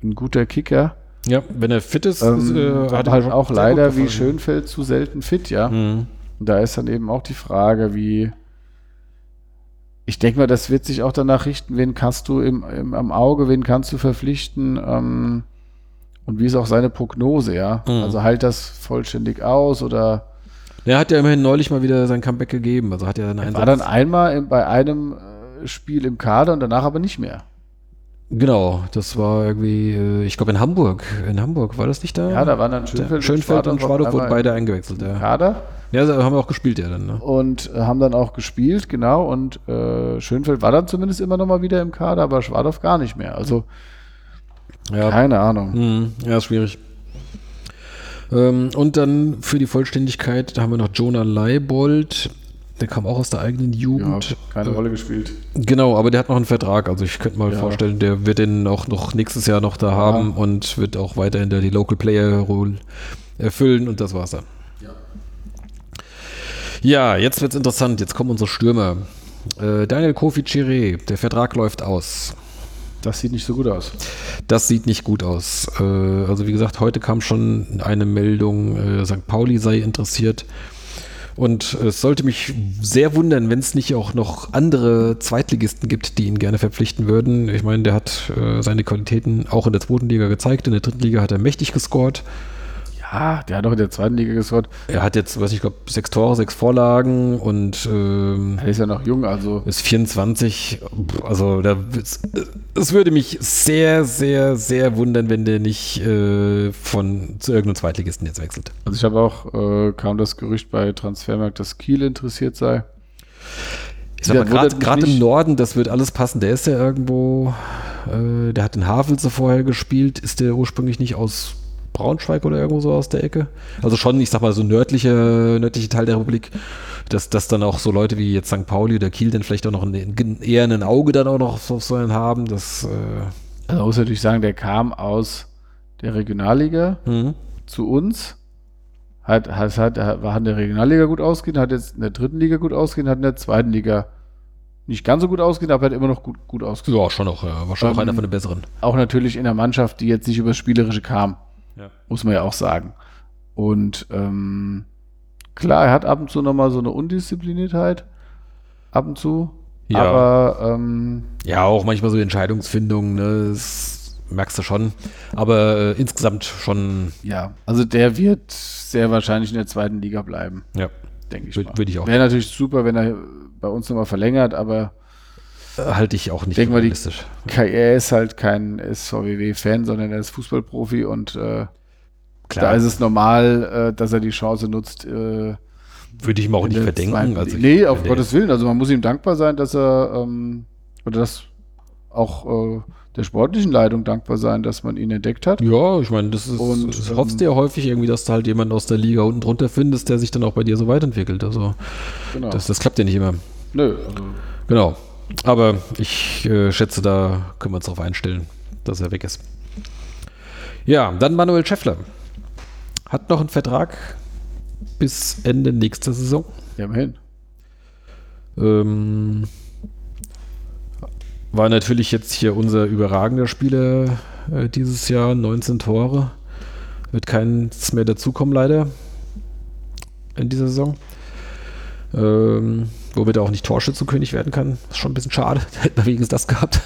ein guter Kicker. Ja, wenn er fit ist, ähm, äh, hat er halt auch leider wie Schönfeld zu selten fit, ja. Mhm. Und da ist dann eben auch die Frage, wie. Ich denke mal, das wird sich auch danach richten, wen kannst du im, im am Auge, wen kannst du verpflichten ähm, und wie ist auch seine Prognose, ja. Mhm. Also halt das vollständig aus oder. Er hat ja immerhin neulich mal wieder sein Comeback gegeben. Also hat er einen War dann einmal in, bei einem äh, Spiel im Kader und danach aber nicht mehr. Genau, das war irgendwie, äh, ich glaube in Hamburg. In Hamburg war das nicht da? Ja, da waren dann Schönfeld, Schönfeld und Schwadorf wurden beide eingewechselt. Ja. Kader. Ja, haben wir auch gespielt, ja dann. Ne? Und äh, haben dann auch gespielt, genau. Und äh, Schönfeld war dann zumindest immer noch mal wieder im Kader, aber Schwadorf gar nicht mehr. Also ja. keine Ahnung. Hm, ja, ist schwierig. Ähm, und dann für die Vollständigkeit, da haben wir noch Jonah Leibold. Der kam auch aus der eigenen Jugend. Ja, keine Rolle gespielt. Genau, aber der hat noch einen Vertrag. Also ich könnte mal ja. vorstellen, der wird den auch noch nächstes Jahr noch da ja. haben und wird auch weiterhin die Local Player Role erfüllen und das war's dann. Ja, ja jetzt wird's interessant. Jetzt kommen unsere Stürmer. Äh, Daniel Kofi Chiré, der Vertrag läuft aus. Das sieht nicht so gut aus. Das sieht nicht gut aus. Äh, also wie gesagt, heute kam schon eine Meldung, äh, St. Pauli sei interessiert. Und es sollte mich sehr wundern, wenn es nicht auch noch andere Zweitligisten gibt, die ihn gerne verpflichten würden. Ich meine, der hat äh, seine Qualitäten auch in der zweiten Liga gezeigt. In der dritten Liga hat er mächtig gescored. Ja, der hat doch in der zweiten Liga gescored. Er hat jetzt, weiß ich, glaube sechs Tore, sechs Vorlagen und ähm, Er ist ja noch jung, also ist 24. Also da, es, es würde mich sehr, sehr, sehr wundern, wenn der nicht äh, von zu irgendeinem Zweitligisten jetzt wechselt. Also ich habe auch, äh, kam das Gerücht bei Transfermarkt, dass Kiel interessiert sei. Ich sag mal, gerade im. Norden, das wird alles passen. Der ist ja irgendwo, äh, der hat in Havelse vorher gespielt. Ist der ursprünglich nicht aus Braunschweig oder irgendwo so aus der Ecke? Also schon, ich sag mal, so nördliche, nördliche Teil der Republik, dass, dass dann auch so Leute wie jetzt St. Pauli oder Kiel dann vielleicht auch noch ein, eher ein Auge dann auch noch auf so einen haben. Das, äh, Also man muss natürlich sagen, der kam aus der Regionalliga hm. zu uns. Hat, hat, hat, war in der Regionalliga gut ausgehen, hat jetzt in der dritten Liga gut ausgehen, hat in der zweiten Liga nicht ganz so gut ausgehen, aber hat immer noch gut, gut ausgesehen. ja, schon noch, ja, wahrscheinlich auch Ähm, einer von den besseren. Auch natürlich in der Mannschaft, die jetzt nicht über Spielerische kam, Ja. muss man ja auch sagen. Und ähm, klar, er hat ab und zu nochmal so eine Undiszipliniertheit. Ab und zu. Ja. Aber ähm, Ja, auch manchmal so Entscheidungsfindung, ne, das merkst du schon. Aber äh, insgesamt schon, ja, also der wird sehr wahrscheinlich in der zweiten Liga bleiben, ja, denke ich würde ich auch. Wäre natürlich super, wenn er bei uns nochmal verlängert, aber halte ich auch nicht Denk mal, die- er ist halt kein SVW-Fan, sondern er ist Fußballprofi und äh, da ist es normal, äh, dass er die Chance nutzt. Äh, würde ich ihm auch nicht verdenken. Also Liga. nee, ich- auf Gottes Willen. Also man muss ihm dankbar sein, dass er ähm, oder dass auch äh, der sportlichen Leitung dankbar sein, dass man ihn entdeckt hat. Ja, ich meine, das ist, Und, das ähm, hoffst du ja häufig irgendwie, dass du halt jemanden aus der Liga unten drunter findest, der sich dann auch bei dir so weiterentwickelt. Also Genau. das, das klappt ja nicht immer. Nö, also Genau. Aber ich äh, schätze, da können wir uns darauf einstellen, dass er weg ist. Ja, dann Manuel Schäffler. Hat noch einen Vertrag bis Ende nächster Saison. ja, immerhin. Ähm, war natürlich jetzt hier unser überragender Spieler äh, dieses Jahr, 19 Tore. Wird keins mehr dazukommen, leider, in dieser Saison. Ähm, womit er auch nicht Torschützenkönig werden kann. Ist schon ein bisschen schade. Hätten wir wenigstens das gehabt.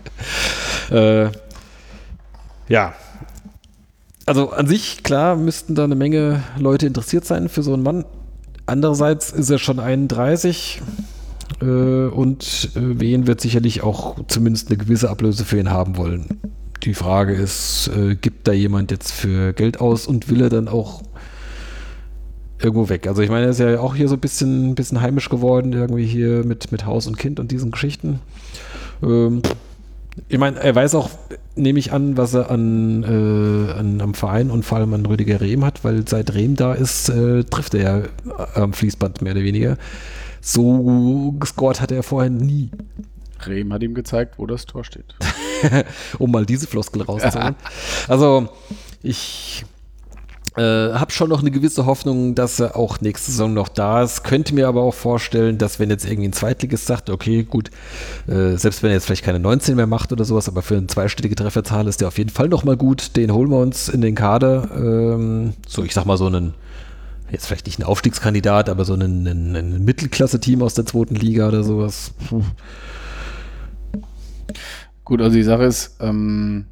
äh, ja. Also an sich, klar, müssten da eine Menge Leute interessiert sein für so einen Mann. Andererseits ist er schon 31 äh, und äh, Wien wird sicherlich auch zumindest eine gewisse Ablöse für ihn haben wollen. Die Frage ist, äh, gibt da jemand jetzt für Geld aus und will er dann auch irgendwo weg? Also ich meine, er ist ja auch hier so ein bisschen, bisschen heimisch geworden, irgendwie hier mit, mit Haus und Kind und diesen Geschichten. Ähm, ich meine, er weiß auch, nehme ich an, was er an, äh, an am Verein und vor allem an Rüdiger Rehm hat, weil seit Rehm da ist, äh, trifft er ja am Fließband mehr oder weniger. So gescored hat er vorher nie, Rehm hat ihm gezeigt, wo das Tor steht. um mal diese Floskel rauszuholen. also ich äh, habe schon noch eine gewisse Hoffnung, dass er auch nächste Saison noch da ist. Könnte mir aber auch vorstellen, dass wenn jetzt irgendwie ein Zweitligist sagt, okay, gut, äh, selbst wenn er jetzt vielleicht keine 19 mehr macht oder sowas, aber für eine zweistellige Trefferzahl ist der auf jeden Fall noch mal gut. Den holen wir uns in den Kader. Ähm, so, ich sag mal so einen, jetzt vielleicht nicht ein Aufstiegskandidat, aber so einen, einen, einen Mittelklasse-Team aus der zweiten Liga oder sowas. Gut, also die Sache ist, ähm,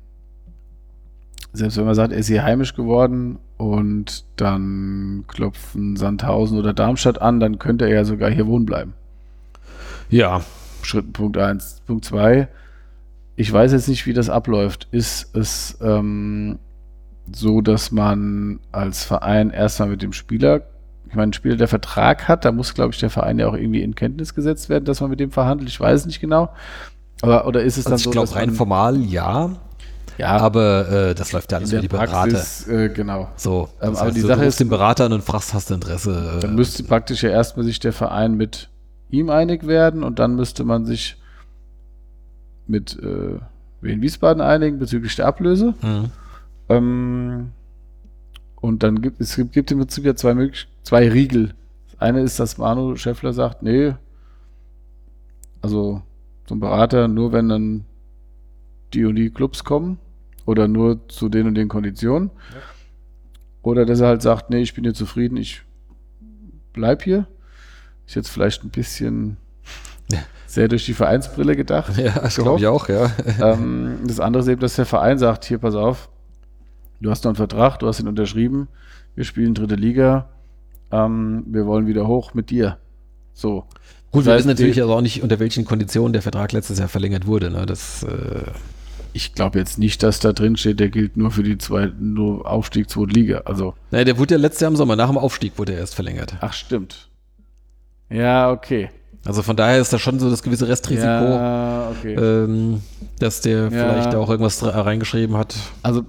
selbst wenn man sagt, er ist hier heimisch geworden und dann klopfen Sandhausen oder Darmstadt an, dann könnte er ja sogar hier wohnen bleiben. Ja, Schritt Punkt 1. Punkt 2. Ich weiß jetzt nicht, wie das abläuft. Ist es ähm, so, dass man als Verein erstmal mit dem Spieler, ich meine, ein Spieler, der Vertrag hat, da muss, glaube ich, der Verein ja auch irgendwie in Kenntnis gesetzt werden, dass man mit dem verhandelt. Ich weiß es nicht genau. Aber, oder ist es dann also so, ich glaube rein formal ja, ja, aber äh, das läuft ja alles über die Berater. Praxis, äh, genau. So, Ähm, aber heißt, die du Sache rufst ist- den Berater an und fragst, hast du Interesse? Dann äh, müsste praktisch ja erstmal sich der Verein mit ihm einig werden und dann müsste man sich mit äh, Wien Wiesbaden einigen bezüglich der Ablöse. Mhm. Ähm, und dann gibt es gibt, gibt im Prinzip ja zwei, möglich- zwei Riegel. Das eine ist, dass Manu Schäffler sagt, nee, also zum Berater nur wenn dann die und die Clubs kommen oder nur zu den und den Konditionen. Oder dass er halt sagt, nee, ich bin hier zufrieden, ich bleib hier. Ist jetzt vielleicht ein bisschen Ja. sehr durch die Vereinsbrille gedacht. Ja, das glaube ich auch, ja. ähm, das andere ist eben, dass der Verein sagt, hier, pass auf, du hast noch einen Vertrag, du hast ihn unterschrieben, wir spielen dritte Liga, ähm, wir wollen wieder hoch mit dir. So. Gut, Das wir heißt, wissen natürlich also auch nicht, unter welchen Konditionen der Vertrag letztes Jahr verlängert wurde. Ne? Das, äh, Ich glaube jetzt nicht, dass da drin steht, der gilt nur für die zweite, nur Aufstieg zweite Liga. Also, naja, der wurde ja letztes Jahr im Sommer, nach dem Aufstieg wurde er erst verlängert. ach stimmt. Ja, okay. Also von daher ist da schon so das gewisse Restrisiko, Ja, okay. ähm, dass der Ja. vielleicht da auch irgendwas reingeschrieben hat. Also,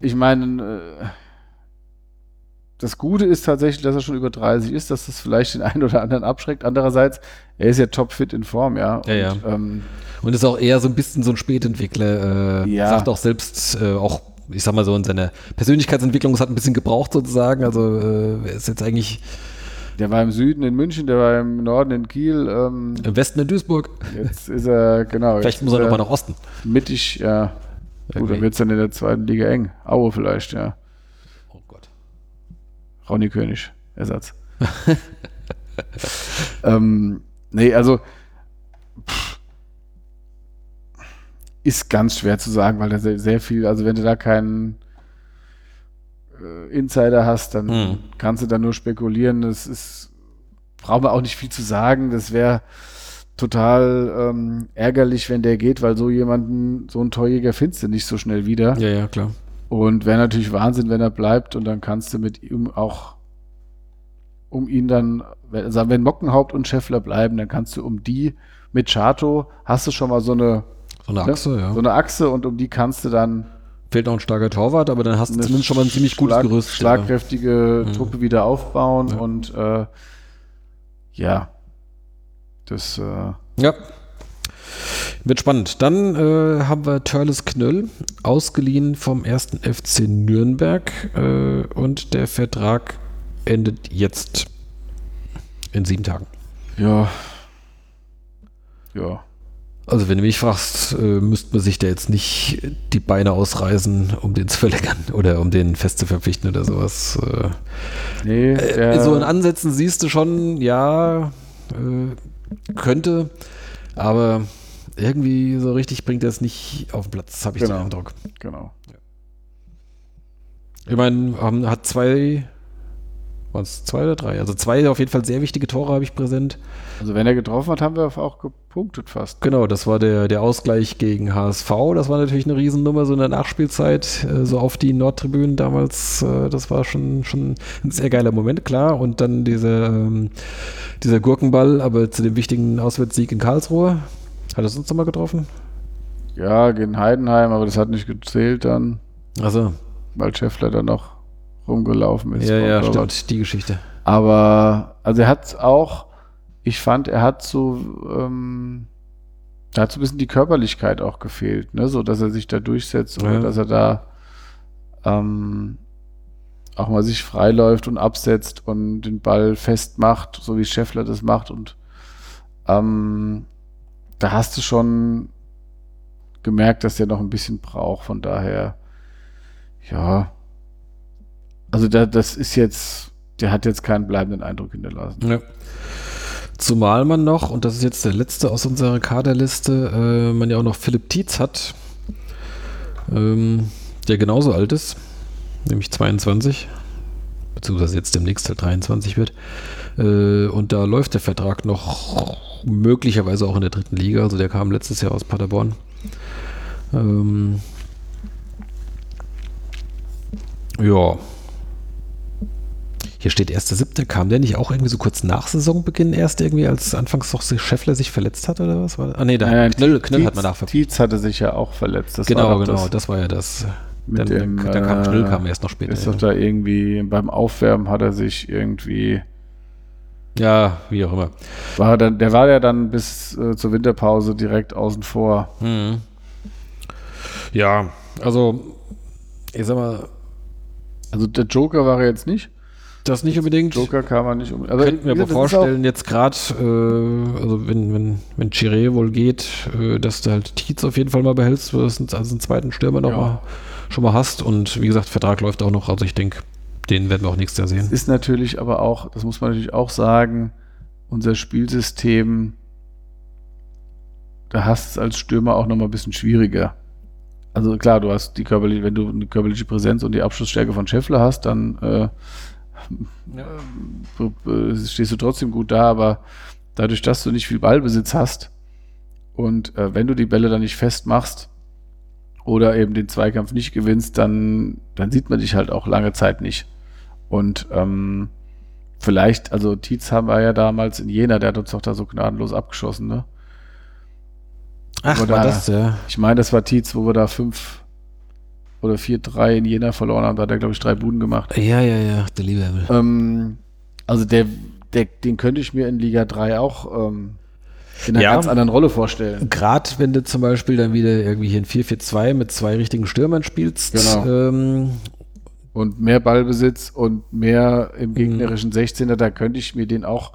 ich meine, äh, das Gute ist tatsächlich, dass er schon über 30 ist, dass das vielleicht den einen oder anderen abschreckt. Andererseits, er ist ja topfit in Form, ja. Ja, ja. Und, ähm, Und ist auch eher so ein bisschen so ein Spätentwickler. Äh, Ja. Sagt auch selbst, äh, auch, ich sag mal so, in seiner Persönlichkeitsentwicklung, es hat ein bisschen gebraucht sozusagen. Also äh, ist jetzt eigentlich der war im Süden in München, der war im Norden in Kiel. Ähm, im Westen in Duisburg. jetzt ist er, genau. Vielleicht muss er nochmal nach Osten. Mittig, ja. Gut, dann wird es dann in der zweiten Liga eng. Aue vielleicht, ja. Ronny König, Ersatz. ähm, nee, also pff, ist ganz schwer zu sagen, weil da sehr, sehr viel, also wenn du da keinen äh, Insider hast, dann Hm. kannst du da nur spekulieren. Das ist, brauchen wir auch nicht viel zu sagen. Das wäre total ähm, ärgerlich, wenn der geht, weil so jemanden, so einen Torjäger findest du nicht so schnell wieder. Ja, ja, klar. Und wäre natürlich Wahnsinn, wenn er bleibt und dann kannst du mit ihm auch um ihn dann, wir, wenn Mockenhaupt und Scheffler bleiben, dann kannst du um die mit Chato hast du schon mal so eine, So eine ne, Achse, ja. so eine Achse und um die kannst du dann Fehlt noch ein starker Torwart, aber dann hast du zumindest schon mal ein ziemlich gutes schlag- Gerüst. schlagkräftige Mhm. Truppe wieder aufbauen Ja. und äh, ja, das äh, Ja. Wird spannend. Dann äh, haben wir Törles Knöll, ausgeliehen vom ersten FC Nürnberg äh, und der Vertrag endet jetzt in sieben Tagen. ja, ja, Also wenn du mich fragst, äh, müsste man sich da jetzt nicht die Beine ausreißen, um den zu verlängern oder um den fest zu verpflichten oder sowas. Äh, nee, Äh, so in Ansätzen siehst du schon, ja, äh, könnte, aber irgendwie so richtig bringt er es nicht auf den Platz, habe ich Genau. den Eindruck. genau. Ich meine, ähm, hat zwei, waren es zwei oder drei? Also zwei auf jeden Fall sehr wichtige Tore habe ich präsent. Also wenn er getroffen hat, haben wir auch gepunktet fast. Genau, das war der, der Ausgleich gegen HSV. Das war natürlich eine Riesennummer, so in der Nachspielzeit, äh, so auf die Nordtribünen damals. Äh, das war schon, schon ein sehr geiler Moment, klar. Und dann dieser, ähm, dieser Gurkenball, aber zu dem wichtigen Auswärtssieg in Karlsruhe. Hat er sonst nochmal getroffen? Ja, gegen Heidenheim, aber das hat nicht gezählt dann, Also, weil Scheffler dann noch rumgelaufen ist. ja, ja, stimmt, die Geschichte. Aber, also er hat auch, ich fand, er hat so, ähm, da hat so ein bisschen die Körperlichkeit auch gefehlt, ne, so dass er sich da durchsetzt oder Ja. dass er da ähm, auch mal sich freiläuft und absetzt und den Ball festmacht, so wie Scheffler das macht und ähm, da hast du schon gemerkt, dass der noch ein bisschen braucht, von daher, ja, also da, das ist jetzt, der hat jetzt keinen bleibenden Eindruck hinterlassen. Ja. Zumal man noch, und das ist jetzt der letzte aus unserer Kaderliste, äh, man ja auch noch Philipp Tietz hat, ähm, der genauso alt ist, nämlich 22, beziehungsweise jetzt demnächst halt 23 wird. Äh, und da läuft der Vertrag noch möglicherweise auch in der dritten Liga, also der kam letztes Jahr aus Paderborn. Ähm, ja. Hier steht 1.7. Kam der nicht auch irgendwie so kurz nach Saisonbeginn erst irgendwie, als anfangs doch Scheffler sich verletzt hat oder was? War? Ah, nee, da Nein, Knöll, Knöll Tietz- hat man nachverpflichtet. Tietz hatte sich ja auch verletzt. Das Genau, genau, Das, das war ja das. Dann, dem, da kam äh, Knöll kam erst noch später. ist doch da irgendwie beim Aufwärmen hat er sich irgendwie Ja, wie auch immer. war dann der war ja dann bis äh, zur Winterpause direkt außen vor. Mhm. Ja, also, ich sag mal, Also der Joker war er jetzt nicht. Das nicht unbedingt. Joker kam er nicht um. Aber Könnten wir aber das vorstellen, jetzt gerade, äh, also wenn, wenn, wenn Chiré wohl geht, äh, dass du halt Tietz auf jeden Fall mal behältst, wo du es als einen zweiten Stürmer noch Ja. mal, schon mal hast. Und wie gesagt, Vertrag läuft auch noch, also ich denke, den werden wir auch nächstes Jahr sehen. ist natürlich aber auch, das muss man natürlich auch sagen, unser Spielsystem, da hast du es als Stürmer auch noch mal ein bisschen schwieriger. also klar, du hast die körperliche, wenn du eine körperliche Präsenz und die Abschlussstärke von Scheffler hast, dann äh, ja. stehst du trotzdem gut da, aber dadurch, dass du nicht viel Ballbesitz hast und äh, wenn du die Bälle dann nicht festmachst oder eben den Zweikampf nicht gewinnst, dann, dann sieht man dich halt auch lange Zeit nicht. Und ähm, vielleicht, also Tietz haben wir ja damals in Jena, der hat uns doch da so gnadenlos abgeschossen, ne? Ach, war da, das, ja. Ich meine, das war Tietz, wo wir da fünf oder vier, drei in Jena verloren haben. Da hat er, glaube ich, drei Buden gemacht. Ja, ja, ja, der liebe Himmel. Ähm, also der, der, den könnte ich mir in Liga 3 auch ähm, in einer ja, ganz anderen Rolle vorstellen. Gerade wenn du zum Beispiel dann wieder irgendwie hier in 4-4-2 mit zwei richtigen Stürmern spielst. Genau. Ähm, und mehr Ballbesitz und mehr im mhm. gegnerischen 16er, da könnte ich mir den auch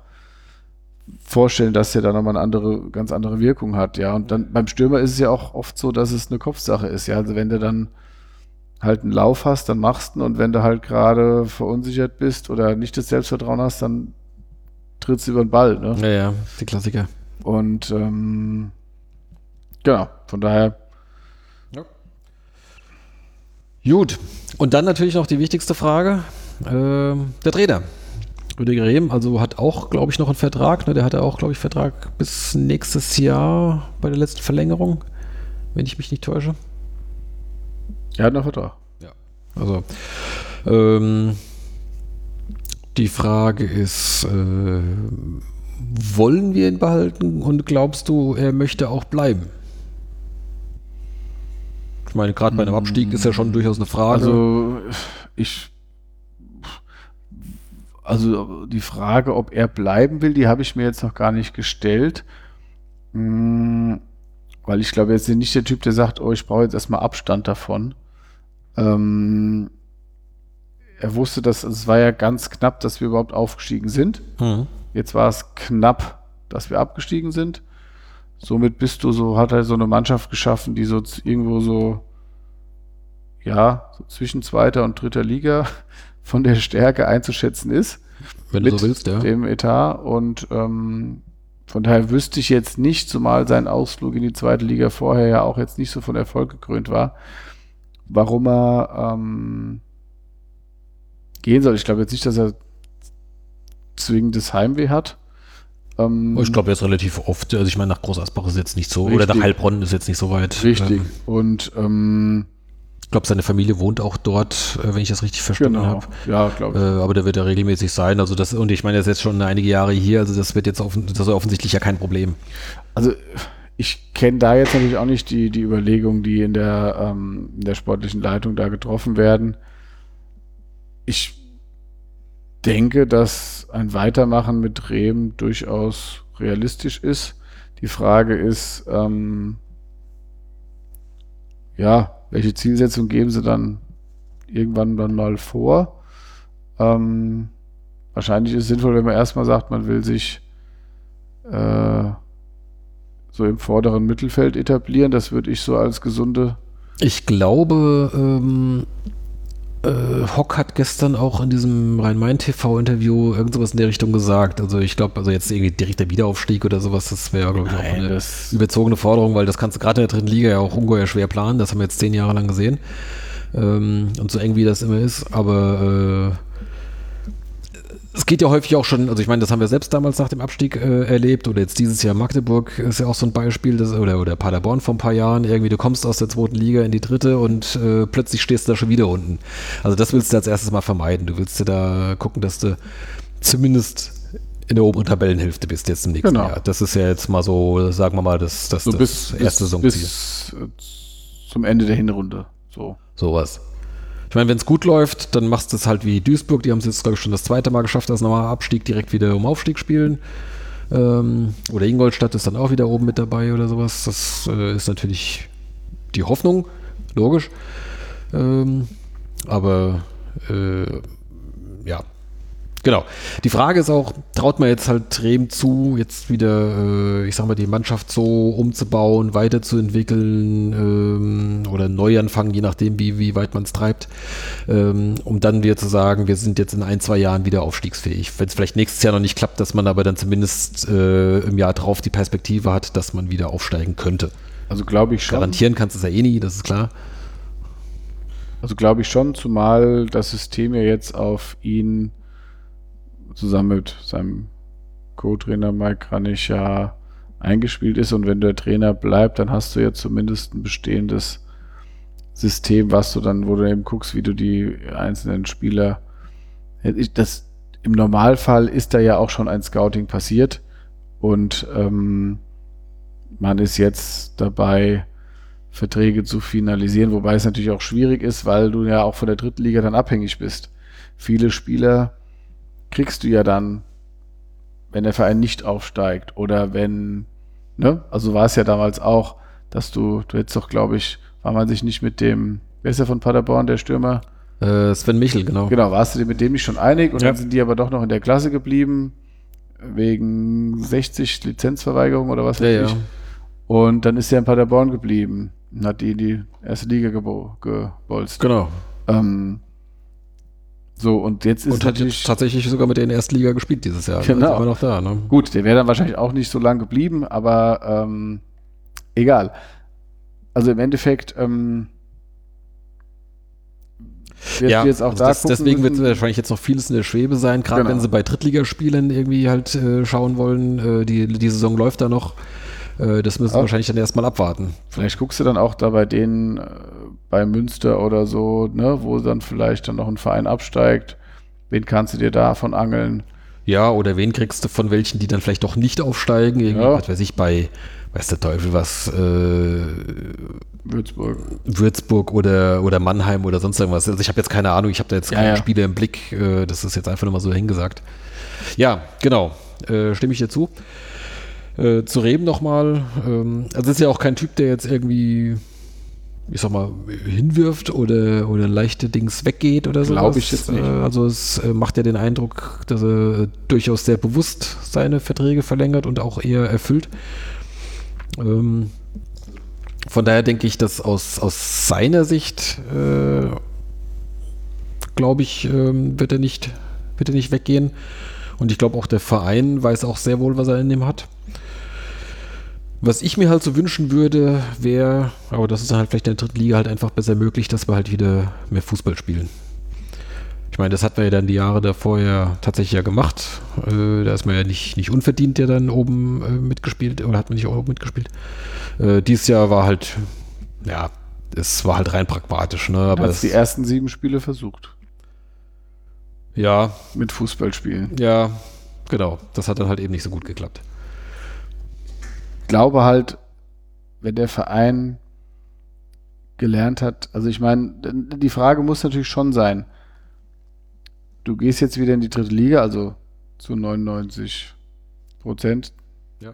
vorstellen, dass der da nochmal eine andere, ganz andere Wirkung hat, ja. Und dann beim Stürmer ist es ja auch oft so, dass es eine Kopfsache ist, ja. Also wenn du dann halt einen Lauf hast, dann machst du ihn und wenn du halt gerade verunsichert bist oder nicht das Selbstvertrauen hast, dann trittst du über den Ball, ne? Ja, ja, die Klassiker. Und ähm, genau, von daher. Ja. Gut. Und dann natürlich noch die wichtigste Frage: äh, der Trainer. Rüdiger Rehm, also hat auch, glaube ich, noch einen Vertrag. Ne? Der hatte auch, glaube ich, Vertrag bis nächstes Jahr bei der letzten Verlängerung, wenn ich mich nicht täusche. Er hat noch Vertrag. Ja. Also, ähm, die Frage ist, äh, wollen wir ihn behalten und glaubst du, er möchte auch bleiben? Ich meine, gerade bei einem Abstieg ist ja schon durchaus eine Frage. Also, ich also die Frage, ob er bleiben will, die habe ich mir jetzt noch gar nicht gestellt. Hm, weil ich glaube, er ist nicht der Typ, der sagt, oh, ich brauche jetzt erstmal Abstand davon. Ähm, er wusste, dass es war ja ganz knapp, dass wir überhaupt aufgestiegen sind. Mhm. Jetzt war es knapp, dass wir abgestiegen sind. Somit bist du so, hat er so eine Mannschaft geschaffen, die so irgendwo so, ja, so zwischen zweiter und dritter Liga von der Stärke einzuschätzen ist. Wenn du so willst, ja. Dem Etat und ähm, von daher wüsste ich jetzt nicht, zumal sein Ausflug in die zweite Liga vorher ja auch jetzt nicht so von Erfolg gekrönt war, warum er ähm, gehen soll. Ich glaube jetzt nicht, dass er zwingendes Heimweh hat. Ähm, ich glaube jetzt relativ oft. Also ich meine, nach Groß Asbach ist jetzt nicht so, richtig. oder nach Heilbronn ist jetzt nicht so weit. Richtig. Ähm, Und ähm, ich glaube, seine Familie wohnt auch dort, äh, wenn ich das richtig verstanden genau. habe. Ja, glaube ich. Äh, aber der wird ja regelmäßig sein. Also das, und ich meine, er ist jetzt schon einige Jahre hier, also das wird jetzt offen, das ist offensichtlich ja kein Problem. Also ich kenne da jetzt natürlich auch nicht die, die Überlegungen, die in der, ähm, in der sportlichen Leitung da getroffen werden. Ich denke, dass ein Weitermachen mit Rehm durchaus realistisch ist. Die Frage ist, ähm, ja, welche Zielsetzung geben sie dann irgendwann dann mal vor? Ähm, wahrscheinlich ist es sinnvoll, wenn man erstmal sagt, man will sich äh, so im vorderen Mittelfeld etablieren. Das würde ich so als gesunde. Ich glaube, ähm, äh, Hock hat gestern auch in diesem Rhein-Main-TV-Interview irgend sowas in der Richtung gesagt. Also ich glaube, also jetzt irgendwie direkter Wiederaufstieg oder sowas, das wäre, glaube ich, auch eine überzogene Forderung, weil das kannst du gerade in der dritten Liga ja auch ungeheuer schwer planen. Das haben wir jetzt zehn Jahre lang gesehen. Ähm, und so eng wie das immer ist, aber äh, es geht ja häufig auch schon, also ich meine, das haben wir selbst damals nach dem Abstieg äh, erlebt oder jetzt dieses Jahr Magdeburg ist ja auch so ein Beispiel, das, oder, oder Paderborn vor ein paar Jahren, irgendwie du kommst aus der zweiten Liga in die dritte und äh, plötzlich stehst du da schon wieder unten. Also das willst du als erstes mal vermeiden. Du willst dir da gucken, dass du zumindest in der oberen Tabellenhälfte bist jetzt im nächsten genau. Jahr. Das ist ja jetzt mal so, sagen wir mal, das, das, so das bis, erste Saisonziel. Bis äh, zum Ende der Hinrunde. So. Sowas. Ich meine, wenn es gut läuft, dann machst du es halt wie Duisburg. Die haben es jetzt, glaube ich, schon das zweite Mal geschafft, dass nochmal Abstieg direkt wieder um Aufstieg spielen. Ähm, oder Ingolstadt ist dann auch wieder oben mit dabei oder sowas. Das äh, ist natürlich die Hoffnung, logisch. Ähm, aber äh, ja, Genau. Die Frage ist auch, traut man jetzt halt Trem zu, jetzt wieder, äh, ich sag mal, die Mannschaft so umzubauen, weiterzuentwickeln ähm, oder neu anfangen, je nachdem, wie, wie weit man es treibt, ähm, um dann wieder zu sagen, wir sind jetzt in ein, zwei Jahren wieder aufstiegsfähig. Wenn es vielleicht nächstes Jahr noch nicht klappt, dass man aber dann zumindest äh, im Jahr drauf die Perspektive hat, dass man wieder aufsteigen könnte. Also glaube ich schon. Garantieren kannst du es ja eh nie, das ist klar. Also glaube ich schon, zumal das System ja jetzt auf ihn zusammen mit seinem Co-Trainer Mike Kranich ja eingespielt ist und wenn der Trainer bleibt, dann hast du ja zumindest ein bestehendes System, was du dann, wo du eben guckst, wie du die einzelnen Spieler. Das, Im Normalfall ist da ja auch schon ein Scouting passiert und ähm, man ist jetzt dabei, Verträge zu finalisieren, wobei es natürlich auch schwierig ist, weil du ja auch von der dritten Liga dann abhängig bist. Viele Spieler kriegst du ja dann, wenn der Verein nicht aufsteigt oder wenn, ne, also war es ja damals auch, dass du, du hättest doch, glaube ich, war man sich nicht mit dem, wer ist der von Paderborn, der Stürmer? Äh, Sven Michel, genau. Genau, warst du dir mit dem nicht schon einig und ja. dann sind die aber doch noch in der Klasse geblieben, wegen 60 Lizenzverweigerung oder was weiß ja, ich. Ja. Und dann ist er in Paderborn geblieben und hat die in die erste Liga gebolzt. Genau. Ähm, so, und jetzt ist und hat jetzt tatsächlich sogar mit der in der ersten Liga gespielt dieses Jahr. Genau. Ist noch da, ne? Gut, der wäre dann wahrscheinlich auch nicht so lang geblieben, aber ähm, egal. Also im Endeffekt, ähm, ja, also da das, deswegen wird wahrscheinlich jetzt noch vieles in der Schwebe sein, gerade genau. wenn sie bei Drittligaspielen irgendwie halt äh, schauen wollen. Äh, die, die Saison läuft da noch. Äh, das müssen wir wahrscheinlich dann erstmal abwarten. Vielleicht guckst du dann auch da bei denen äh, bei Münster oder so, ne, wo dann vielleicht dann noch ein Verein absteigt. Wen kannst du dir davon angeln? Ja, oder wen kriegst du von welchen, die dann vielleicht doch nicht aufsteigen? Irgendwie, ja. was weiß ich, bei, weiß der Teufel was, äh, Würzburg. Würzburg oder, oder Mannheim oder sonst irgendwas. Also ich habe jetzt keine Ahnung, ich habe da jetzt keine ja, ja. Spiele im Blick. Äh, das ist jetzt einfach nur mal so hingesagt. Ja, genau. Äh, stimme ich dir zu. Äh, zu Reben nochmal. Ähm, also ist ja auch kein Typ, der jetzt irgendwie, ich sag mal, hinwirft oder, oder leichte Dings weggeht oder so. Glaube ich jetzt nicht. Äh, also es äh, macht ja den Eindruck, dass er durchaus sehr bewusst seine Verträge verlängert und auch eher erfüllt. Ähm, von daher denke ich, dass aus, aus seiner Sicht, äh, glaube ich, ähm, wird er nicht, wird er nicht weggehen. Und ich glaube auch der Verein weiß auch sehr wohl, was er in dem hat. Was ich mir halt so wünschen würde, wäre, aber das ist halt vielleicht in der dritten Liga halt einfach besser möglich, dass wir halt wieder mehr Fußball spielen. Ich meine, das hat man ja dann die Jahre davor ja tatsächlich ja gemacht. Äh, da ist man ja nicht, nicht unverdient ja dann oben äh, mitgespielt oder hat man nicht auch oben mitgespielt. Äh, dieses Jahr war halt, ja, es war halt rein pragmatisch. Ne? Aber das die ersten sieben Spiele versucht. Ja. Mit Fußballspielen. Ja, genau. Das hat dann halt eben nicht so gut geklappt glaube halt, wenn der Verein gelernt hat, also ich meine, die Frage muss natürlich schon sein, du gehst jetzt wieder in die dritte Liga, also zu 99 Prozent. Ja.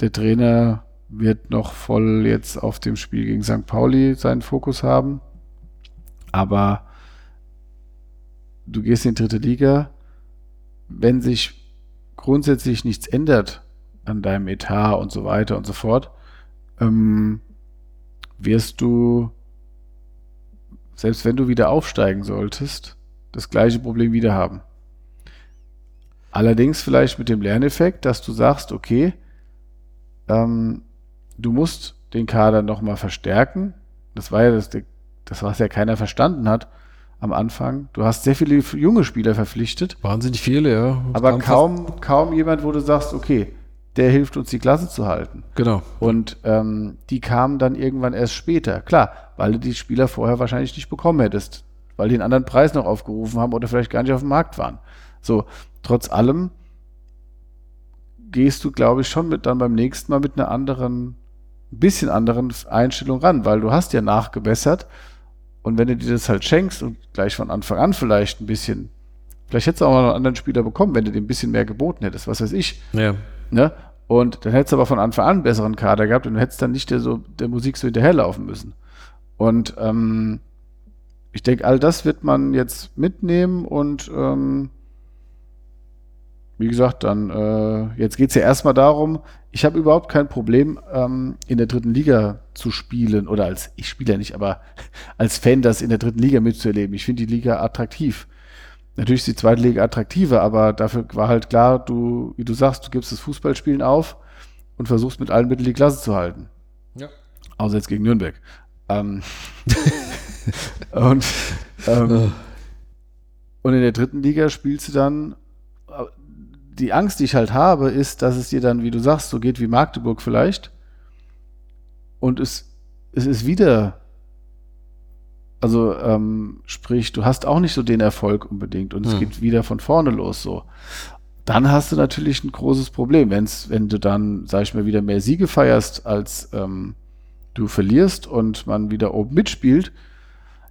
Der Trainer wird noch voll jetzt auf dem Spiel gegen St. Pauli seinen Fokus haben. Aber du gehst in die dritte Liga, wenn sich grundsätzlich nichts ändert an deinem Etat und so weiter und so fort, ähm, wirst du, selbst wenn du wieder aufsteigen solltest, das gleiche Problem wieder haben. Allerdings vielleicht mit dem Lerneffekt, dass du sagst, okay, ähm, du musst den Kader nochmal verstärken. Das war ja das, das, was ja keiner verstanden hat am Anfang. Du hast sehr viele junge Spieler verpflichtet. Wahnsinnig viele, ja. aber kaum, kaum jemand, wo du sagst, okay, der hilft uns, die Klasse zu halten. Genau. Und ähm, die kamen dann irgendwann erst später. Klar, weil du die Spieler vorher wahrscheinlich nicht bekommen hättest, weil die einen anderen Preis noch aufgerufen haben oder vielleicht gar nicht auf dem Markt waren. So, trotz allem gehst du, glaube ich, schon mit dann beim nächsten Mal mit einer anderen, ein bisschen anderen Einstellung ran, weil du hast ja nachgebessert und wenn du dir das halt schenkst und gleich von Anfang an vielleicht ein bisschen, vielleicht hättest du auch mal einen anderen Spieler bekommen, wenn du dir ein bisschen mehr geboten hättest, was weiß ich. Ja. Ne? Und dann hättest du aber von Anfang an einen besseren Kader gehabt und hättest dann nicht der, so, der Musik so hinterherlaufen müssen. Und ähm, ich denke, all das wird man jetzt mitnehmen und ähm, wie gesagt, dann äh, jetzt geht es ja erstmal darum, ich habe überhaupt kein Problem, ähm, in der dritten Liga zu spielen oder als, ich spiele ja nicht, aber als Fan das in der dritten Liga mitzuerleben. Ich finde die Liga attraktiv. Natürlich ist die zweite Liga attraktiver, aber dafür war halt klar, du, wie du sagst, du gibst das Fußballspielen auf und versuchst mit allen Mitteln die Klasse zu halten. Ja. Außer jetzt gegen Nürnberg. Ähm, und, ähm, und in der dritten Liga spielst du dann. Die Angst, die ich halt habe, ist, dass es dir dann, wie du sagst, so geht wie Magdeburg vielleicht. Und es, es ist wieder also ähm, sprich, du hast auch nicht so den Erfolg unbedingt und es hm. geht wieder von vorne los so. Dann hast du natürlich ein großes Problem, wenn's, wenn du dann, sag ich mal, wieder mehr Siege feierst, als ähm, du verlierst und man wieder oben mitspielt.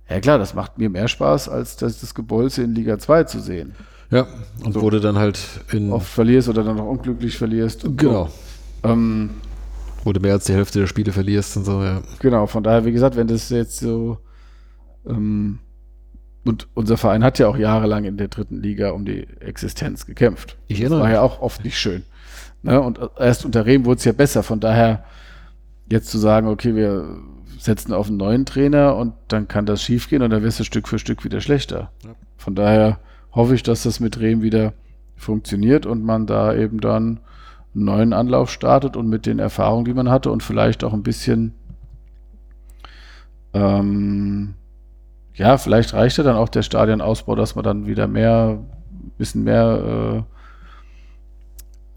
Ja klar, das macht mir mehr Spaß, als das, das Gebolze in Liga 2 zu sehen. Ja, und so, wurde dann halt in. Oft verlierst oder dann noch unglücklich verlierst. Genau. So. Ähm, wo du mehr als die Hälfte der Spiele verlierst und so, ja. Genau, von daher, wie gesagt, wenn das jetzt so ähm, und unser Verein hat ja auch jahrelang in der dritten Liga um die Existenz gekämpft. Ich erinnere Das war ja auch oft nicht schön. Ne? Und erst unter Rehm wurde es ja besser. Von daher jetzt zu sagen, okay, wir setzen auf einen neuen Trainer und dann kann das schiefgehen und dann wirst du Stück für Stück wieder schlechter. Ja. Von daher hoffe ich, dass das mit Rehm wieder funktioniert und man da eben dann einen neuen Anlauf startet und mit den Erfahrungen, die man hatte und vielleicht auch ein bisschen ähm, ja, vielleicht reicht ja dann auch der Stadionausbau, dass man dann wieder mehr, bisschen mehr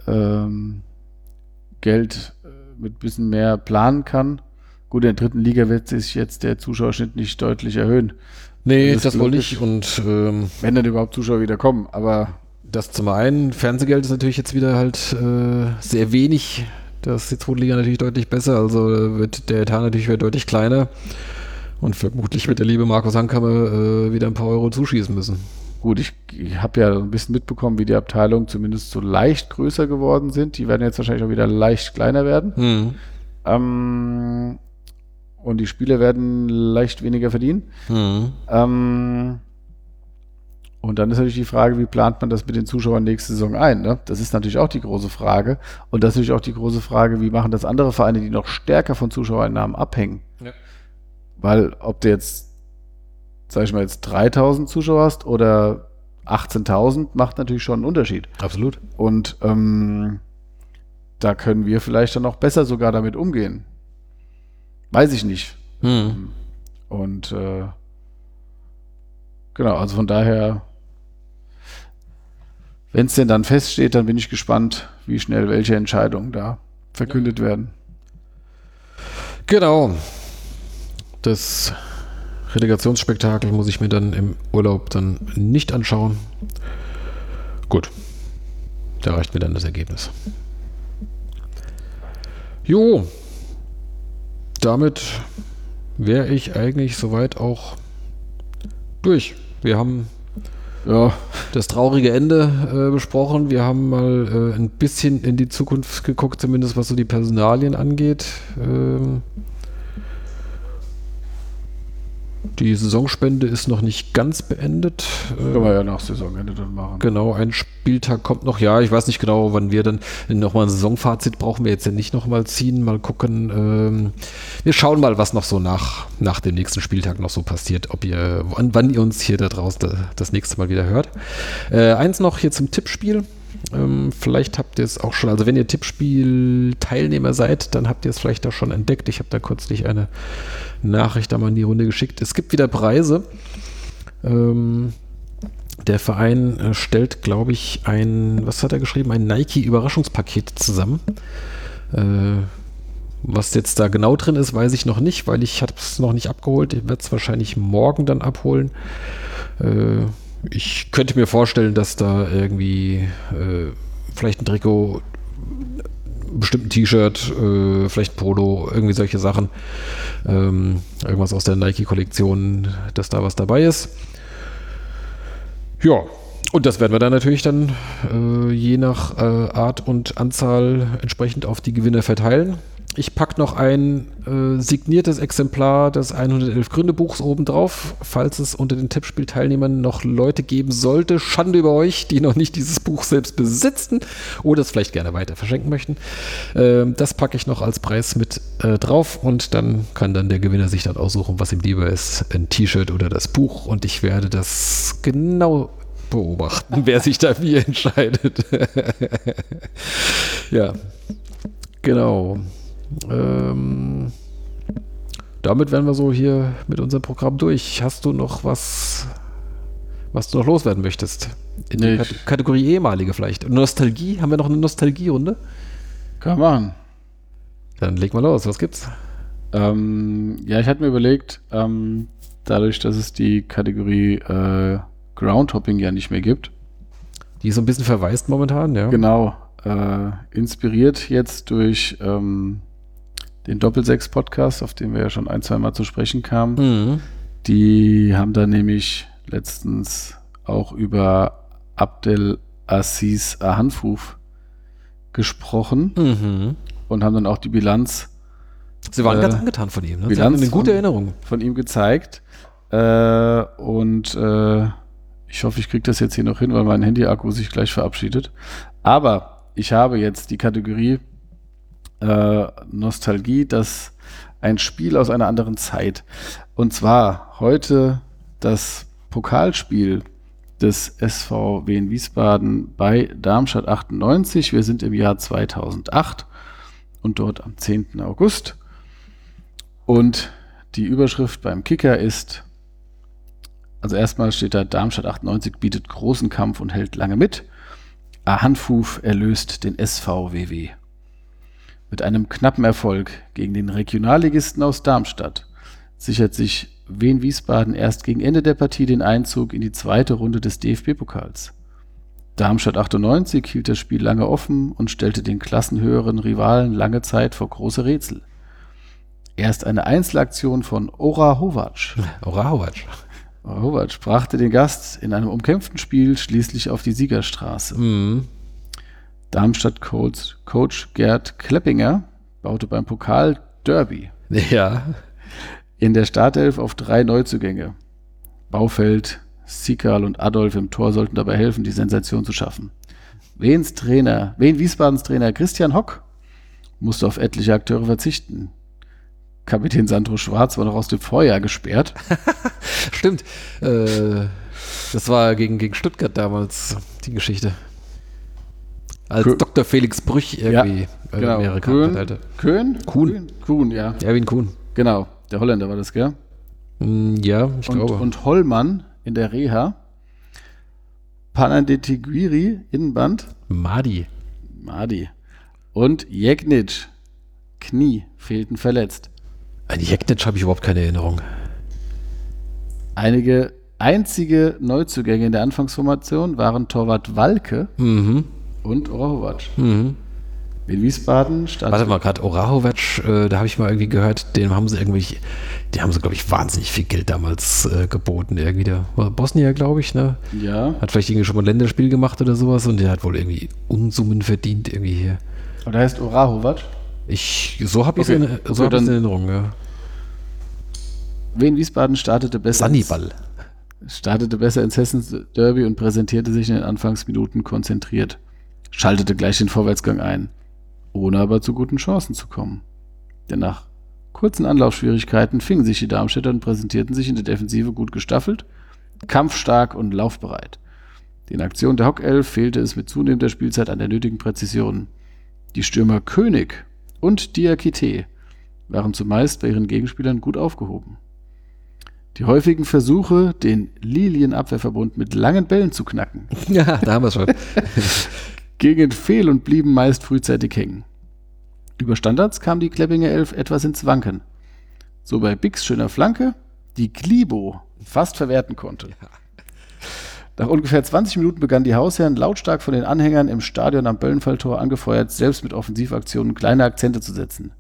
äh, ähm, Geld äh, mit bisschen mehr planen kann. Gut, in der dritten Liga wird sich jetzt der Zuschauerschnitt nicht deutlich erhöhen. Nee, das, das wohl nicht. Und ähm, wenn dann überhaupt Zuschauer wieder kommen, aber das zum einen, Fernsehgeld ist natürlich jetzt wieder halt äh, sehr wenig. Das ist die zweite Liga natürlich deutlich besser, also wird der Etat natürlich wieder deutlich kleiner. Und vermutlich wird der liebe Markus Hankammer äh, wieder ein paar Euro zuschießen müssen. Gut, ich, ich habe ja ein bisschen mitbekommen, wie die Abteilungen zumindest so leicht größer geworden sind. Die werden jetzt wahrscheinlich auch wieder leicht kleiner werden. Hm. Ähm, und die Spieler werden leicht weniger verdienen. Hm. Ähm, und dann ist natürlich die Frage, wie plant man das mit den Zuschauern nächste Saison ein? Ne? Das ist natürlich auch die große Frage. Und das ist natürlich auch die große Frage, wie machen das andere Vereine, die noch stärker von Zuschauereinnahmen abhängen? Ja. Weil ob du jetzt, sag ich mal, jetzt 3000 Zuschauer hast oder 18.000, macht natürlich schon einen Unterschied. Absolut. Und ähm, da können wir vielleicht dann auch besser sogar damit umgehen. Weiß ich nicht. Hm. Und äh, genau, also von daher, wenn es denn dann feststeht, dann bin ich gespannt, wie schnell welche Entscheidungen da verkündet ja. werden. Genau. Das Relegationsspektakel muss ich mir dann im Urlaub dann nicht anschauen. Gut. Da reicht mir dann das Ergebnis. Jo. Damit wäre ich eigentlich soweit auch durch. Wir haben ja, das traurige Ende äh, besprochen. Wir haben mal äh, ein bisschen in die Zukunft geguckt, zumindest was so die Personalien angeht. Ähm, Die Saisonspende ist noch nicht ganz beendet. Können wir ja nach Saisonende dann machen. Genau, ein Spieltag kommt noch. Ja, ich weiß nicht genau, wann wir dann nochmal ein Saisonfazit brauchen wir jetzt ja nicht nochmal ziehen. Mal gucken. Ähm, wir schauen mal, was noch so nach, nach dem nächsten Spieltag noch so passiert. Ob ihr, wann, wann ihr uns hier da draußen das nächste Mal wieder hört. Äh, eins noch hier zum Tippspiel. Ähm, vielleicht habt ihr es auch schon, also wenn ihr Tippspiel-Teilnehmer seid, dann habt ihr es vielleicht auch schon entdeckt. Ich habe da kürzlich eine Nachricht einmal in die Runde geschickt. Es gibt wieder Preise. Ähm, der Verein äh, stellt, glaube ich, ein, was hat er geschrieben, ein Nike-Überraschungspaket zusammen. Äh, was jetzt da genau drin ist, weiß ich noch nicht, weil ich habe es noch nicht abgeholt. Ich werde es wahrscheinlich morgen dann abholen. Äh, ich könnte mir vorstellen, dass da irgendwie äh, vielleicht ein Trikot, bestimmt ein T-Shirt, äh, vielleicht ein Polo, irgendwie solche Sachen. Ähm, irgendwas aus der Nike-Kollektion, dass da was dabei ist. Ja, und das werden wir dann natürlich dann äh, je nach äh, Art und Anzahl entsprechend auf die Gewinner verteilen. Ich packe noch ein äh, signiertes Exemplar des 111 Gründe Buchs oben drauf, falls es unter den Tippspielteilnehmern noch Leute geben sollte. Schande über euch, die noch nicht dieses Buch selbst besitzen oder es vielleicht gerne weiter verschenken möchten. Äh, das packe ich noch als Preis mit äh, drauf und dann kann dann der Gewinner sich dann aussuchen, was ihm lieber ist, ein T-Shirt oder das Buch und ich werde das genau beobachten, wer sich da wie entscheidet. ja, genau. Ähm, damit wären wir so hier mit unserem Programm durch. Hast du noch was, was du noch loswerden möchtest? In der Nicht. Kategorie ehemalige vielleicht. Nostalgie? Haben wir noch eine Nostalgie-Runde? Kann man. Dann leg mal los. Was gibt's? Ähm, ja, ich hatte mir überlegt, ähm, dadurch, dass es die Kategorie äh, Groundhopping ja nicht mehr gibt, Die ist so ein bisschen verwaist momentan, ja. genau, äh, inspiriert jetzt durch ähm, den Doppelsechs-Podcast, auf den wir ja schon ein, zwei Mal zu sprechen kamen. Mhm. Die haben da nämlich letztens auch über Abdel Aziz Ahanfuf gesprochen Mhm. und haben dann auch die Bilanz Sie waren Äh, ganz angetan von ihm. Ne? Sie Bilanz hatten eine gute von- Erinnerung. von ihm gezeigt. Äh, und äh, ich hoffe, ich kriege das jetzt hier noch hin, weil mein Handy-Akku sich gleich verabschiedet. Aber ich habe jetzt die Kategorie äh, Nostalgie, das ein Spiel aus einer anderen Zeit. Und zwar heute das Pokalspiel des SVW in Wiesbaden bei Darmstadt 98. Wir sind im Jahr 2008 und dort am 10. August. Und die Überschrift beim Kicker ist, also erstmal steht da, Darmstadt 98 bietet großen Kampf und hält lange mit. Ahanfuf erlöst den SVWW. Mit einem knappen Erfolg gegen den Regionalligisten aus Darmstadt sichert sich Wien Wiesbaden erst gegen Ende der Partie den Einzug in die zweite Runde des DFB-Pokals. Darmstadt 98 hielt das Spiel lange offen und stellte den klassenhöheren Rivalen lange Zeit vor große Rätsel. Erst eine Einzelaktion von Ora Hovac. Orahovac. Ora Hovac brachte den Gast in einem umkämpften Spiel schließlich auf die Siegerstraße. Mhm. Darmstadt-Coach Coach Gerd Kleppinger baute beim Pokal Derby Ja. in der Startelf auf drei Neuzugänge. Baufeld, Sikal und Adolf im Tor sollten dabei helfen, die Sensation zu schaffen. Wens Trainer, Wien Wiesbadens Trainer Christian Hock musste auf etliche Akteure verzichten. Kapitän Sandro Schwarz war noch aus dem Vorjahr gesperrt. Stimmt. Äh, das war gegen, gegen Stuttgart damals die Geschichte. Als Kö- Dr. Felix Brüch irgendwie äh, genau. mehrere Karten hatte. Köhn? Kuhn. Kuhn, ja. Erwin Kuhn. Genau. Der Holländer war das, gell? Mm, ja, ich Und, glaube. und Hollmann in der Reha. Panadetiguiri, Innenband. Madi. Madi. Und Jegnic, Knie, fehlten verletzt. An Jeknitsch habe ich überhaupt keine Erinnerung. Einige einzige Neuzugänge in der Anfangsformation waren Torwart Walke Mhm. Und Orahovac. Mhm. In Wiesbaden stand Warte mal, gerade Orahovac, äh, da habe ich mal irgendwie gehört, dem haben sie irgendwie, die haben sie, glaube ich, wahnsinnig viel Geld damals äh, geboten. Irgendwie der war Bosnier, glaube ich, ne? Ja, Hat vielleicht irgendwie schon mal ein Länderspiel gemacht oder sowas und der hat wohl irgendwie Unsummen verdient irgendwie hier. und der heißt Orahovac. Ich, so habe ich es Okay. in, Okay, so ich's in Erinnerung, ja. Wien Wiesbaden startete besser, Sanniball. startete besser ins Hessens Derby und präsentierte sich in den Anfangsminuten konzentriert. Schaltete gleich den Vorwärtsgang ein, ohne aber zu guten Chancen zu kommen. Denn nach kurzen Anlaufschwierigkeiten fingen sich die Darmstädter und präsentierten sich in der Defensive gut gestaffelt, kampfstark und laufbereit. Den Aktionen der Hockelf fehlte es mit zunehmender Spielzeit an der nötigen Präzision. Die Stürmer König und Diakite waren zumeist bei ihren Gegenspielern gut aufgehoben. Die häufigen Versuche, den Lilienabwehrverbund mit langen Bällen zu knacken, Ja, da haben wir es schon. gingen fehl und blieben meist frühzeitig hängen. Über Standards kam die Kleppinger Elf etwas ins Wanken. So bei Bix schöner Flanke, die Glibo fast verwerten konnte. Nach ungefähr 20 Minuten begannen die Hausherren lautstark von den Anhängern im Stadion am Böllenfalltor angefeuert, selbst mit Offensivaktionen kleine Akzente zu setzen.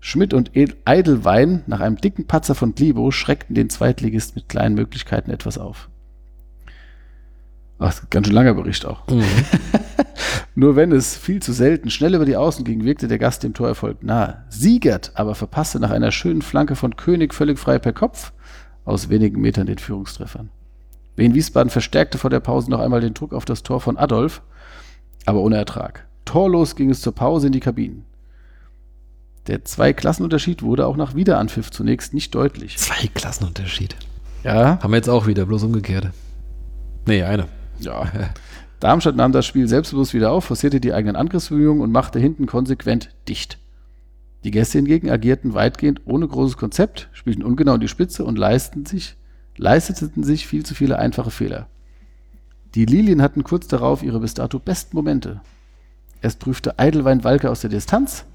Schmidt und Eidelwein nach einem dicken Patzer von Glibo schreckten den Zweitligist mit kleinen Möglichkeiten etwas auf. Ach, ganz schön langer Bericht auch. Mhm. Nur wenn es viel zu selten schnell über die Außen ging, wirkte der Gast dem Torerfolg nahe. Siegert aber verpasste nach einer schönen Flanke von König völlig frei per Kopf aus wenigen Metern den Führungstreffern. Wien Wiesbaden verstärkte vor der Pause noch einmal den Druck auf das Tor von Adolf, aber ohne Ertrag. Torlos ging es zur Pause in die Kabinen. Der Zwei-Klassenunterschied wurde auch nach Wiederanpfiff zunächst nicht deutlich. Zwei Klassenunterschied. Ja, Haben wir jetzt auch wieder, bloß umgekehrt. Nee, eine. Ja. Darmstadt nahm das Spiel selbstbewusst wieder auf, forcierte die eigenen Angriffsbemühungen und machte hinten konsequent dicht. Die Gäste hingegen agierten weitgehend ohne großes Konzept, spielten ungenau in die Spitze und leisteten sich, leisteten sich viel zu viele einfache Fehler. Die Lilien hatten kurz darauf ihre bis dato besten Momente. Erst prüfte Eidelwein Walke aus der Distanz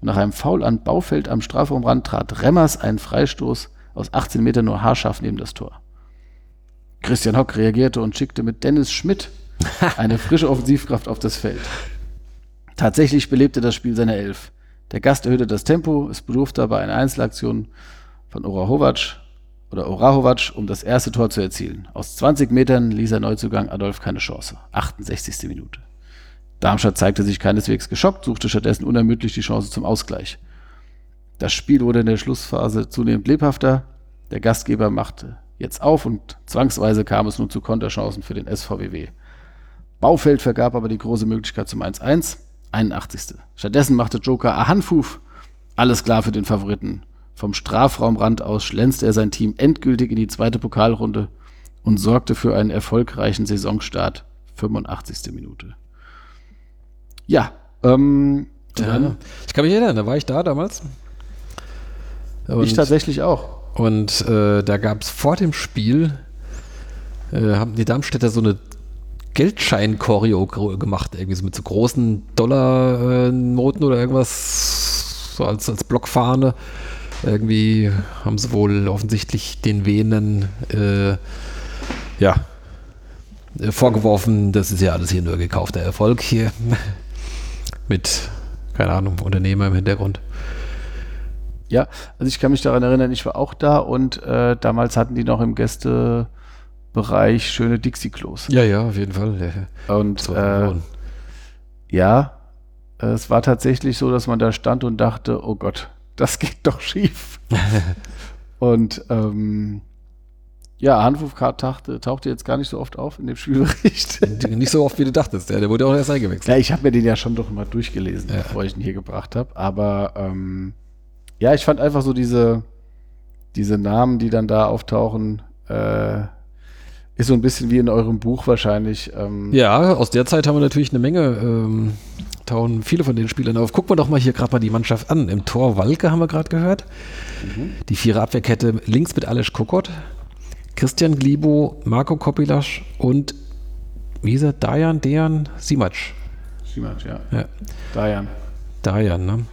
und nach einem Foul an Baufeld am Strafraumrand trat Remmers einen Freistoß aus 18 Metern nur haarscharf neben das Tor. Christian Hock reagierte und schickte mit Dennis Schmidt eine frische Offensivkraft auf das Feld. Tatsächlich belebte das Spiel seine Elf. Der Gast erhöhte das Tempo, es bedurfte aber einer Einzelaktion von Orahovac oder Orahovac, um das erste Tor zu erzielen. Aus 20 Metern ließ er Neuzugang Adolf keine Chance. 68. Minute. Darmstadt zeigte sich keineswegs geschockt, suchte stattdessen unermüdlich die Chance zum Ausgleich. Das Spiel wurde in der Schlussphase zunehmend lebhafter. Der Gastgeber machte jetzt auf und zwangsweise kam es nun zu Konterchancen für den SVWW. Baufeld vergab aber die große Möglichkeit zum 1-1, 81. Stattdessen machte Joker Ahanfuf alles klar für den Favoriten. Vom Strafraumrand aus schlänzte er sein Team endgültig in die zweite Pokalrunde und sorgte für einen erfolgreichen Saisonstart. 85. Minute. Ja, ähm, ja, ich kann mich erinnern, da war ich da damals. Ich tatsächlich auch. Und äh, da gab es vor dem Spiel, äh, haben die Darmstädter so eine Geldschein-Choreo gemacht, irgendwie so mit so großen Dollarnoten oder irgendwas, so als, als Blockfahne. Irgendwie haben sie wohl offensichtlich den Venen äh, ja, äh, vorgeworfen, das ist ja alles hier nur gekaufter Erfolg hier. mit, keine Ahnung, Unternehmer im Hintergrund. Ja, also ich kann mich daran erinnern, ich war auch da und äh, damals hatten die noch im Gästebereich schöne Dixie-Klos. Ja, ja, auf jeden Fall. Ja. Und äh, ja, es war tatsächlich so, dass man da stand und dachte, oh Gott, das geht doch schief. und ähm, ja, Hanfufkart tauchte, tauchte jetzt gar nicht so oft auf in dem Spielbericht. nicht so oft, wie du dachtest. Ja, der wurde auch erst eingewechselt. Ja, ich habe mir den ja schon doch mal durchgelesen, ja. bevor ich ihn hier gebracht habe. Aber ähm, ja, ich fand einfach so diese, diese Namen, die dann da auftauchen, äh, ist so ein bisschen wie in eurem Buch wahrscheinlich. Ähm. Ja, aus der Zeit haben wir natürlich eine Menge, ähm, tauchen viele von den Spielern auf. Gucken wir doch mal hier gerade mal die Mannschaft an. Im Tor Walke haben wir gerade gehört. Mhm. Die vierer Abwehrkette links mit Alesch Kokot, Christian Glibo, Marco Kopilasch und wie ist er? Dajan, Dejan, Simac. Simac, ja. ja. Dajan. Dajan, ne?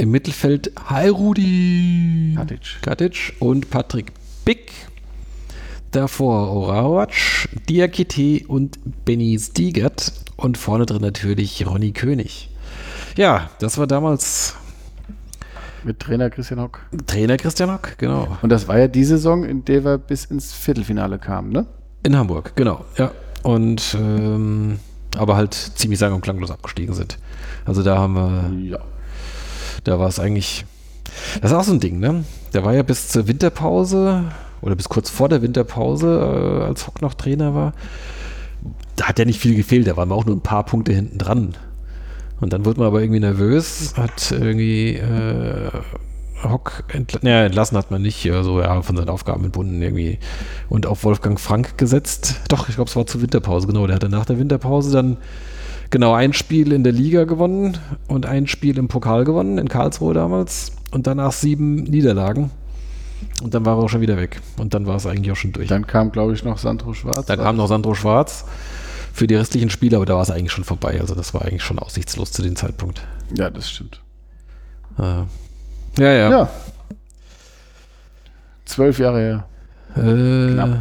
Im Mittelfeld Hi Rudi Katic. Katic und Patrick Bick. Davor Orawac, Diakite und Benny Stiegert. Und vorne drin natürlich Ronny König. Ja, das war damals. Mit Trainer Christian Hock. Trainer Christian Hock, genau. Und das war ja die Saison, in der wir bis ins Viertelfinale kamen, ne? In Hamburg, genau, ja. Und ähm, aber halt ziemlich sang- und klanglos abgestiegen sind. Also da haben wir. Ja da war es eigentlich. Das ist auch so ein Ding, ne? Der war ja bis zur Winterpause oder bis kurz vor der Winterpause, äh, als Hock noch Trainer war. Da hat ja nicht viel gefehlt, da waren wir auch nur ein paar Punkte hinten dran. Und dann wurde man aber irgendwie nervös, hat irgendwie äh, Hock entl naja, entlassen hat man nicht, also ja, von seinen Aufgaben entbunden irgendwie und auf Wolfgang Frank gesetzt. Doch, ich glaube, es war zur Winterpause, genau. Der hatte nach der Winterpause dann Genau, ein Spiel in der Liga gewonnen und ein Spiel im Pokal gewonnen, in Karlsruhe damals. Und danach sieben Niederlagen. Und dann war er auch schon wieder weg. Und dann war es eigentlich auch schon durch. Dann kam, glaube ich, noch Sandro Schwarz. Dann kam noch Sandro Schwarz für die restlichen Spiele, aber da war es eigentlich schon vorbei. Also das war eigentlich schon aussichtslos zu dem Zeitpunkt. Ja, das stimmt. Äh, ja, ja. Ja. Zwölf Jahre her. Äh, Knapp.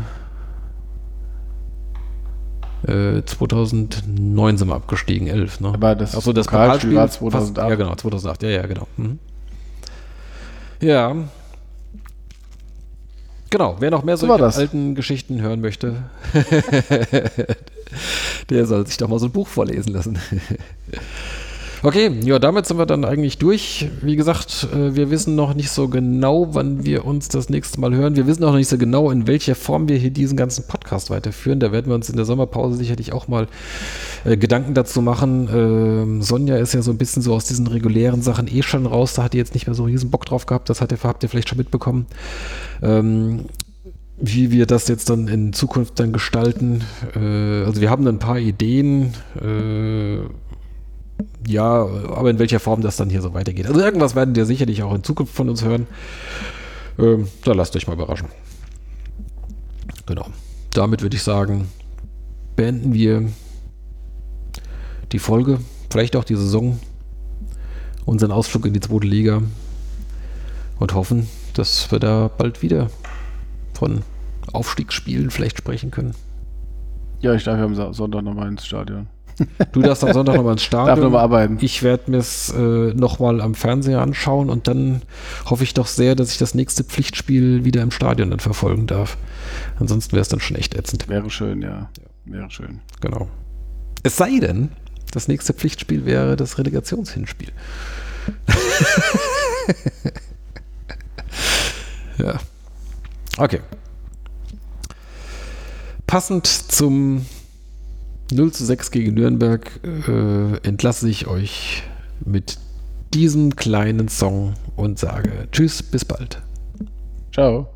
2009 äh, sind wir abgestiegen, 11. Ne? Aber das, Achso, das Pokalspiel, war 2008. Fast, ja, genau, 2008. Ja, ja, genau. Mhm. Ja. Genau, wer noch mehr solche alten Geschichten hören möchte, der soll sich doch mal so ein Buch vorlesen lassen. Okay, ja, damit sind wir dann eigentlich durch. Wie gesagt, äh, wir wissen noch nicht so genau, wann wir uns das nächste Mal hören. Wir wissen auch noch nicht so genau, in welcher Form wir hier diesen ganzen Podcast weiterführen. Da werden wir uns in der Sommerpause sicherlich auch mal äh, Gedanken dazu machen. Ähm, Sonja ist ja so ein bisschen so aus diesen regulären Sachen eh schon raus. Da hat die jetzt nicht mehr so riesen Bock drauf gehabt. Das hat ihr, habt ihr vielleicht schon mitbekommen. Ähm, wie wir das jetzt dann in Zukunft dann gestalten. Äh, also wir haben ein paar Ideen. Äh, ja, aber in welcher Form das dann hier so weitergeht. Also irgendwas werden wir sicherlich auch in Zukunft von uns hören. Ähm, da lasst euch mal überraschen. Genau. Damit würde ich sagen, beenden wir die Folge, vielleicht auch die Saison, unseren Ausflug in die zweite Liga und hoffen, dass wir da bald wieder von Aufstiegsspielen vielleicht sprechen können. Ja, ich darf ja am Sonntag nochmal ins Stadion. Du darfst am Sonntag nochmal ins Stadion. Darf nochmal arbeiten. Ich werde mir es äh, nochmal am Fernseher anschauen und dann hoffe ich doch sehr, dass ich das nächste Pflichtspiel wieder im Stadion dann verfolgen darf. Ansonsten wäre es dann schon echt ätzend. Wäre schön, ja. Wäre schön. Genau. Es sei denn, das nächste Pflichtspiel wäre das Relegationshinspiel. ja. Okay. Passend zum 0 zu 6 gegen Nürnberg äh, entlasse ich euch mit diesem kleinen Song und sage Tschüss, bis bald. Ciao.